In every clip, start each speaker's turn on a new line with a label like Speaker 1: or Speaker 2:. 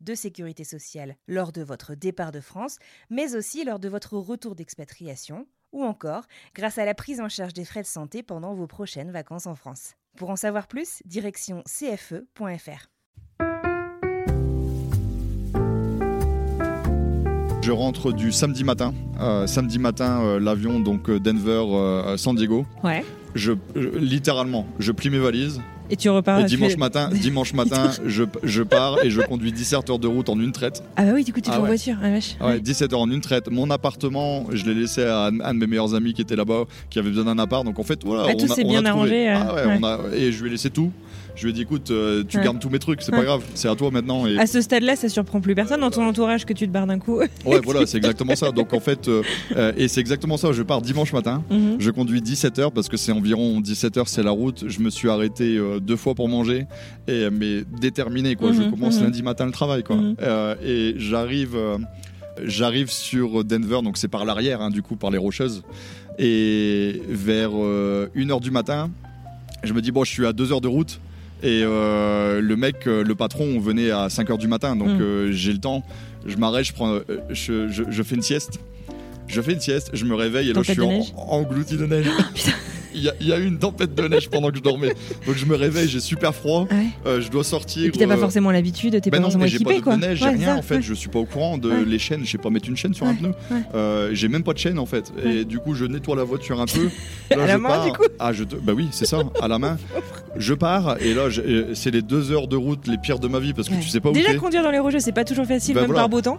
Speaker 1: de sécurité sociale lors de votre départ de France, mais aussi lors de votre retour d'expatriation, ou encore grâce à la prise en charge des frais de santé pendant vos prochaines vacances en France. Pour en savoir plus, direction cfe.fr.
Speaker 2: Je rentre du samedi matin. Euh, samedi matin, euh, l'avion donc euh, Denver euh, San Diego.
Speaker 3: Ouais.
Speaker 2: Je, je- littéralement, je plie mes valises.
Speaker 3: Et tu repars.
Speaker 2: et
Speaker 3: tu
Speaker 2: dimanche matin, dimanche matin, je, je pars et je conduis 17 heures de route en une traite.
Speaker 3: Ah bah oui, du coup, tu
Speaker 2: Ah
Speaker 3: fais en
Speaker 2: ouais.
Speaker 3: voiture. Ah, vache.
Speaker 2: Ah ouais, 17 heures en une traite. Mon appartement, je l'ai laissé à un, un de mes meilleurs amis qui était là-bas, qui avait besoin d'un appart. Donc en fait, voilà.
Speaker 3: Ah, tout
Speaker 2: on
Speaker 3: s'est
Speaker 2: on a
Speaker 3: bien arrangé, euh,
Speaker 2: Ah ouais,
Speaker 3: ouais.
Speaker 2: on a- et je lui ai laissé tout. Je lui ai dit, écoute, euh, tu
Speaker 3: Ouais.
Speaker 2: gardes tous mes trucs, c'est
Speaker 3: Ouais.
Speaker 2: pas grave, c'est à toi maintenant. Et...
Speaker 3: À ce stade-là, ça surprend plus personne dans ton entourage que tu te barres d'un coup.
Speaker 2: Ouais, voilà, c'est exactement ça. Donc en fait, euh, euh, et c'est exactement ça. Je pars dimanche matin.
Speaker 3: Mhm.
Speaker 2: Je conduis 17 heures parce que c'est environ 17 heures, c'est la route. Je me suis arrêté euh, deux fois pour manger, et euh, mais déterminé quoi. Je
Speaker 3: Mhm,
Speaker 2: commence
Speaker 3: mhm.
Speaker 2: lundi matin le travail quoi.
Speaker 3: Mhm.
Speaker 2: Euh, et j'arrive, euh, j'arrive sur Denver, donc c'est par l'arrière, hein, du coup par les Rocheuses. Et vers 1h du matin, je me dis bon, je suis à 2 heures de route. Et euh, le mec, euh, le patron, venait à 5 heures du matin, donc
Speaker 3: Mhm.
Speaker 2: euh, j'ai le temps. Je m'arrête, je prends, je, je- je fais une sieste. Je fais une sieste, je me réveille et là je suis en- englouti de neige. y y a eu une tempête de neige pendant que je dormais. Donc je me réveille, j'ai super froid.
Speaker 3: Ouais.
Speaker 2: euh, je dois sortir.
Speaker 3: Et puis t'as pas
Speaker 2: euh,
Speaker 3: forcément l'habitude, t'es
Speaker 2: ben
Speaker 3: pas forcément
Speaker 2: pas
Speaker 3: équipé
Speaker 2: de,
Speaker 3: quoi.
Speaker 2: neige, j'ai
Speaker 3: Ouais,
Speaker 2: rien
Speaker 3: ça,
Speaker 2: en fait.
Speaker 3: ouais.
Speaker 2: Je suis pas au courant de les chaînes. Je sais pas mettre une chaîne sur un pneu. Euh, j'ai même pas de chaîne en fait. Et du coup, je nettoie la voiture un peu.
Speaker 3: À
Speaker 2: Là,
Speaker 3: la
Speaker 2: je
Speaker 3: main,
Speaker 2: pars.
Speaker 3: du coup
Speaker 2: Ah, je te- bah oui, c'est ça, à la main. Je pars et là, je- c'est les deux heures de route les pires de ma vie parce que tu sais pas où
Speaker 3: Déjà conduire dans les rocheuses, c'est pas toujours facile,
Speaker 2: Ben
Speaker 3: même
Speaker 2: voilà.
Speaker 3: par beau temps.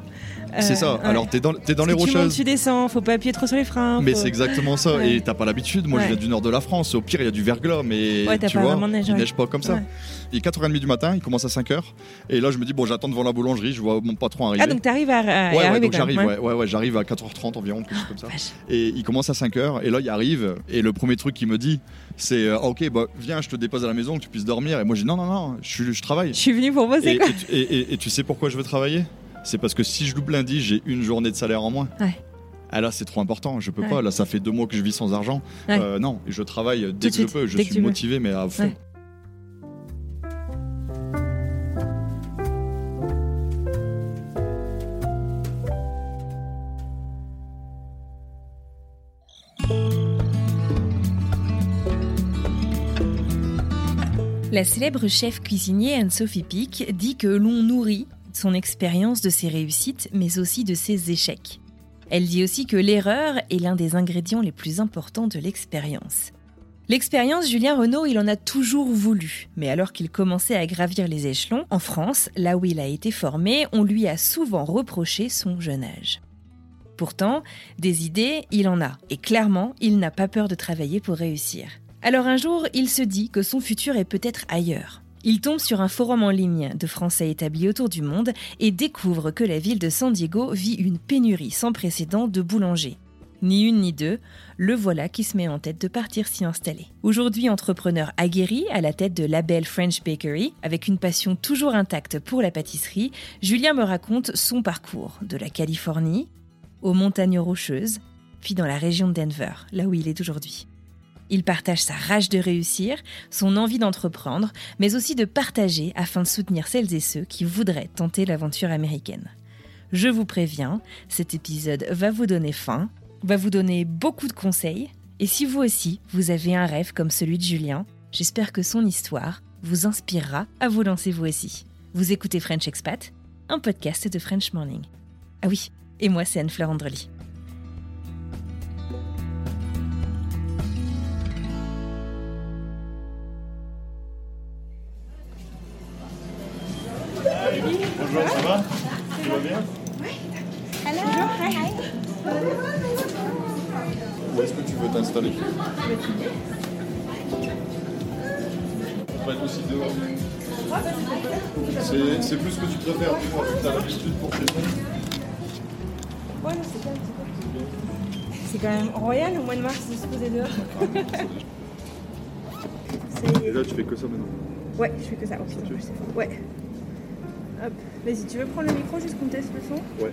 Speaker 2: C'est
Speaker 3: Euh,
Speaker 2: ça. Alors t'es dans, les rocheuses.
Speaker 3: tu descends, faut pas appuyer trop sur les freins.
Speaker 2: Mais c'est exactement ça. Et t'as pas l'habitude. Moi, je viens du nord de la France. Au pire, il y a du verglas, mais
Speaker 3: Ouais,
Speaker 2: tu vois,
Speaker 3: neige,
Speaker 2: il
Speaker 3: ouais.
Speaker 2: neige pas comme ça.
Speaker 3: Ouais.
Speaker 2: Il est 4h30 du matin. Il commence à 5h. Et là, je me dis bon, j'attends devant la boulangerie. Je vois mon patron arriver.
Speaker 3: Ah, donc t'arrives à,
Speaker 2: Ouais, donc j'arrive,
Speaker 3: ouais.
Speaker 2: j'arrive à 4h30 environ, quelque chose comme ça.
Speaker 3: Vache.
Speaker 2: Et il commence à 5h, et là il arrive, et le premier truc qu'il me dit, c'est euh, Ah, Ok, bah viens, je te dépose à la maison, que tu puisses dormir. Et moi je dis Non, non, non, je, suis- je travaille.
Speaker 3: Je suis venu pour bosser
Speaker 2: Et,
Speaker 3: quoi.
Speaker 2: et tu- et- et- et tu sais pourquoi je veux travailler? C'est parce que si je loupe lundi, j'ai une journée de salaire en moins.
Speaker 3: Ouais.
Speaker 2: Ah là, c'est trop important, je peux
Speaker 3: Ouais.
Speaker 2: pas. Là, ça fait deux mois que je vis sans argent.
Speaker 3: Ouais.
Speaker 2: Euh, non, et je travaille dès que je peux. Je suis
Speaker 3: veux.
Speaker 2: motivé, mais à fond.
Speaker 3: Ouais.
Speaker 1: La célèbre chef cuisinier Anne-Sophie Pic dit que l'on nourrit son expérience de ses réussites, mais aussi de ses échecs. Elle dit aussi que l'erreur est l'un des ingrédients les plus importants de l'expérience. L'expérience, Julien Renaud, il en a toujours voulu. Mais alors qu'il commençait à gravir les échelons, en France, là où il a été formé, on lui a souvent reproché son jeune âge. Pourtant, des idées, il en a. Et clairement, il n'a pas peur de travailler pour réussir. Alors un jour, il se dit que son futur est peut-être ailleurs. Il tombe sur un forum en ligne de Français établis autour du monde et découvre que la ville de San Diego vit une pénurie sans précédent de boulangers. Ni une ni deux, le voilà qui se met en tête de partir s'y installer. Aujourd'hui entrepreneur aguerri à la tête de la belle French Bakery, avec une passion toujours intacte pour la pâtisserie, Julien me raconte son parcours de la Californie aux montagnes rocheuses, puis dans la région de Denver, là où il est aujourd'hui. Il partage sa rage de réussir, son envie d'entreprendre, mais aussi de partager afin de soutenir celles et ceux qui voudraient tenter l'aventure américaine. Je vous préviens, cet épisode va vous donner faim, va vous donner beaucoup de conseils, et si vous aussi, vous avez un rêve comme celui de Julien, j'espère que son histoire vous inspirera à vous lancer vous aussi. Vous écoutez French Expat, un podcast de French Morning. Ah oui, et moi c'est Anne-Fleur Andrely.
Speaker 2: Que On peut être aussi dehors. C'est plus ce que tu préfères, tu vois, tu as l'habitude pour tes
Speaker 3: c'est quand même royal au mois de mars de se poser dehors.
Speaker 2: Et là, tu fais que ça maintenant.
Speaker 3: Ouais, je fais que ça. Oh, putain. Ouais. Hop. Vas-y, tu veux prendre le micro juste qu'on teste le son?
Speaker 2: Ouais.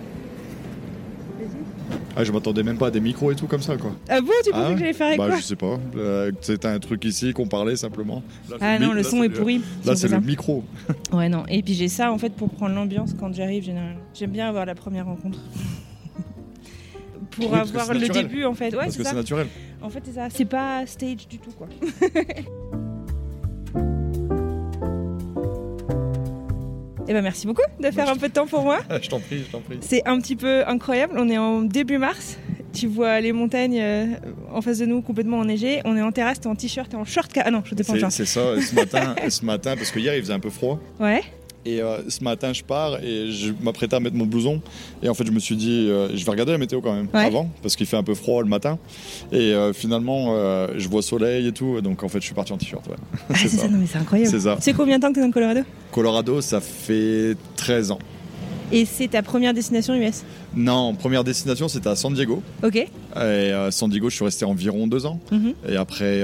Speaker 2: Ah, je m'attendais même pas à des micros et tout comme ça, quoi.
Speaker 3: Ah bon, tu pensais
Speaker 2: Ah,
Speaker 3: que j'allais faire avec
Speaker 2: bah,
Speaker 3: quoi
Speaker 2: je sais pas. Euh, C'était un truc ici qu'on parlait simplement. Là,
Speaker 3: Ah non, le
Speaker 2: là,
Speaker 3: son est pourri.
Speaker 2: Là, c'est le micro.
Speaker 3: Ouais, non. Et puis j'ai ça en fait pour prendre l'ambiance quand j'arrive généralement. J'aime bien avoir la première rencontre. pour
Speaker 2: Oui,
Speaker 3: avoir le début en fait. Ouais,
Speaker 2: parce que c'est naturel.
Speaker 3: En fait, c'est ça. C'est pas stage du tout quoi. Eh ben merci beaucoup de faire un peu de temps pour moi.
Speaker 2: je t'en prie, je t'en prie.
Speaker 3: C'est un petit peu incroyable. On est en début mars. Tu vois les montagnes euh, en face de nous complètement enneigées. On est en terrasse, t'es en t-shirt, t'es en short. Ah non, je t'ai pas en
Speaker 2: C'est ça, ce matin, ce matin, parce que hier il faisait un peu froid.
Speaker 3: Ouais.
Speaker 2: Et euh, ce matin, je pars et je m'apprêtais à mettre mon blouson. Et en fait, je me suis dit, euh, je vais regarder la météo quand même
Speaker 3: Ouais.
Speaker 2: avant, parce qu'il fait un peu froid le matin. Et euh, finalement, je vois soleil et tout. Donc en fait, je suis parti en t-shirt. Ouais.
Speaker 3: Ah,
Speaker 2: c'est ça.
Speaker 3: ça. Non mais c'est incroyable.
Speaker 2: C'est ça.
Speaker 3: Tu sais combien de temps que t'es dans le Colorado?
Speaker 2: Colorado, ça fait 13 ans.
Speaker 3: Et c'est ta première destination US.
Speaker 2: Non, première destination, c'était à San Diego.
Speaker 3: Ok.
Speaker 2: Et à San Diego, je suis resté environ deux ans.
Speaker 3: Mhm.
Speaker 2: Et après,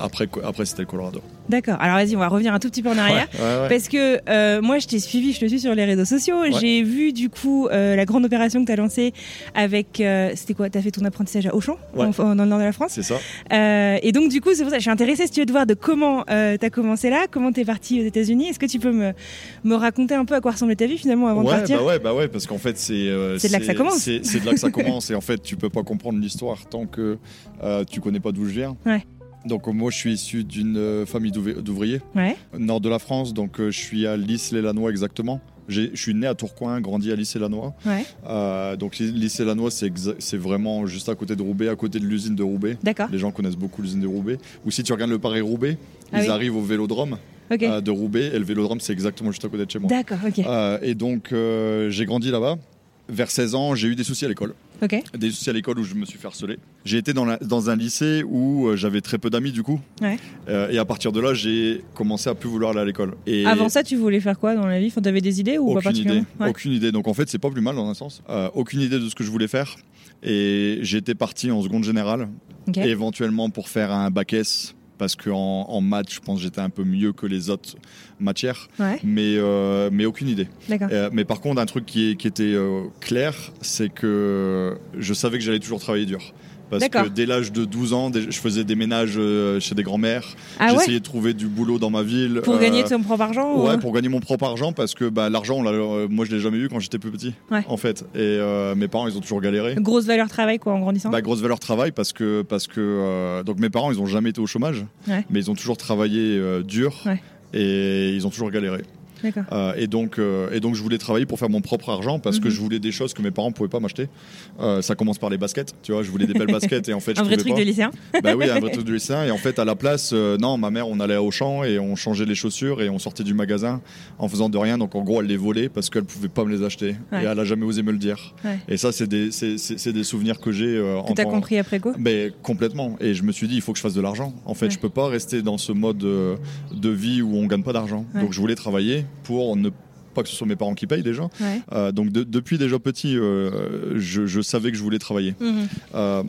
Speaker 2: après, après c'était le Colorado.
Speaker 3: D'accord. Alors vas-y, on va revenir un tout petit peu en arrière.
Speaker 2: Ouais, ouais, ouais.
Speaker 3: Parce que euh, moi, je t'ai suivi, je te suis sur les réseaux sociaux. J'ai vu du coup euh, la grande opération que tu as lancée avec. euh, C'était quoi? Tu as fait ton apprentissage à Auchan,
Speaker 2: Ouais.
Speaker 3: en- en- dans le nord de la France?
Speaker 2: C'est ça.
Speaker 3: Et donc, du coup, c'est pour ça que je suis intéressée, si tu veux, de voir de comment tu as commencé là, comment tu es parti aux États-Unis. Est-ce que tu peux me, me raconter un peu à quoi ressemblait ta vie finalement avant de partir?
Speaker 2: bah ouais, bah ouais, parce qu'en fait, c'est.
Speaker 3: C'est de là que ça commence.
Speaker 2: C'est de là que ça commence. Et en fait, tu peux pas comprendre l'histoire tant que tu connais pas d'où je viens.
Speaker 3: Ouais.
Speaker 2: Donc, moi, je suis issu d'une euh, famille d'ouv- d'ouvriers,
Speaker 3: Ouais.
Speaker 2: nord de la France. Donc, euh, je suis à Lys-les-Lanois exactement. Je suis né à Tourcoing, grandi à Lys-les-Lanois.
Speaker 3: Ouais.
Speaker 2: Euh, donc, Lys-les-Lanois, c'est vraiment juste à côté de Roubaix, à côté de l'usine de Roubaix.
Speaker 3: D'accord.
Speaker 2: Les gens connaissent beaucoup l'usine de Roubaix. Ou si tu regardes le Paris-Roubaix,
Speaker 3: Ah
Speaker 2: ils
Speaker 3: oui.
Speaker 2: arrivent au vélodrome
Speaker 3: Ok.
Speaker 2: euh, de Roubaix. Et le vélodrome, c'est exactement juste à côté de chez moi.
Speaker 3: D'accord. Ok.
Speaker 2: Euh, et donc, j'ai grandi là-bas. Vers 16 ans, j'ai eu des soucis à l'école. Des soucis à l'école où je me suis fait harceler. J'ai été dans, la- dans un lycée où euh, j'avais très peu d'amis, du coup.
Speaker 3: Ouais.
Speaker 2: Euh, et à partir de là, j'ai commencé à plus vouloir aller à l'école. Et
Speaker 3: Avant ça, tu voulais faire quoi dans la vie? Enfin, T'avais des idées ou pas
Speaker 2: aucune
Speaker 3: particulièrement?
Speaker 2: Idée.
Speaker 3: Ouais.
Speaker 2: Aucune idée. Donc, en fait, c'est pas plus mal dans un sens. Euh, aucune idée de ce que je voulais faire. Et j'étais parti en seconde générale, éventuellement pour faire un bac S. Parce qu'en en maths, je pense que j'étais un peu mieux que les autres matières.
Speaker 3: Ouais.
Speaker 2: Mais, euh, mais aucune idée. Euh, mais par contre, un truc qui était euh, clair, c'est que je savais que j'allais toujours travailler dur. Parce que dès l'âge de 12 ans, je faisais des ménages euh, chez des grands-mères.
Speaker 3: Ah ouais
Speaker 2: J'essayais de trouver du boulot dans ma ville.
Speaker 3: Pour
Speaker 2: euh,
Speaker 3: gagner ton propre argent ou-
Speaker 2: Ouais, pour gagner mon propre argent parce que bah, l'argent, euh, moi je l'ai jamais eu quand j'étais plus petit,
Speaker 3: Ouais.
Speaker 2: en fait. Et euh, mes parents, ils ont toujours galéré.
Speaker 3: Grosse valeur travail quoi en grandissant.
Speaker 2: Bah, grosse valeur travail parce que parce que euh, donc mes parents, ils ont jamais été au chômage,
Speaker 3: Ouais.
Speaker 2: mais ils ont toujours travaillé euh, dur
Speaker 3: Ouais.
Speaker 2: et ils ont toujours galéré. Euh, et, donc, euh, et donc, je voulais travailler pour faire mon propre argent parce que
Speaker 3: Mhm.
Speaker 2: je voulais des choses que mes parents pouvaient pas m'acheter. Euh, ça commence par les baskets, tu vois. Je voulais des belles baskets et en fait, je
Speaker 3: Un vrai truc
Speaker 2: pas.
Speaker 3: de lycéen.
Speaker 2: Bah oui, un vrai truc de lycéen. Et en fait, à la place, non, ma mère, on allait au champ et on changeait les chaussures et on sortait du magasin en faisant de rien. Donc, en gros, elle les volait parce qu'elle pouvait pas me les acheter.
Speaker 3: Ouais.
Speaker 2: Et elle a jamais osé me le dire.
Speaker 3: Ouais.
Speaker 2: Et ça, c'est des, c'est, des souvenirs que j'ai
Speaker 3: Que t'as
Speaker 2: tant-
Speaker 3: compris après quoi
Speaker 2: mais complètement. Et je me suis dit, il faut que je fasse de l'argent. En fait,
Speaker 3: Ouais.
Speaker 2: je peux pas rester dans ce mode de vie où on gagne pas d'argent. Donc, je voulais travailler pour ne pas que ce soit mes parents qui payent déjà.
Speaker 3: Ouais.
Speaker 2: Euh, donc, de- depuis déjà petit, euh, je, je savais que je voulais travailler.
Speaker 3: Mhm.
Speaker 2: Euh,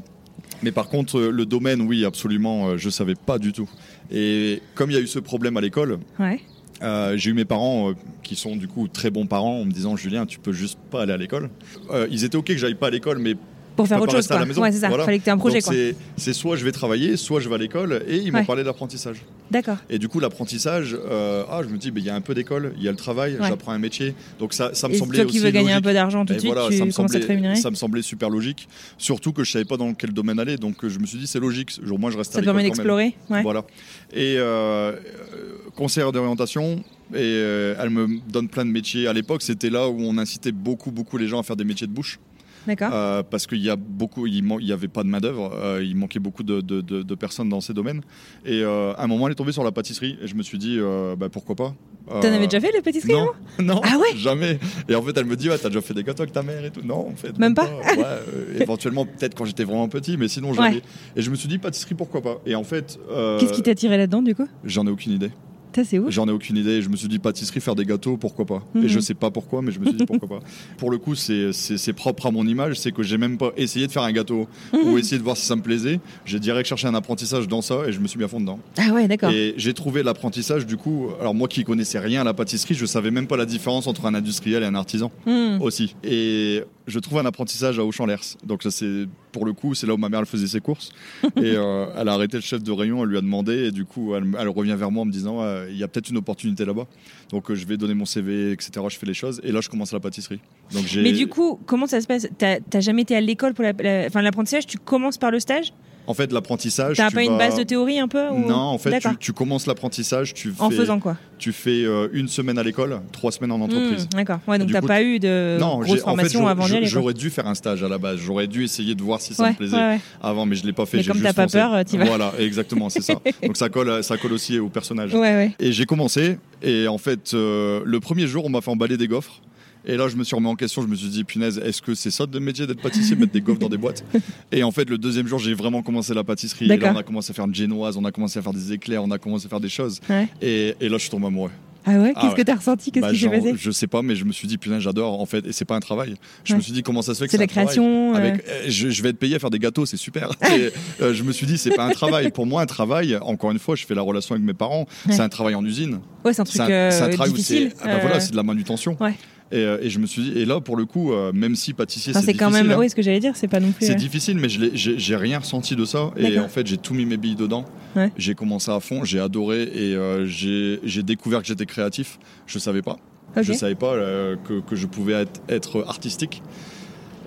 Speaker 2: mais par contre, le domaine, oui, absolument, je savais pas du tout. Et comme il y a eu ce problème à l'école,
Speaker 3: Ouais.
Speaker 2: euh, j'ai eu mes parents euh, qui sont du coup très bons parents en me disant Julien, tu peux juste pas aller à l'école. Euh, ils étaient ok que j'aille pas à l'école, mais
Speaker 3: Pour faire autre chose quoi. Ouais, c'est ça.
Speaker 2: Voilà.
Speaker 3: Fallait que t'aies un projet
Speaker 2: c'est- soit je vais travailler, soit je vais à l'école, et ils m'ont
Speaker 3: Ouais.
Speaker 2: parlé d'apprentissage.
Speaker 3: D'accord.
Speaker 2: Et du coup, l'apprentissage, euh, ah, je me dis, il y a un peu d'école, il y a le travail,
Speaker 3: Ouais.
Speaker 2: j'apprends un métier. Donc ça, ça me
Speaker 3: Et
Speaker 2: semblait
Speaker 3: toi qui veux gagner un peu d'argent tout de suite,
Speaker 2: voilà,
Speaker 3: tu
Speaker 2: ça me,
Speaker 3: commences à te
Speaker 2: semblait, ça me semblait super logique. Surtout que je savais pas dans quel domaine aller, donc je me suis dit, c'est logique. Au moins, je reste
Speaker 3: Ça
Speaker 2: à
Speaker 3: permet
Speaker 2: l'école quand même.
Speaker 3: d'explorer.
Speaker 2: Voilà. Et euh, euh, conseillère d'orientation, et euh, elle me donne plein de métiers. À l'époque, c'était là où on incitait beaucoup, beaucoup les gens à faire des métiers de bouche.
Speaker 3: D'accord.
Speaker 2: Euh, parce qu'il y a beaucoup, il man- il y avait pas de main d'œuvre, euh, il manquait beaucoup de, de- de- de personnes dans ces domaines. Et euh, à un moment, elle est tombée sur la pâtisserie et je me suis dit, euh, bah, pourquoi pas.
Speaker 3: T'en avais déjà fait les pâtisseries
Speaker 2: Non, non,
Speaker 3: Ah ouais?
Speaker 2: jamais. Et en fait, elle me dit, ouais, t'as déjà fait des gâteaux avec ta mère et tout. Non, en fait.
Speaker 3: Même pas
Speaker 2: Ouais, euh, éventuellement, peut-être quand j'étais vraiment petit, mais sinon jamais.
Speaker 3: Ouais.
Speaker 2: Et je me suis dit, pâtisserie, pourquoi pas? Et en fait,
Speaker 3: Qu'est-ce qui t'a tiré là-dedans du coup?
Speaker 2: j'en ai aucune idée.
Speaker 3: Ça c'est ouf.
Speaker 2: J'en ai aucune idée. Je me suis dit, pâtisserie, faire des gâteaux, pourquoi pas
Speaker 3: Mhm.
Speaker 2: Et je sais pas pourquoi, mais je me suis dit, pourquoi pas. Pour le coup, c'est propre à mon image. C'est que j'ai même pas essayé de faire un gâteau ou essayé de voir si ça me plaisait. J'ai direct cherché un apprentissage dans ça et je me suis mis à fond dedans.
Speaker 3: Ah ouais, d'accord.
Speaker 2: Et j'ai trouvé l'apprentissage, du coup. Alors, moi qui connaissais rien à la pâtisserie, je savais même pas la différence entre un industriel et un artisan
Speaker 3: Hmm.
Speaker 2: aussi. Et je trouve un apprentissage à Auchan-Lers. Donc ça c'est pour le coup, c'est là où ma mère elle faisait ses courses. et euh, elle a arrêté le chef de rayon, elle lui a demandé et du coup elle, elle revient vers moi en me disant euh, il y a peut-être une opportunité là-bas. Donc euh, je vais donner mon CV, etc. Je fais les choses et là je commence la pâtisserie. Donc.
Speaker 3: Mais du coup, comment ça se passe? T'as jamais été à l'école pour la- la- enfin, l'apprentissage? Tu commences par le stage?
Speaker 2: En fait l'apprentissage.
Speaker 3: T'as
Speaker 2: tu
Speaker 3: pas une base de théorie un peu ou-
Speaker 2: Non, en fait tu, commences l'apprentissage, tu fais,
Speaker 3: En faisant quoi
Speaker 2: tu fais euh, une semaine à l'école, trois semaines en entreprise.
Speaker 3: Hmm, D'accord. Ouais, donc t'as
Speaker 2: coup,
Speaker 3: pas eu de
Speaker 2: Non,
Speaker 3: grosse
Speaker 2: j'ai- en fait,
Speaker 3: formation avant d'y aller.
Speaker 2: J'aurais dû faire un stage à la base. J'aurais dû essayer de voir si ça
Speaker 3: Ouais,
Speaker 2: me plaisait
Speaker 3: ouais,
Speaker 2: avant, mais je l'ai pas fait.
Speaker 3: Mais
Speaker 2: j'ai
Speaker 3: comme
Speaker 2: juste
Speaker 3: t'as pas peur, t'y vas.
Speaker 2: Voilà, exactement, c'est ça. Donc ça colle, ça colle aussi au personnage. Et j'ai commencé, et en fait, euh, le premier jour, on m'a fait emballer des gaufres. Et là, je me suis remis en question. Je me suis dit, punaise, est-ce que c'est ça de métier d'être pâtissier, mettre des gaufres dans des boîtes? Et en fait, le deuxième jour, j'ai vraiment commencé la pâtisserie. Et là, on a commencé à faire une génoise, on a commencé à faire des éclairs, on a commencé à faire des choses.
Speaker 3: Ouais.
Speaker 2: Et, et là, je suis tombé amoureux.
Speaker 3: Ah ouais?
Speaker 2: Ah
Speaker 3: Qu'est-ce que
Speaker 2: ouais.
Speaker 3: t'as ressenti? Qu'est-ce
Speaker 2: Bah,
Speaker 3: qui s'est passé?
Speaker 2: je sais pas, mais je me suis dit, punaise, j'adore, en fait. Et c'est pas un travail. Je
Speaker 3: Ouais.
Speaker 2: me suis dit, comment ça se fait que
Speaker 3: C'est la création. euh,
Speaker 2: avec, euh, je, je vais être payé à faire des gâteaux, c'est super. Et, euh, je me suis dit, c'est pas un travail. Pour moi, un travail, encore une fois, je fais la relation avec mes parents, c'est un travail en usine.
Speaker 3: Ouais, c'est un truc
Speaker 2: C'est un,
Speaker 3: euh,
Speaker 2: un travail où
Speaker 3: difficile.
Speaker 2: c'est ah bah voilà, de la manutention.
Speaker 3: ouais.
Speaker 2: Et, euh, et je me suis dit, et là, pour le coup, euh, même si pâtissier, c'est
Speaker 3: quand
Speaker 2: difficile,
Speaker 3: même.
Speaker 2: hein.
Speaker 3: Oui, ce que j'allais dire, c'est pas non plus.
Speaker 2: C'est
Speaker 3: euh,
Speaker 2: difficile, mais j'ai rien ressenti de ça. Et en fait, j'ai tout mis mes billes dedans.
Speaker 3: Ouais.
Speaker 2: J'ai commencé à fond, j'ai adoré et euh, j'ai découvert que j'étais créatif. Je savais pas.
Speaker 3: ok.
Speaker 2: Je savais pas euh, que, que je pouvais être, être artistique.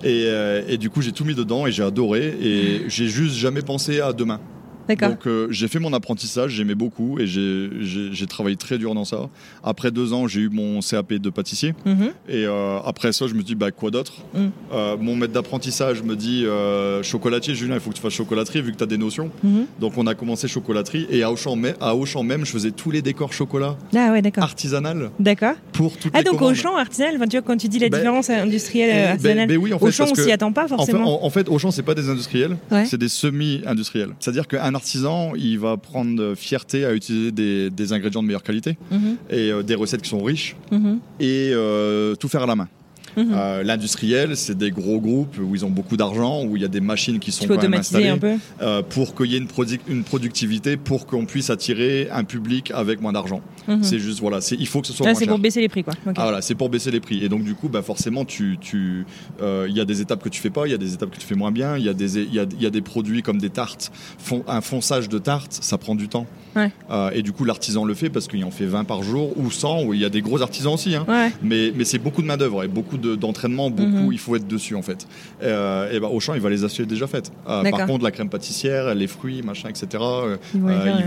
Speaker 2: Et, euh, et du coup, j'ai tout mis dedans et j'ai adoré. Et j'ai juste jamais pensé à demain. Donc, euh, j'ai fait mon apprentissage, j'aimais beaucoup et j'ai- travaillé très dur dans ça. Après deux ans, j'ai eu mon CAP de pâtissier.
Speaker 3: Mhm.
Speaker 2: Et euh, après ça, je me dis, bah, quoi d'autre?
Speaker 3: Mm.
Speaker 2: Euh, Mon maître d'apprentissage me dit, chocolatier, Julien, il faut que tu fasses chocolaterie vu que tu as des notions.
Speaker 3: Mhm.
Speaker 2: Donc, on a commencé chocolaterie. Et à Auchan, mais- à Auchan même, je faisais tous les décors chocolat
Speaker 3: Ah ouais, d'accord.
Speaker 2: artisanal
Speaker 3: D'accord.
Speaker 2: pour toutes
Speaker 3: Ah
Speaker 2: les
Speaker 3: donc
Speaker 2: commandes.
Speaker 3: Auchan artisanal, tu vois quand tu dis la
Speaker 2: Ben,
Speaker 3: différence industrielle
Speaker 2: Eh, ben-
Speaker 3: artisanale,
Speaker 2: ben oui, en fait,
Speaker 3: Auchan on s'y attend pas
Speaker 2: En fait,
Speaker 3: forcément.
Speaker 2: en, en fait, Auchan, c'est pas des industriels,
Speaker 3: Ouais.
Speaker 2: c'est des semi-industriels. C'est-à-dire qu'un artisan, il va prendre fierté à utiliser des, des ingrédients de meilleure qualité
Speaker 3: Mhm,
Speaker 2: et euh, des recettes qui sont riches
Speaker 3: mhm,
Speaker 2: et euh, tout faire à la main.
Speaker 3: Mhm.
Speaker 2: Euh, L'industriel, c'est des gros groupes où ils ont beaucoup d'argent, où il y a des machines qui sont quand même installées
Speaker 3: un peu.
Speaker 2: euh, pour qu'il y ait une, produ- une productivité, pour qu'on puisse attirer un public avec moins d'argent.
Speaker 3: Mhm.
Speaker 2: C'est juste, voilà, il faut que ce soit
Speaker 3: Là c'est pour baisser les prix quoi.
Speaker 2: Ah voilà, c'est pour baisser les prix. Et donc du coup, bah forcément, tu, tu, euh, il y a des étapes que tu fais pas, il y a des étapes que tu fais moins bien. Il y a des, y a, y a des produits comme des tartes, un fonçage de tarte, ça prend du temps.
Speaker 3: Ouais.
Speaker 2: Euh, et du coup, l'artisan le fait parce qu'il en fait 20 par jour ou 100. Ou il y a des gros artisans aussi. Hein.
Speaker 3: Ouais.
Speaker 2: Mais, mais c'est beaucoup de main d'œuvre et beaucoup de- d'entraînement, beaucoup.
Speaker 3: Mhm.
Speaker 2: Il faut être dessus en fait. Euh, et ben Auchan, il va les acheter déjà faites. Euh, par contre, la crème pâtissière, les fruits, machin, etc. euh,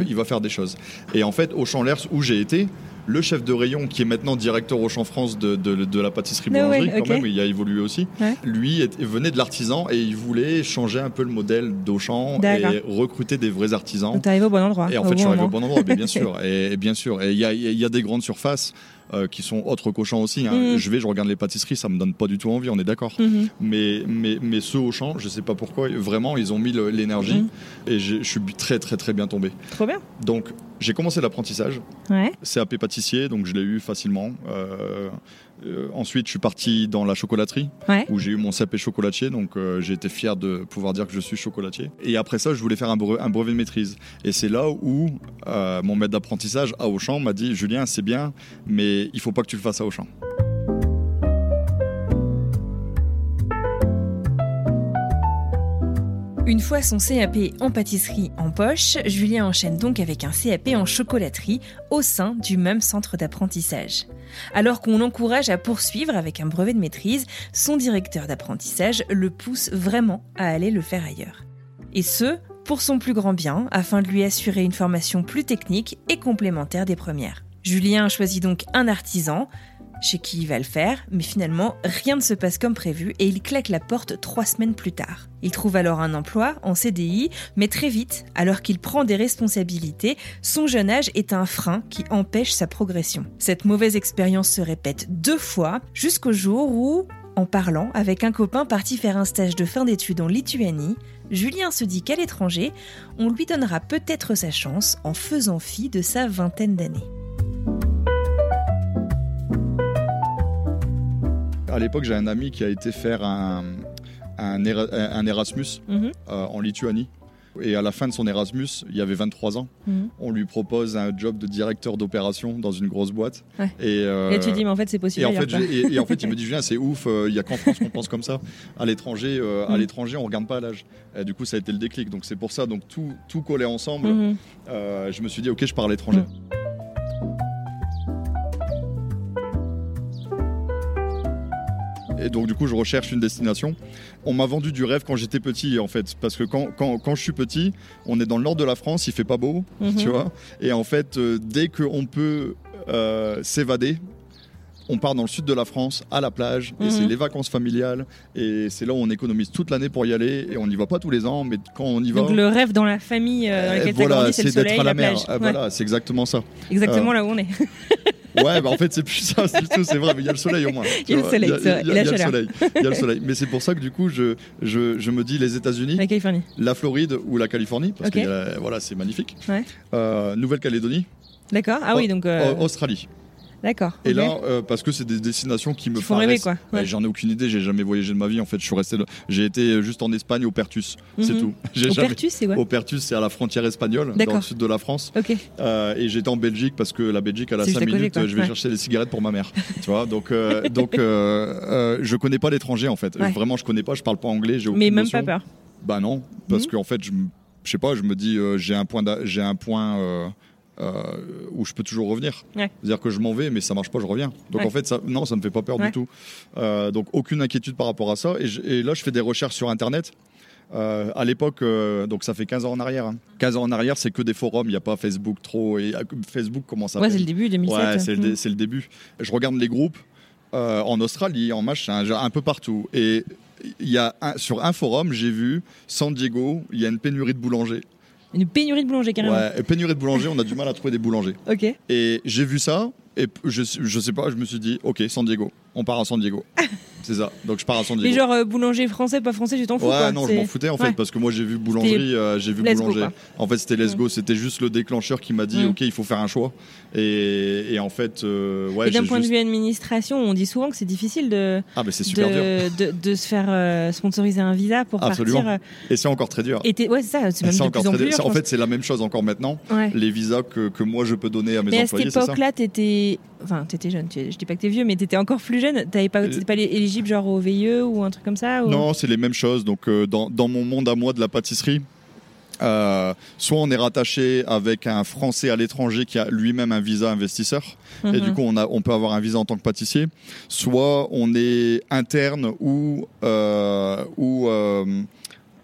Speaker 2: il, va faire des choses. Et en fait, Auchan Lers, où j'ai été, le chef de rayon, qui est maintenant directeur Auchan France de, de, de la pâtisserie
Speaker 3: No
Speaker 2: boulangerie,
Speaker 3: way,
Speaker 2: quand même, il a évolué aussi,
Speaker 3: Ouais.
Speaker 2: lui est- venait de l'artisan et il voulait changer un peu le modèle d'Auchan et recruter des vrais artisans.
Speaker 3: Donc t'arrives au bon endroit.
Speaker 2: Et en fait, je suis arrivé au bon endroit, mais bien sûr. Et, et bien sûr. Et il y y a des grandes surfaces euh, qui sont autres qu'Auchan aussi. hein.
Speaker 3: Mhm.
Speaker 2: Je vais, je regarde les pâtisseries, ça me donne pas du tout envie, on est d'accord.
Speaker 3: Mhm.
Speaker 2: Mais, mais, mais ceux Auchan, je sais pas pourquoi, vraiment, ils ont mis l'énergie
Speaker 3: Mhm.
Speaker 2: et je suis très, très, très bien tombé.
Speaker 3: Trop bien.
Speaker 2: Donc, j'ai commencé l'apprentissage.
Speaker 3: Ouais.
Speaker 2: CAP pâtissier, donc je l'ai eu facilement. Euh, euh, ensuite, je suis parti dans la chocolaterie,
Speaker 3: Ouais.
Speaker 2: où j'ai eu mon CAP chocolatier, donc euh, j'ai été fier de pouvoir dire que je suis chocolatier. Et après ça, je voulais faire un brevet, un brevet de maîtrise. Et c'est là où euh, mon maître d'apprentissage à Auchan m'a dit Julien, c'est bien, mais il faut pas que tu le fasses à Auchan.
Speaker 1: Une fois son CAP en pâtisserie en poche, Julien enchaîne donc avec un CAP en chocolaterie au sein du même centre d'apprentissage. Alors qu'on l'encourage à poursuivre avec un brevet de maîtrise, son directeur d'apprentissage le pousse vraiment à aller le faire ailleurs. Et ce, pour son plus grand bien, afin de lui assurer une formation plus technique et complémentaire des premières. Julien choisit donc un artisan, chez qui il va le faire, mais finalement, rien ne se passe comme prévu et il claque la porte trois semaines plus tard. Il trouve alors un emploi en CDI, mais très vite, alors qu'il prend des responsabilités, son jeune âge est un frein qui empêche sa progression. Cette mauvaise expérience se répète deux fois, jusqu'au jour où, en parlant avec un copain parti faire un stage de fin d'études en Lituanie, Julien se dit qu'à l'étranger, on lui donnera peut-être sa chance en faisant fi de sa vingtaine d'années.
Speaker 2: À l'époque, j'ai un ami qui a été faire un, un, Era- un Erasmus
Speaker 3: Mhm.
Speaker 2: euh, en Lituanie. Et à la fin de son Erasmus, il y avait 23 ans,
Speaker 3: Mhm.
Speaker 2: on lui propose un job de directeur d'opération dans une grosse boîte.
Speaker 3: Ouais.
Speaker 2: Et, euh,
Speaker 3: Et tu dis, mais en fait, c'est possible.
Speaker 2: et en, fait,
Speaker 3: quoi.
Speaker 2: j'ai- et, et en fait, il me dit Julien, c'est ouf, euh, il y a qu'en France qu'on pense comme ça. À l'étranger, euh, à l'étranger, on regarde pas l'âge. Du coup, ça a été le déclic. Donc c'est pour ça, donc tout, tout collait ensemble.
Speaker 3: Mhm.
Speaker 2: Euh, je me suis dit, ok, je pars à l'étranger. Et donc du coup, je recherche une destination. On m'a vendu du rêve quand j'étais petit, en fait, parce que quand, quand, quand je suis petit, on est dans le nord de la France, il fait pas beau,
Speaker 3: Mhm.
Speaker 2: tu vois. Et en fait, euh, dès qu'on peut euh, s'évader, on part dans le sud de la France, à la plage, et
Speaker 3: Mhm.
Speaker 2: c'est les vacances familiales, et c'est là où on économise toute l'année pour y aller, et on n'y va pas tous les ans, mais quand on y va,
Speaker 3: Donc le rêve dans la famille euh, dans
Speaker 2: euh,
Speaker 3: laquelle
Speaker 2: voilà,
Speaker 3: c'est
Speaker 2: d'être à la,
Speaker 3: la
Speaker 2: mer.
Speaker 3: plage.
Speaker 2: Ah,
Speaker 3: Ouais.
Speaker 2: Voilà, c'est exactement ça.
Speaker 3: Exactement
Speaker 2: Euh,
Speaker 3: là où on est.
Speaker 2: Ouais, bah en fait, c'est plus ça, c'est tout, c'est vrai, mais il y a le soleil au moins.
Speaker 3: Il y a le soleil, c'est vrai,
Speaker 2: il y a- le soleil, Il y a le soleil. Mais c'est pour ça que du coup, je, je, je me dis les États-Unis,
Speaker 3: La Californie.
Speaker 2: la Floride ou la Californie, parce que euh, voilà, c'est magnifique.
Speaker 3: Ouais.
Speaker 2: Euh, Nouvelle-Calédonie,
Speaker 3: D'accord. Ah oui, donc. euh,
Speaker 2: Au- Australie.
Speaker 3: D'accord.
Speaker 2: Et là, euh, parce que c'est des destinations qui me
Speaker 3: Qui font rêver,
Speaker 2: paraissent-
Speaker 3: quoi.
Speaker 2: Ouais,
Speaker 3: Ouais.
Speaker 2: J'en ai aucune idée, j'ai jamais voyagé de ma vie. En fait, je suis resté. J'ai été juste en Espagne au Pertus, c'est
Speaker 3: Mhm.
Speaker 2: tout.
Speaker 3: Au
Speaker 2: jamais.
Speaker 3: Pertus, c'est
Speaker 2: Au Pertus, c'est à la frontière espagnole, dans le sud de la France. Euh, et j'étais en Belgique parce que la Belgique, elle a
Speaker 3: C'est
Speaker 2: 5
Speaker 3: juste à côté,
Speaker 2: minutes,
Speaker 3: quoi.
Speaker 2: je vais
Speaker 3: Ouais.
Speaker 2: chercher des cigarettes pour ma mère. tu vois, donc, euh, donc euh, je connais pas l'étranger en fait. Vraiment, je connais pas, je parle pas anglais, j'ai aucune
Speaker 3: Mais même
Speaker 2: notion.
Speaker 3: pas peur.
Speaker 2: Bah non, parce
Speaker 3: Mhm.
Speaker 2: qu'en fait, je, je sais pas, je me dis, j'ai un point, j'ai un point euh, où je peux toujours revenir.
Speaker 3: Ouais.
Speaker 2: C'est-à-dire que je m'en vais, mais ça marche pas, je reviens. Donc
Speaker 3: Ouais.
Speaker 2: en fait, ça, non, ça me fait pas peur
Speaker 3: Ouais.
Speaker 2: du tout. Euh, donc aucune inquiétude par rapport à ça. Et, je- et là, je fais des recherches sur Internet. Euh, à l'époque, euh, donc ça fait 15 ans en arrière. hein. 15 ans en arrière, c'est que des forums, il n'y a pas Facebook trop. Et Facebook commence à
Speaker 3: Ouais, c'est le début 2007.
Speaker 2: Ouais, c'est le, dé-
Speaker 3: Mm.
Speaker 2: c'est le début. Je regarde les groupes euh, en Australie, en machin, un peu partout. Et il y a un- sur un forum, j'ai vu San Diego, il y a une pénurie de boulangers.
Speaker 3: Une pénurie de boulanger carrément.
Speaker 2: Ouais, pénurie de boulangers, on a du mal à trouver des boulangers.
Speaker 3: Ok.
Speaker 2: Et j'ai vu ça, et je, je sais pas, je me suis dit, ok, San Diego, on part à San Diego. c'est ça, donc je pars à San Diego.
Speaker 3: Mais genre euh, boulanger français, pas français, tu t'en fous
Speaker 2: Ouais,
Speaker 3: quoi.
Speaker 2: non, je m'en foutais en fait,
Speaker 3: Ouais.
Speaker 2: parce que moi j'ai vu boulangerie, euh, j'ai vu
Speaker 3: let's
Speaker 2: boulanger. en fait, c'était Let's Go, c'était juste le déclencheur qui m'a dit,
Speaker 3: Mm.
Speaker 2: ok, il faut faire un choix. Et, et en fait, euh, ouais,
Speaker 3: Et d'un point
Speaker 2: juste-
Speaker 3: de vue administration, on dit souvent que c'est difficile de,
Speaker 2: Ah, mais c'est super dur.
Speaker 3: de, se faire euh, sponsoriser un visa pour
Speaker 2: Absolument.
Speaker 3: partir.
Speaker 2: Et c'est encore très dur.
Speaker 3: Et ouais, c'est ça, c'est même
Speaker 2: C'est
Speaker 3: de
Speaker 2: encore
Speaker 3: plus en plus
Speaker 2: dur. fait, c'est la même chose encore maintenant.
Speaker 3: Ouais.
Speaker 2: Les visas que, que moi je peux donner à mes
Speaker 3: Mais à cette
Speaker 2: employés,
Speaker 3: époque-là, t'étais. Enfin, t'étais jeune, je dis pas que t'es vieux, mais t'étais encore plus jeune. T'avais pas,
Speaker 2: Euh,
Speaker 3: t'étais pas éligible genre au VIE ou un truc comme ça ou...
Speaker 2: Non, c'est les mêmes choses. Donc, euh, dans, dans mon monde à moi de la pâtisserie, euh, soit on est rattaché avec un Français à l'étranger qui a lui-même un visa investisseur, et
Speaker 3: Mhm.
Speaker 2: du coup on, a, on peut avoir un visa en tant que pâtissier, soit on est interne ou, euh, ou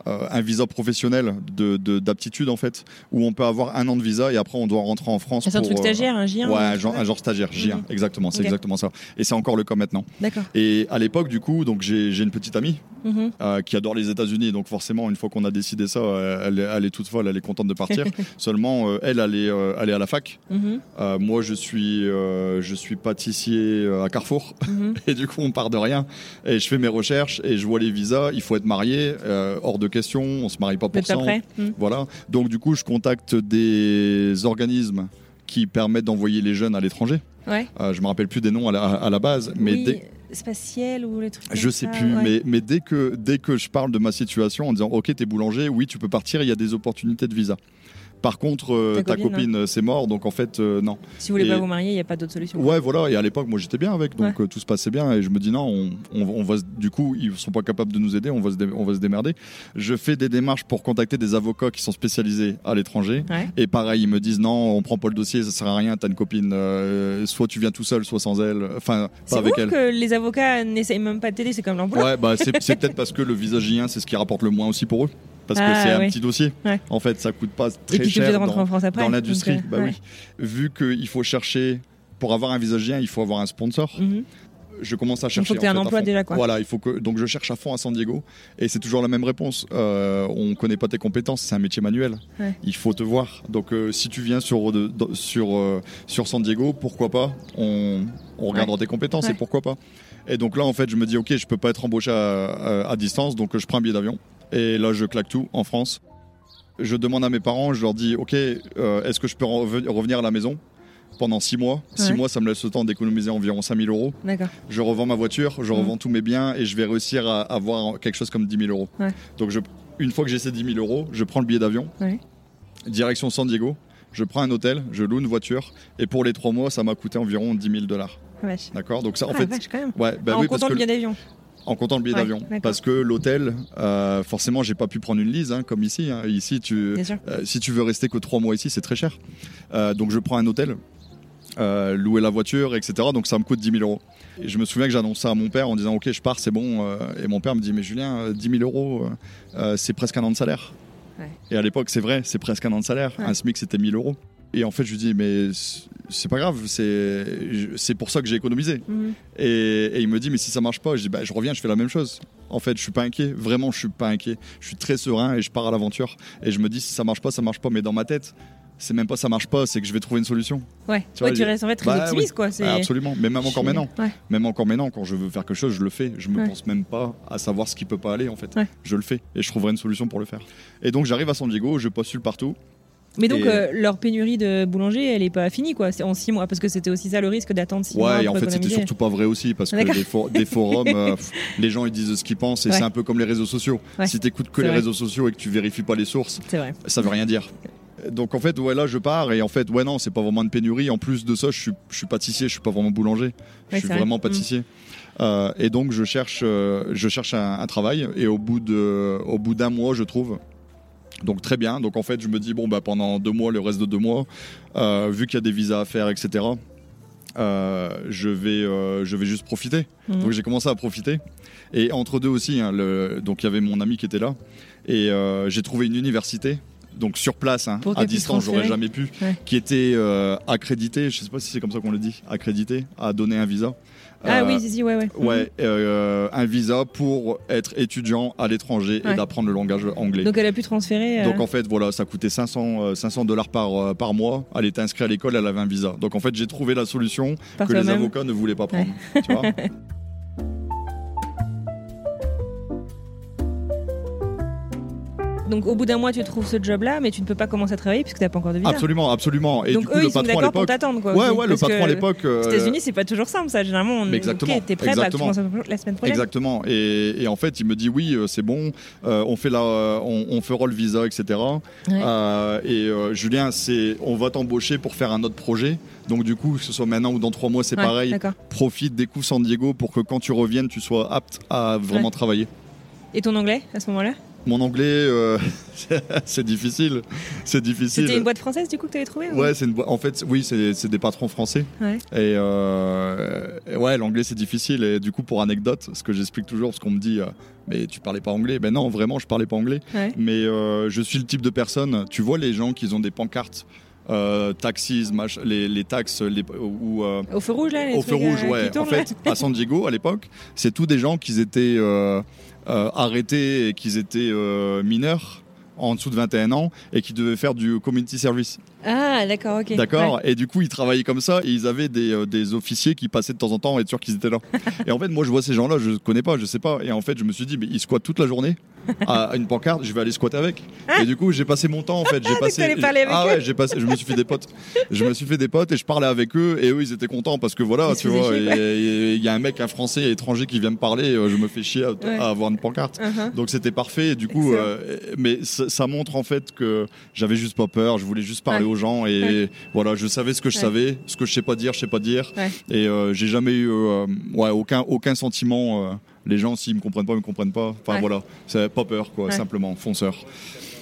Speaker 2: euh, un visa professionnel de- de- d'aptitude en fait, où on peut avoir un an de visa et après on doit rentrer en France.
Speaker 3: C'est un truc
Speaker 2: euh,
Speaker 3: stagiaire, un J1
Speaker 2: Ouais,
Speaker 3: ou-
Speaker 2: un genre, un genre stagiaire, J1,
Speaker 3: Mhm.
Speaker 2: exactement, c'est exactement ça. Et c'est encore le cas maintenant.
Speaker 3: D'accord.
Speaker 2: Et à l'époque, du coup, donc j'ai une petite amie
Speaker 3: Mhm.
Speaker 2: euh, qui adore les États-Unis. Donc forcément, une fois qu'on a décidé ça, elle, est- elle est toute folle, elle est contente de partir. Seulement, euh, elle, elle est, elle est à la fac.
Speaker 3: Mhm.
Speaker 2: Moi, je suis, je suis pâtissier à Carrefour.
Speaker 3: Mhm.
Speaker 2: Et du coup, on part de rien. Et je fais mes recherches et je vois les visas. Il faut être marié, hors de question. On se marie pas pour ça.
Speaker 3: Mhm.
Speaker 2: Voilà. Donc du coup, je contacte des organismes qui permettent d'envoyer les jeunes à l'étranger.
Speaker 3: Ouais.
Speaker 2: Euh, je me rappelle plus des noms à la, à la base, mais
Speaker 3: oui,
Speaker 2: dès-
Speaker 3: spatiel ou les trucs
Speaker 2: je sais
Speaker 3: ça,
Speaker 2: plus,
Speaker 3: ouais.
Speaker 2: mais, mais dès, que, dès que je parle de ma situation en disant Ok, t'es boulanger, oui, tu peux partir, il y a des opportunités de visa. Par contre, euh,
Speaker 3: Ta
Speaker 2: ta
Speaker 3: copine,
Speaker 2: copine, euh, c'est mort, donc en fait, euh, non.
Speaker 3: Si vous voulez
Speaker 2: Et-
Speaker 3: pas vous marier, il n'y a pas d'autre solution.
Speaker 2: Ouais, voilà, et à l'époque, moi j'étais bien avec, donc tout se passait bien, et je me dis non, on, on, on va, du coup, ils sont pas capables de nous aider, on va, se dé- on va se démerder. Je fais des démarches pour contacter des avocats qui sont spécialisés à l'étranger,
Speaker 3: Ouais.
Speaker 2: et pareil, ils me disent non, on prend pas le dossier, ça sert à rien, t'as une copine, euh, soit tu viens tout seul, soit sans elle, enfin,
Speaker 3: C'est
Speaker 2: pas avec elle.
Speaker 3: que les avocats n'essayent même pas de t'aider, c'est comme l'emploi.
Speaker 2: Ouais, bah c'est c'est peut-être parce que le visa J1, c'est ce qui rapporte le moins aussi pour eux. Parce que
Speaker 3: Ah,
Speaker 2: c'est un petit dossier.
Speaker 3: Ouais.
Speaker 2: En fait, ça coûte pas
Speaker 3: Et
Speaker 2: très
Speaker 3: puis es obligé
Speaker 2: cher dans,
Speaker 3: en France après.
Speaker 2: dans l'industrie.
Speaker 3: euh,
Speaker 2: bah
Speaker 3: ouais.
Speaker 2: oui. Vu qu'il faut chercher pour avoir un visagien, il faut avoir un sponsor.
Speaker 3: Mhm.
Speaker 2: Je commence à
Speaker 3: Il
Speaker 2: chercher.
Speaker 3: faut que tu aies
Speaker 2: en
Speaker 3: un
Speaker 2: fait,
Speaker 3: emploi déjà, quoi.
Speaker 2: Voilà, il faut que donc je cherche à fond à San Diego et c'est toujours la même réponse. Euh, on connaît pas tes compétences, c'est un métier manuel. Il faut te voir. Donc euh, si tu viens sur de- de- sur euh, sur San Diego, pourquoi pas On, on regardera tes compétences et pourquoi pas. Et donc là en fait, je me dis ok, je peux pas être embauché à, à- à distance, donc euh, je prends un billet d'avion et là je claque tout en France. Je demande à mes parents, je leur dis ok, euh, est-ce que je peux reven- revenir à la maison pendant six mois? Six
Speaker 3: Ouais.
Speaker 2: mois, ça me laisse le temps d'économiser environ 5000 euros je revends ma voiture, je revends tous mes biens et je vais réussir à avoir quelque chose comme 10 000 euros.
Speaker 3: Ouais.
Speaker 2: Donc je, une fois que j'ai ces 10 000 euros, je prends le billet d'avion,
Speaker 3: Ouais.
Speaker 2: direction San Diego, je prends un hôtel, je loue une voiture et pour les trois mois, ça m'a coûté environ 10 000 dollars.
Speaker 3: Ah.
Speaker 2: D'accord? Donc ça, en
Speaker 3: Ah,
Speaker 2: fait,
Speaker 3: vache, quand même.
Speaker 2: ouais, bah
Speaker 3: en
Speaker 2: oui, parce
Speaker 3: comptant
Speaker 2: que
Speaker 3: le billet d'avion.
Speaker 2: En comptant le billet
Speaker 3: Ouais,
Speaker 2: d'avion, parce que l'hôtel, euh, forcément, j'ai pas pu prendre une lise hein, comme ici. hein. Ici, tu, euh, si tu veux rester que trois mois ici, c'est très cher. Euh, donc je prends un hôtel, euh, louer la voiture, etc. Donc ça me coûte 10 000 euros. Et je me souviens que j'annonce ça à mon père en disant ok je pars c'est bon. et mon père me dit mais Julien euh, 10 000 euros c'est presque un an de salaire.
Speaker 3: Ouais.
Speaker 2: Et à l'époque c'est vrai c'est presque un an de salaire.
Speaker 3: Ouais.
Speaker 2: Un SMIC c'était 1000 euros. Et en fait je lui dis mais c'est pas grave c'est pour ça que j'ai économisé.
Speaker 3: Mhm.
Speaker 2: Et, et il me dit mais si ça marche pas, je dis bah, je reviens, je fais la même chose. En fait, je suis pas inquiet, vraiment je suis pas inquiet. Je suis très serein et je pars à l'aventure. Et je me dis si ça marche pas, ça marche pas. Mais dans ma tête, c'est même pas ça marche pas, c'est que je vais trouver une solution.
Speaker 3: Ouais.
Speaker 2: Tu
Speaker 3: Ouais,
Speaker 2: vois,
Speaker 3: tu restes en fait très
Speaker 2: Bah,
Speaker 3: optimiste,
Speaker 2: oui.
Speaker 3: quoi. C'est-
Speaker 2: Ah, absolument. Mais même encore maintenant,
Speaker 3: Ouais.
Speaker 2: même encore maintenant, quand je veux faire quelque chose, je le fais. Je me
Speaker 3: Ouais.
Speaker 2: pense même pas à savoir ce qui peut pas aller en fait.
Speaker 3: Ouais.
Speaker 2: Je le fais et je trouverai une solution pour le faire. Et donc j'arrive à San Diego, je postule partout.
Speaker 3: Mais donc,
Speaker 2: Et-
Speaker 3: euh, leur pénurie de boulanger, elle est pas finie, quoi. C'est en six mois, parce que c'était aussi ça le risque d'attendre six mois.
Speaker 2: Ouais, et en fait, c'était surtout pas vrai aussi parce que
Speaker 3: D'accord.
Speaker 2: des, for- des forums, euh, les gens ils disent ce qu'ils pensent et
Speaker 3: Ouais.
Speaker 2: c'est un peu comme les réseaux sociaux.
Speaker 3: Ouais.
Speaker 2: Si t'écoutes que
Speaker 3: C'est
Speaker 2: les
Speaker 3: vrai.
Speaker 2: réseaux sociaux et que tu vérifies pas les sources,
Speaker 3: vrai.
Speaker 2: ça veut rien dire. Donc en fait, ouais, là je pars et en fait, ouais, non, c'est pas vraiment une pénurie. En plus de ça, je suis, je suis pâtissier, je suis pas vraiment boulanger. Je
Speaker 3: Ouais,
Speaker 2: suis
Speaker 3: vrai.
Speaker 2: vraiment
Speaker 3: Mm.
Speaker 2: pâtissier. Euh, et donc je cherche, je cherche un, un travail et au bout de, au bout d'un mois, je trouve. Donc très bien. Donc en fait, je me dis bon bah pendant deux mois, le reste de deux mois, euh, vu qu'il y a des visas à faire, etc. euh, je vais, euh, je vais juste profiter.
Speaker 3: Mhm.
Speaker 2: Donc j'ai commencé à profiter. Et entre deux aussi, hein, le- donc il y avait mon ami qui était là. Et j'ai trouvé une université, donc sur place, hein, à distance, j'aurais jamais pu,
Speaker 3: Ouais.
Speaker 2: qui était euh, accréditée, je sais pas si c'est comme ça qu'on le dit, accréditée, à donner un visa.
Speaker 3: Ah
Speaker 2: Euh,
Speaker 3: oui, si, si, ouais, ouais.
Speaker 2: Ouais, euh, un visa pour être étudiant à l'étranger
Speaker 3: Ouais.
Speaker 2: et d'apprendre le langage anglais.
Speaker 3: Donc, elle a pu transférer. euh,
Speaker 2: Donc en fait voilà ça coûtait 500 euh, 500 dollars par euh, par mois. Elle était inscrite à l'école, elle avait un visa. Donc en fait j'ai trouvé la solution
Speaker 3: par
Speaker 2: que les avocats ne voulaient pas prendre. Tu vois
Speaker 3: Donc, au bout d'un mois, tu trouves ce job-là, mais tu ne peux pas commencer à travailler puisque tu n'as pas encore de visa.
Speaker 2: Absolument, absolument. Et
Speaker 3: Donc,
Speaker 2: du coup
Speaker 3: eux,
Speaker 2: le
Speaker 3: ils sont
Speaker 2: patron à
Speaker 3: d'accord pour t'attendre, quoi.
Speaker 2: Ouais ouais le patron à
Speaker 3: que
Speaker 2: l'époque. euh,
Speaker 3: Aux États-Unis, c'est pas toujours simple, ça. Généralement, on
Speaker 2: exactement,
Speaker 3: Ok, t'es prêt, bah, tu
Speaker 2: exactement.
Speaker 3: la semaine prochaine.
Speaker 2: Exactement. Et, et en fait, il me dit oui, euh, c'est bon, euh, on fait la, on, on fera le visa, etc.
Speaker 3: Ouais.
Speaker 2: Euh, et euh, Julien, c'est, on va t'embaucher pour faire un autre projet. Donc du coup, que ce soit maintenant ou dans trois mois, c'est
Speaker 3: Ouais,
Speaker 2: pareil. Profite, découvre San Diego pour que quand tu reviennes, tu sois apte à vraiment
Speaker 3: Ouais.
Speaker 2: travailler.
Speaker 3: Et ton anglais à ce moment-là?
Speaker 2: Mon anglais, euh, c'est difficile. C'est difficile.
Speaker 3: C'était une boîte française du coup que tu avais trouvé ou-
Speaker 2: Ouais, c'est une en fait, oui, c'est des patrons français.
Speaker 3: Ouais.
Speaker 2: Et, euh, et ouais, l'anglais c'est difficile. Et du coup, pour anecdote, ce que j'explique toujours, parce qu'on me dit, euh, mais tu parlais pas anglais. Ben non, vraiment, je parlais pas anglais.
Speaker 3: Ouais.
Speaker 2: Mais je suis le type de personne. Tu vois les gens qui ont des pancartes, euh, taxis, les, les taxes, les, ou euh,
Speaker 3: Au feu rouge là les
Speaker 2: au feu rouge, ouais.
Speaker 3: tournent,
Speaker 2: en fait, à San Diego, à l'époque, c'est tous des gens qui étaient euh, arrêtés et qui étaient euh, mineurs en dessous de 21 ans et qui devaient faire du community service.
Speaker 3: Ah d'accord, ok.
Speaker 2: D'accord
Speaker 3: Ouais.
Speaker 2: Et du coup, ils travaillaient comme ça et ils avaient des, euh, des officiers qui passaient de temps en temps et être sûr qu'ils étaient là. et en fait, moi, je vois ces gens-là, je connais pas, je sais pas. Et en fait, je me suis dit, mais ils squattent toute la journée à une pancarte, je vais aller squatter avec. Et du coup, j'ai passé mon temps en fait. J'ai passé.
Speaker 3: avec
Speaker 2: ah ouais, j'ai passé. Je me suis fait des potes. Je me suis fait des potes et je parlais avec eux et eux, ils étaient contents parce que voilà,
Speaker 3: Ils
Speaker 2: tu vois, il y a un mec, un Français étranger qui vient me parler, euh, je me fais chier à,
Speaker 3: Ouais.
Speaker 2: à avoir une pancarte.
Speaker 3: Uh-huh.
Speaker 2: Donc c'était parfait. Et du coup, euh, mais ça, montre en fait que j'avais juste pas peur. Je voulais juste parler
Speaker 3: Ouais.
Speaker 2: Aux gens et
Speaker 3: Ouais.
Speaker 2: voilà, je savais ce que je
Speaker 3: Ouais.
Speaker 2: savais, ce que je sais pas dire, je sais pas dire.
Speaker 3: Ouais.
Speaker 2: Et euh, j'ai jamais eu, euh, ouais, aucun aucun sentiment. euh, les gens, s'ils me comprennent pas, ils me comprennent pas. Enfin voilà, c'est pas peur quoi, simplement fonceur.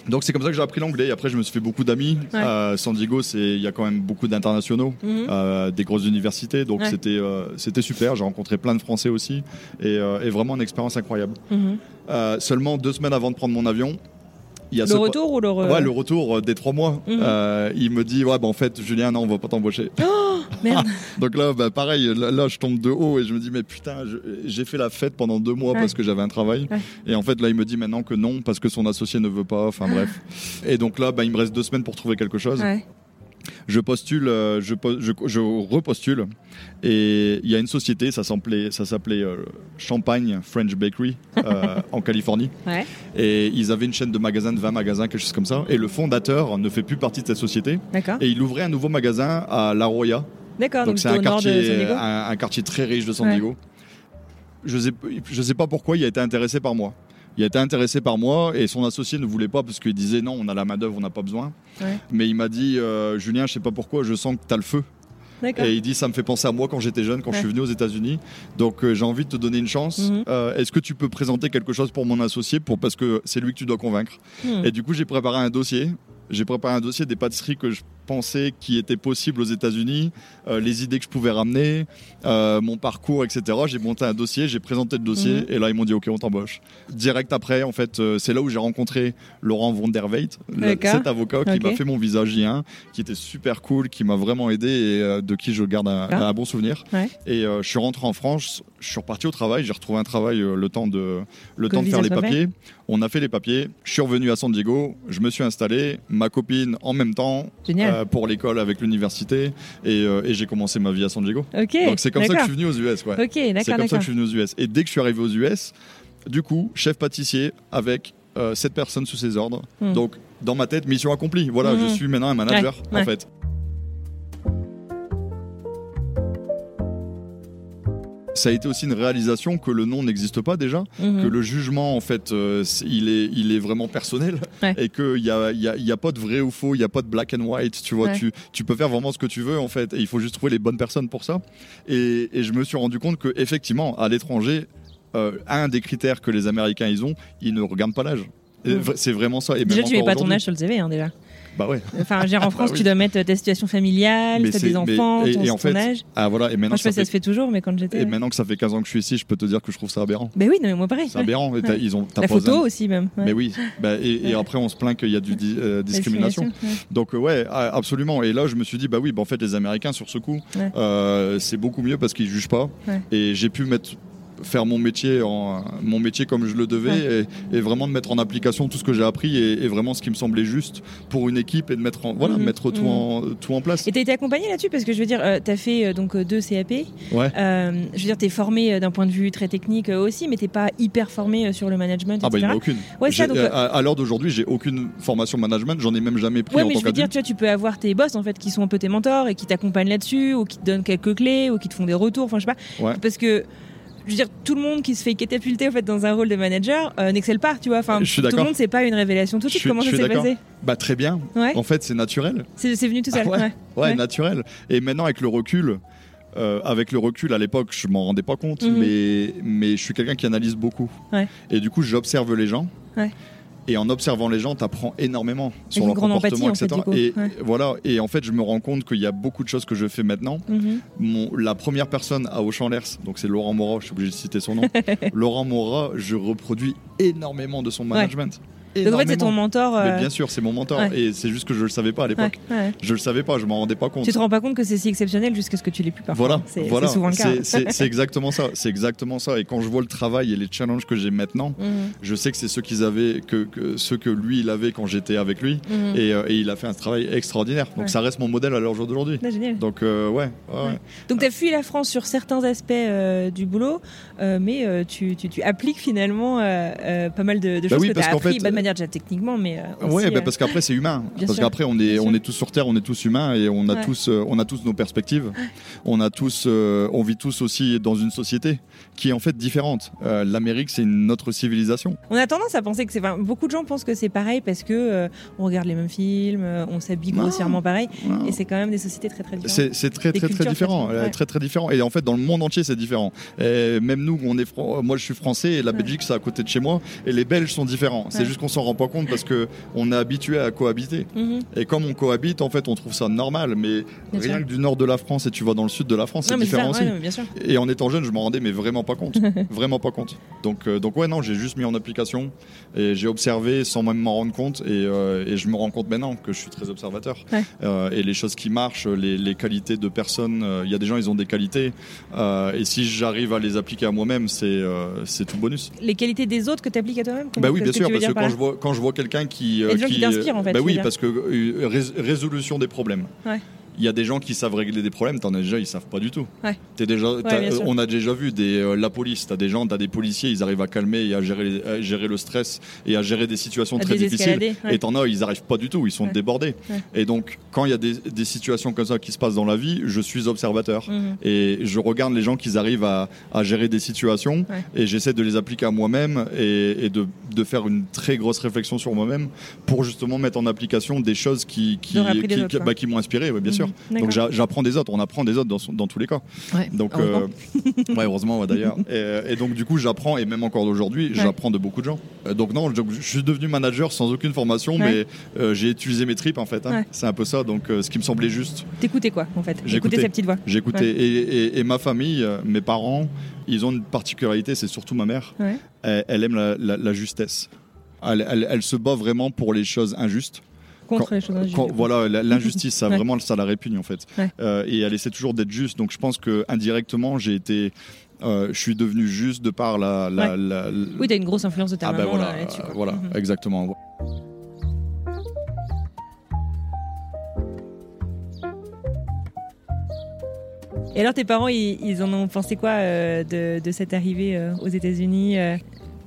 Speaker 2: Donc c'est comme ça que j'ai appris l'anglais. Et après, je me suis fait beaucoup d'amis.
Speaker 3: Ouais.
Speaker 2: San Diego, c'est il y a quand même beaucoup d'internationaux,
Speaker 3: Mhm.
Speaker 2: euh, des grosses universités. Donc
Speaker 3: Ouais.
Speaker 2: c'était euh, c'était super. J'ai rencontré plein de Français aussi et, et vraiment une expérience incroyable.
Speaker 3: Mhm.
Speaker 2: Seulement deux semaines avant de prendre mon avion, il y a
Speaker 3: Le
Speaker 2: ce
Speaker 3: retour ou le re-
Speaker 2: Ouais, le retour euh, des trois mois.
Speaker 3: Mhm.
Speaker 2: Euh, il me dit ouais, bah, en fait, Julien, non, on va pas t'embaucher.
Speaker 3: Merde.
Speaker 2: Donc là, bah, pareil, là, là, je tombe de haut et je me dis, mais putain, j'ai fait la fête pendant deux mois
Speaker 3: Ouais.
Speaker 2: parce que j'avais un travail.
Speaker 3: Ouais.
Speaker 2: Et en fait, là, il me dit maintenant que non, parce que son associé ne veut pas. Enfin bref. Et donc là, bah, il me reste deux semaines pour trouver quelque chose. Je postule, euh, je, po- je, je repostule. Et il y a une société, ça s'appelait, ça s'appelait euh, Champagne French Bakery euh, en Californie.
Speaker 3: Ouais.
Speaker 2: Et ils avaient une chaîne de magasins, de 20 magasins, quelque chose comme ça. Et le fondateur ne fait plus partie de cette société. Et il ouvrait un nouveau magasin à La Roya.
Speaker 3: D'accord.
Speaker 2: Donc c'est un quartier,
Speaker 3: Diego.
Speaker 2: un, un quartier très riche de San
Speaker 3: Ouais.
Speaker 2: Diego. Je sais, je sais pas pourquoi il a été intéressé par moi. Il a été intéressé par moi et son associé ne voulait pas parce qu'il disait non, on a la main d'œuvre, on n'a pas besoin.
Speaker 3: Ouais.
Speaker 2: Mais il m'a dit euh, Julien, je sais pas pourquoi, je sens que tu as le feu. Et il dit ça me fait penser à moi quand j'étais jeune, quand je suis venu aux États-Unis. Donc euh, j'ai envie de te donner une chance.
Speaker 3: Mhm.
Speaker 2: Euh, Est-ce que tu peux présenter quelque chose pour mon associé pour parce que c'est lui que tu dois convaincre.
Speaker 3: Hmm.
Speaker 2: Et du coup j'ai préparé un dossier. J'ai préparé un dossier des pâtisseries que je pensais qui étaient possibles aux États-Unis, euh, les idées que je pouvais ramener, euh, mon parcours, etc. J'ai monté un dossier, j'ai présenté le dossier
Speaker 3: Mhm.
Speaker 2: et là ils m'ont dit ok on t'embauche. Direct après en fait euh, c'est là où j'ai rencontré Laurent von der Weyt, le- cet avocat qui m'a fait mon visage I1, qui était super cool, qui m'a vraiment aidé et de qui je garde un,
Speaker 3: Ah.
Speaker 2: un bon souvenir.
Speaker 3: Ouais.
Speaker 2: Et je suis rentré en France, je suis reparti au travail, j'ai retrouvé un travail le temps de le
Speaker 3: Que
Speaker 2: temps de faire les
Speaker 3: visa
Speaker 2: papiers. On a fait les papiers, je suis revenu à San Diego, je me suis installé, ma copine en même temps euh, pour l'école avec l'université et, euh, et j'ai commencé ma vie à San Diego. Donc c'est comme ça que je suis venu aux US. Ouais. C'est comme ça que je suis venu aux US. Et dès que je suis arrivé aux US, du coup, chef pâtissier avec euh, sept personnes sous ses ordres.
Speaker 3: Hmm.
Speaker 2: Donc dans ma tête, mission accomplie. Voilà, je suis maintenant un manager
Speaker 3: Ouais, ouais.
Speaker 2: en fait. Ça a été aussi une réalisation que le nom n'existe pas déjà,
Speaker 3: Mhm.
Speaker 2: que le jugement en fait euh, il est il est vraiment personnel
Speaker 3: Ouais.
Speaker 2: et qu'il y a, y, a, il y a pas de vrai ou faux il y a pas de black and white tu vois
Speaker 3: Ouais.
Speaker 2: tu, tu peux faire vraiment ce que tu veux en fait et il faut juste trouver les bonnes personnes pour ça et, et je me suis rendu compte que effectivement à l'étranger euh, un des critères que les Américains ils ont ils ne regardent pas l'âge v- c'est vraiment ça et
Speaker 3: Déjà,
Speaker 2: même
Speaker 3: tu mets pas ton âge sur le CV, hein, déjà.
Speaker 2: Bah ouais
Speaker 3: Enfin, en France,
Speaker 2: oui.
Speaker 3: tu dois mettre ta situation familiale,
Speaker 2: Mais
Speaker 3: t'as des
Speaker 2: mais-
Speaker 3: enfants,
Speaker 2: et-
Speaker 3: ton,
Speaker 2: et en
Speaker 3: ton
Speaker 2: fait,
Speaker 3: âge.
Speaker 2: ah voilà et maintenant
Speaker 3: Moi, je sais
Speaker 2: ça
Speaker 3: ça se fait toujours, mais quand j'étais.
Speaker 2: et maintenant que ça fait 15 ans que je suis ici je peux te dire que je trouve ça aberrant
Speaker 3: Ben oui, non, mais moi pareil.
Speaker 2: c'est
Speaker 3: ouais.
Speaker 2: aberrant Et
Speaker 3: Ouais.
Speaker 2: ils ont
Speaker 3: La photo aussi, même.
Speaker 2: mais oui Bah, et, après on se plaint qu'il y a du di- euh, discrimination. Donc euh, ouais, absolument. Et là, je me suis dit, bah oui, bah, en fait, les Américains sur ce coup, euh, c'est beaucoup mieux parce qu'ils jugent pas. Et j'ai pu mettre faire mon métier en mon métier comme je le devais et, et vraiment de mettre en application tout ce que j'ai appris et, et vraiment ce qui me semblait juste pour une équipe et de mettre en, voilà
Speaker 3: Mhm,
Speaker 2: mettre tout
Speaker 3: mhm.
Speaker 2: en tout en place
Speaker 3: Et t'as été accompagné là-dessus? Parce que je veux dire, euh, t'as fait euh, donc euh, deux CAP.
Speaker 2: ouais
Speaker 3: Euh, je veux dire, t'es formé euh, d'un point de vue très technique aussi, mais t'es pas hyper formé sur le management,
Speaker 2: ah bah il n'y en a aucune
Speaker 3: Ouais, ça,
Speaker 2: J'ai-
Speaker 3: donc,
Speaker 2: à, à l'heure d'aujourd'hui j'ai aucune formation management j'en ai même jamais pris
Speaker 3: Ouais,
Speaker 2: en
Speaker 3: mais
Speaker 2: tant
Speaker 3: je veux dire, tu vois, tu peux avoir tes boss en fait qui sont un peu tes mentors et qui t'accompagnent là-dessus ou qui te donnent quelques clés ou qui te font des retours. Enfin, je sais pas.
Speaker 2: Ouais.
Speaker 3: Parce que je veux dire, tout le monde qui se fait catapulter en fait dans un rôle de manager euh, n'excelle pas, tu vois. Enfin,
Speaker 2: Je suis
Speaker 3: tout le monde, c'est pas une révélation tout de suite. Comment ça s'est passé?
Speaker 2: Bah très bien
Speaker 3: Ouais.
Speaker 2: en fait c'est naturel
Speaker 3: C'est venu tout seul.
Speaker 2: Ah ouais.
Speaker 3: ouais.
Speaker 2: Ouais,
Speaker 3: Ouais.
Speaker 2: naturel. Et maintenant, avec le recul, euh, avec le recul, à l'époque, je m'en rendais pas compte,
Speaker 3: Mhm.
Speaker 2: mais, mais je suis quelqu'un qui analyse beaucoup. Et du coup, j'observe les gens. Et en observant les gens, tu apprends énormément sur leur comportement,
Speaker 3: empathie, en fait,
Speaker 2: etc. Et
Speaker 3: Ouais.
Speaker 2: voilà. Et en fait, je me rends compte qu'il y a beaucoup de choses que je fais maintenant.
Speaker 3: Mhm.
Speaker 2: Mon, la première personne à Auchan-Lers, donc c'est Laurent Mora, je suis obligé de citer son nom. Laurent Mora, je reproduis énormément de son management.
Speaker 3: Donc en fait, c'est ton
Speaker 2: Énormément.
Speaker 3: mentor. euh,
Speaker 2: Mais bien sûr, c'est mon mentor.
Speaker 3: ouais.
Speaker 2: Et c'est juste que je le savais pas à
Speaker 3: ouais,
Speaker 2: l'époque.
Speaker 3: ouais.
Speaker 2: Je le savais pas, je m'en rendais pas compte.
Speaker 3: Tu te rends pas compte que c'est si exceptionnel jusqu'à ce que tu l'aies plus parfois.
Speaker 2: Voilà,
Speaker 3: c'est
Speaker 2: voilà.
Speaker 3: souvent le cas.
Speaker 2: C'est- exactement ça. C'est exactement ça. Et quand je vois le travail et les challenges que j'ai maintenant,
Speaker 3: Mhm,
Speaker 2: je sais que c'est ceux qu'ils avaient, que, que ceux que lui il avait quand j'étais avec lui.
Speaker 3: mhm.
Speaker 2: Et, euh, et il a fait un travail extraordinaire. Donc
Speaker 3: Ouais.
Speaker 2: ça reste mon modèle à l'heure d'aujourd'hui.
Speaker 3: Ah, génial.
Speaker 2: Donc euh, ouais, ouais, ouais.
Speaker 3: Donc tu as fui la France sur certains aspects euh, du boulot, mais tu, tu, tu appliques finalement pas mal de, de
Speaker 2: Bah
Speaker 3: choses
Speaker 2: oui,
Speaker 3: que tu as appris,
Speaker 2: fait,
Speaker 3: manière déjà techniquement, mais euh,
Speaker 2: Ouais, bah,
Speaker 3: euh,
Speaker 2: parce qu'après c'est humain.
Speaker 3: Bien
Speaker 2: Parce qu'après on est on est tous sur terre, on est tous humains et on a
Speaker 3: Ouais.
Speaker 2: tous euh, on a tous nos perspectives. On a tous euh, on vit tous aussi dans une société qui est en fait différente. L'Amérique c'est une autre civilisation.
Speaker 3: on a tendance à penser que c'est. enfin, beaucoup de gens pensent que c'est pareil parce que on regarde les mêmes films, on s'habille grossièrement pareil,
Speaker 2: Non.
Speaker 3: et c'est quand même des sociétés très très différentes.
Speaker 2: C'est très très très différent,
Speaker 3: très-
Speaker 2: très très différent. Et en fait, dans le monde entier, c'est différent. Et même nous, on est, moi, je suis français et la
Speaker 3: Ouais.
Speaker 2: Belgique, c'est à côté de chez moi. Et les Belges sont différents. C'est juste qu'on s'en rend pas compte parce que on est habitué à cohabiter.
Speaker 3: Mhm.
Speaker 2: Et comme on cohabite, en fait, on trouve ça normal. Mais
Speaker 3: Bien
Speaker 2: rien
Speaker 3: sûr.
Speaker 2: que du nord de la France et tu vas dans le sud de la France, c'est différent
Speaker 3: ça,
Speaker 2: aussi.
Speaker 3: ouais.
Speaker 2: Et en étant jeune, je m'en rendais mais vraiment pas compte, vraiment pas compte. Donc, euh, donc ouais, non, j'ai juste mis en application et j'ai observé sans même m'en rendre compte. Et, euh, et je me rends compte maintenant que je suis très observateur.
Speaker 3: Ouais.
Speaker 2: Euh, et les choses qui marchent, les, les qualités de personnes, il y a des gens, ils ont des qualités. et si j'arrive à les appliquer à moi-même, c'est c'est tout bonus.
Speaker 3: Les qualités des autres que tu appliques à toi-même
Speaker 2: Bah oui, bien sûr, parce que quand je vois quand je vois quelqu'un qui, euh,
Speaker 3: qui t'inspirent, en fait,
Speaker 2: bah oui, parce que euh, rés- résolution des problèmes.
Speaker 3: Ouais.
Speaker 2: Il y a des gens qui savent régler des problèmes, t'en as déjà, ils savent pas du tout.
Speaker 3: Ouais.
Speaker 2: T'es déjà,
Speaker 3: sûr.
Speaker 2: on a déjà vu des, euh, la police, t'as des gens, t'as des policiers, ils arrivent à calmer et à gérer, les- à gérer le stress et à gérer des situations
Speaker 3: À
Speaker 2: très difficiles.
Speaker 3: ouais.
Speaker 2: Et t'en as, ils arrivent pas du tout, ils sont débordés. Et donc, quand il y a des, des situations comme ça qui se passent dans la vie, je suis observateur
Speaker 3: Mhm.
Speaker 2: et je regarde les gens qui arrivent à, à gérer des situations et j'essaie de les appliquer à moi-même et, et de, de faire une très grosse réflexion sur moi-même pour justement mettre en application des choses qui,
Speaker 3: quoi.
Speaker 2: bah, m'ont inspiré, bien sûr. Donc j'a- j'apprends des autres, on apprend des autres dans, son- dans tous les cas.
Speaker 3: Ouais,
Speaker 2: Donc,
Speaker 3: heureusement.
Speaker 2: euh, ouais, heureusement ouais, d'ailleurs. Et, et donc du coup j'apprends et même encore aujourd'hui j'apprends de beaucoup de gens. Euh, Donc non, je, je suis devenu manager sans aucune formation, mais euh, j'ai utilisé mes tripes en fait. hein. C'est un peu ça. Donc euh, ce qui me semblait juste.
Speaker 3: T'écoutais quoi, en fait?
Speaker 2: Écouté.
Speaker 3: sa petite voix.
Speaker 2: Écouté et, et- et ma famille, mes parents, ils ont une particularité, c'est surtout ma mère. Elle, elle aime la, la- la justesse. Elle, elle- elle se bat vraiment pour les choses injustes.
Speaker 3: Contre
Speaker 2: Quand-
Speaker 3: les choses injustes.
Speaker 2: Quand- voilà, l'injustice, ça
Speaker 3: Ouais.
Speaker 2: vraiment, ça la répugne en fait.
Speaker 3: Ouais.
Speaker 2: Euh, et elle essaie toujours d'être juste. Donc je pense que indirectement, j'ai été, euh, je suis devenu juste de par la. la,
Speaker 3: Ouais.
Speaker 2: la- la-
Speaker 3: Oui, t'as une grosse influence de ta
Speaker 2: ah
Speaker 3: maman
Speaker 2: voilà,
Speaker 3: euh,
Speaker 2: euh, voilà,
Speaker 3: Mhm.
Speaker 2: exactement.
Speaker 3: Et alors, tes parents, ils, ils en ont pensé quoi euh, de, de cette arrivée aux États-Unis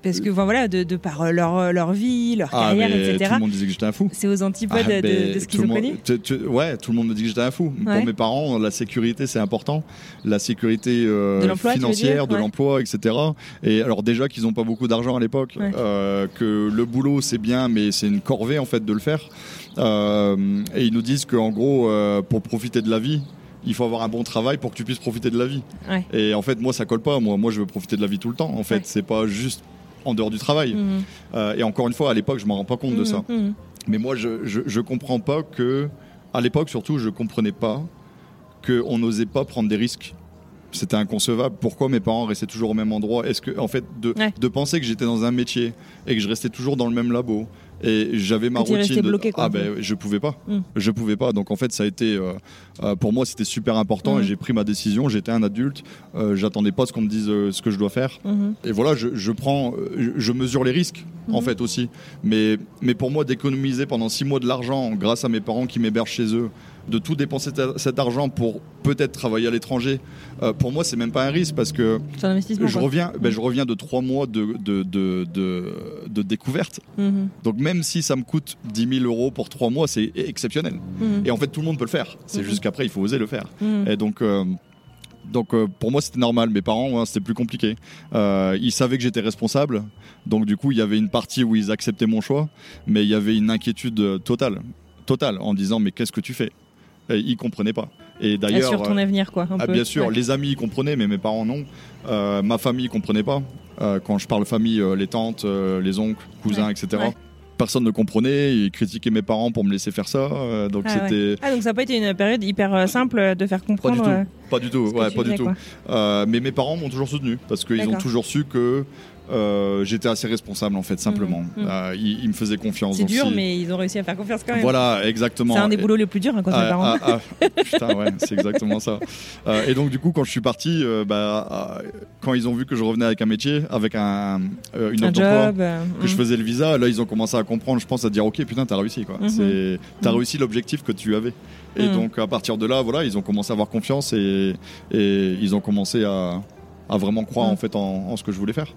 Speaker 3: Parce que, voilà, de, de par euh, leur, leur vie, leur
Speaker 2: Ah,
Speaker 3: carrière, etc.
Speaker 2: tout le monde disait que j'étais un fou.
Speaker 3: C'est aux antipodes
Speaker 2: Ah,
Speaker 3: de, de ce qu'ils ont
Speaker 2: monde-
Speaker 3: connu.
Speaker 2: tu- tu- ouais, tout le monde me dit que j'étais un fou.
Speaker 3: Ouais.
Speaker 2: Pour mes parents, la sécurité c'est important, la sécurité euh,
Speaker 3: De
Speaker 2: financière, de
Speaker 3: Ouais.
Speaker 2: l'emploi, etc. Et alors déjà qu'ils n'ont pas beaucoup d'argent à l'époque,
Speaker 3: Ouais.
Speaker 2: euh, que le boulot c'est bien, mais c'est une corvée en fait de le faire. Euh, et ils nous disent qu'en gros, euh, pour profiter de la vie. Il faut avoir un bon travail pour que tu puisses profiter de la vie.
Speaker 3: Ouais.
Speaker 2: Et en fait, moi, ça colle pas. Moi, moi, je veux profiter de la vie tout le temps. En fait,
Speaker 3: Ouais.
Speaker 2: c'est pas juste en dehors du travail.
Speaker 3: Mhm.
Speaker 2: Euh, et encore une fois, à l'époque, je m'en rends pas compte de
Speaker 3: Mhm,
Speaker 2: ça.
Speaker 3: mhm.
Speaker 2: Mais moi, je, je, je comprends pas que, à l'époque surtout, je comprenais pas qu'on n'osait pas prendre des risques. C'était inconcevable. Pourquoi mes parents restaient toujours au même endroit? Est-ce que, en fait, de,
Speaker 3: Ouais.
Speaker 2: de penser que j'étais dans un métier et que je restais toujours dans le même labo et j'avais ma routine.
Speaker 3: bloqué, quoi,
Speaker 2: ah ben, je pouvais pas.
Speaker 3: Mm.
Speaker 2: Je pouvais pas. Donc en fait, ça a été, euh, euh, pour moi, c'était super important et j'ai pris ma décision. J'étais un adulte. Euh, J'attendais pas ce qu'on me dise euh, ce que je dois faire.
Speaker 3: Mhm.
Speaker 2: Et voilà, je, je prends, je, je mesure les risques en fait aussi. Mais, mais pour moi, d'économiser pendant six mois de l'argent grâce à mes parents qui m'hébergent chez eux, de tout dépenser cet argent pour peut-être travailler à l'étranger, euh, pour moi, c'est même pas un risque parce que
Speaker 3: un
Speaker 2: je reviens, ben, je reviens de trois mois de, de, de, de, de découverte.
Speaker 3: Mhm.
Speaker 2: Donc même si ça me coûte 10 000 euros pour trois mois, c'est exceptionnel.
Speaker 3: Mhm.
Speaker 2: Et en fait, tout le monde peut le faire. C'est
Speaker 3: Mhm.
Speaker 2: juste qu'après, il faut oser le faire. Et donc, euh, donc euh, pour moi, c'était normal. Mes parents, hein, c'était plus compliqué. Euh, ils savaient que j'étais responsable. Donc, du coup, il y avait une partie où ils acceptaient mon choix, mais il y avait une inquiétude totale, totale, en disant mais qu'est-ce que tu fais? Et ils comprenaient pas. Et d'ailleurs,
Speaker 3: Assure ton
Speaker 2: euh,
Speaker 3: avenir, quoi. un
Speaker 2: ah,
Speaker 3: peu.
Speaker 2: bien sûr,
Speaker 3: Ouais.
Speaker 2: les amis ils comprenaient, mais mes parents non. Euh, ma famille comprenait pas. Euh, quand je parle famille, euh, les tantes, euh, les oncles, cousins,
Speaker 3: Ouais.
Speaker 2: etc.
Speaker 3: Ouais.
Speaker 2: Personne ne comprenait. Ils critiquaient mes parents pour me laisser faire ça. Euh, donc
Speaker 3: Ah
Speaker 2: c'était
Speaker 3: Ah, donc ça n'a pas été une période hyper euh, simple de faire
Speaker 2: pas du
Speaker 3: comprendre.
Speaker 2: tout.
Speaker 3: euh,
Speaker 2: Pas du tout. Ouais, pas du tout. Euh, mais mes parents m'ont toujours soutenu parce qu'ils ont toujours su que euh, j'étais assez responsable en fait simplement.
Speaker 3: Mhm, mhm.
Speaker 2: Euh, ils, ils me faisaient confiance.
Speaker 3: C'est dur,
Speaker 2: si-
Speaker 3: mais ils ont réussi à faire confiance quand même.
Speaker 2: Voilà, exactement.
Speaker 3: C'est un des
Speaker 2: Et-
Speaker 3: boulots les plus durs hein, quand
Speaker 2: ah,
Speaker 3: parent.
Speaker 2: ah, ah, putain, ouais, c'est exactement ça. Euh, et donc, du coup, quand je suis parti, bah, quand ils ont vu que je revenais avec un métier, avec un, une
Speaker 3: un job.
Speaker 2: que je
Speaker 3: mm.
Speaker 2: faisais le visa, là, ils ont commencé à comprendre, je pense, à dire, ok, putain, t'as réussi, quoi.
Speaker 3: Mhm.
Speaker 2: C'est, t'as réussi l'objectif que tu avais. Et donc, à partir de là, voilà, ils ont commencé à avoir confiance et, et ils ont commencé à, à vraiment croire, en fait, en, en ce que je voulais faire.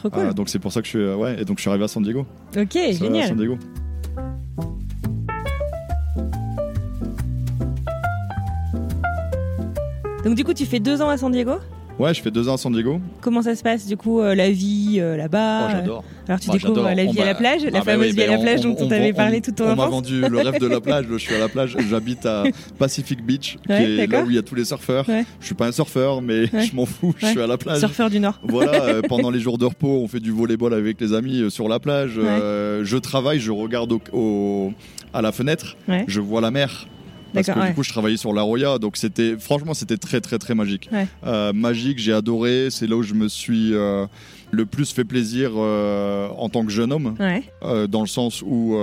Speaker 3: Trop cool.
Speaker 2: Donc, c'est pour ça que je suis, euh, ouais, et donc, je suis arrivé à San Diego.
Speaker 3: ok,
Speaker 2: Je suis arrivé à
Speaker 3: génial.
Speaker 2: San Diego.
Speaker 3: Donc du coup, tu fais deux ans à San Diego?
Speaker 2: Ouais, je fais deux ans à San Diego.
Speaker 3: Comment ça se passe du coup euh, la vie euh, là-bas
Speaker 2: Oh, j'adore.
Speaker 3: Alors tu
Speaker 2: Bah,
Speaker 3: découvres la
Speaker 2: On
Speaker 3: vie à la plage, la
Speaker 2: Ah bah
Speaker 3: fameuse
Speaker 2: oui,
Speaker 3: vie à la plage
Speaker 2: on-
Speaker 3: dont on t'avait parlé tout ton
Speaker 2: On m'a
Speaker 3: enfance.
Speaker 2: vendu le rêve de la plage. Je suis à la plage. J'habite à Pacific Beach, qui est là où il y a tous les surfeurs.
Speaker 3: Ouais.
Speaker 2: Je suis pas un surfeur, mais
Speaker 3: Ouais.
Speaker 2: je m'en fous. Je suis à la plage.
Speaker 3: Surfeur du Nord.
Speaker 2: Voilà, euh, pendant les jours de repos, on fait du volleyball avec les amis euh, sur la plage. Euh, je travaille, je regarde au, au- à la fenêtre, je vois la mer. Parce que
Speaker 3: ouais.
Speaker 2: du coup, je travaillais sur la Roya, donc c'était, franchement, c'était très, très, très magique.
Speaker 3: Ouais.
Speaker 2: Euh, magique, j'ai adoré. C'est là où je me suis euh, le plus fait plaisir euh, en tant que jeune homme,
Speaker 3: Ouais.
Speaker 2: dans le sens où.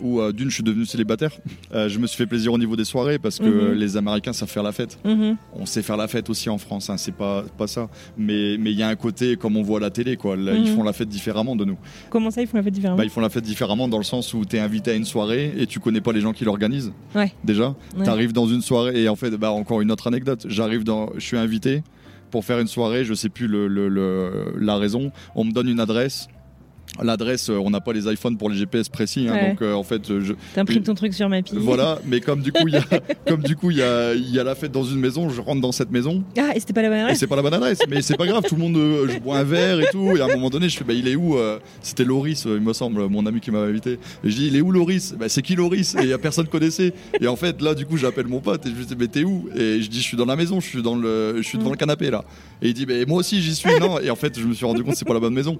Speaker 2: Où euh, d'une je suis devenu célibataire, Euh, je me suis fait plaisir au niveau des soirées parce que
Speaker 3: Mhm.
Speaker 2: les Américains savent faire la fête.
Speaker 3: Mhm.
Speaker 2: On sait faire la fête aussi en France, hein, c'est pas pas ça. Mais mais il y a un côté comme on voit à la télé quoi. Là, Ils
Speaker 3: Mhm.
Speaker 2: font la fête différemment de nous.
Speaker 3: Comment ça ils font la fête différemment
Speaker 2: Bah, ils font la fête différemment dans le sens où tu es invité à une soirée et tu connais pas les gens qui l'organisent.
Speaker 3: Ouais.
Speaker 2: Déjà,
Speaker 3: Ouais.
Speaker 2: tu arrives dans une soirée et en fait, bah, encore une autre anecdote. J'arrive dans, je suis invité pour faire une soirée, je sais plus le, le- le- la raison. On me donne une adresse. L'adresse, euh, on n'a pas les iPhones pour les GPS précis, hein,
Speaker 3: Ouais.
Speaker 2: donc euh, en fait, euh, je,
Speaker 3: T'imprimes ton truc sur ma pile.
Speaker 2: voilà. Mais comme du coup, il y a, comme du coup, il y a, il y a la fête dans une maison, je rentre dans cette maison.
Speaker 3: Ah et c'était pas la bonne
Speaker 2: Et
Speaker 3: adresse
Speaker 2: c'est pas la bonne adresse, mais c'est pas grave, tout le monde, euh, je bois un verre et tout, et à un moment donné, je fais, bah il est où euh, C'était Loris, il me semble, mon ami qui m'avait invité. Et je dis, il est où Loris? Bah c'est qui Loris? Et il y a personne connaissait. Et en fait, là, du coup, j'appelle mon pote et je lui dis, mais t'es où? Et je dis, je suis dans la maison, je suis dans le, je suis devant le canapé là. Et il dit, mais moi aussi j'y suis, non? Et en fait, je me suis rendu compte c'est pas la bonne maison.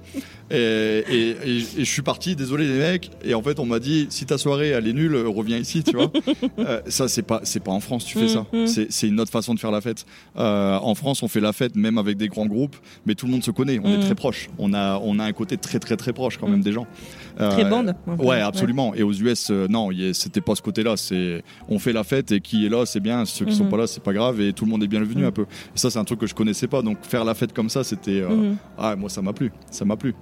Speaker 2: Et, et, et- et je suis parti, désolé les mecs. Et en fait, on m'a dit, si ta soirée elle est nulle, reviens ici, tu vois. Euh, ça, c'est pas, c'est pas en France, tu fais ça.
Speaker 3: Mhm.
Speaker 2: C'est, c'est une autre façon de faire la fête. Euh, en France, on fait la fête même avec des grands groupes, mais tout le monde se connaît. On est
Speaker 3: Mhm.
Speaker 2: très proche. On a, on a un côté très, très, très proche quand même des gens. Euh,
Speaker 3: Très bande.
Speaker 2: Ouais, absolument. Et aux US, euh, non, c'était pas ce côté-là. C'est, on fait la fête et qui est là, c'est bien. Ceux qui sont
Speaker 3: Mhm.
Speaker 2: pas là, c'est pas grave. Et tout le monde est bienvenu un peu. Et ça, c'est un truc que je connaissais pas. Donc faire la fête comme ça, c'était,
Speaker 3: Mhm.
Speaker 2: ah, moi, ça m'a plu. Ça m'a plu.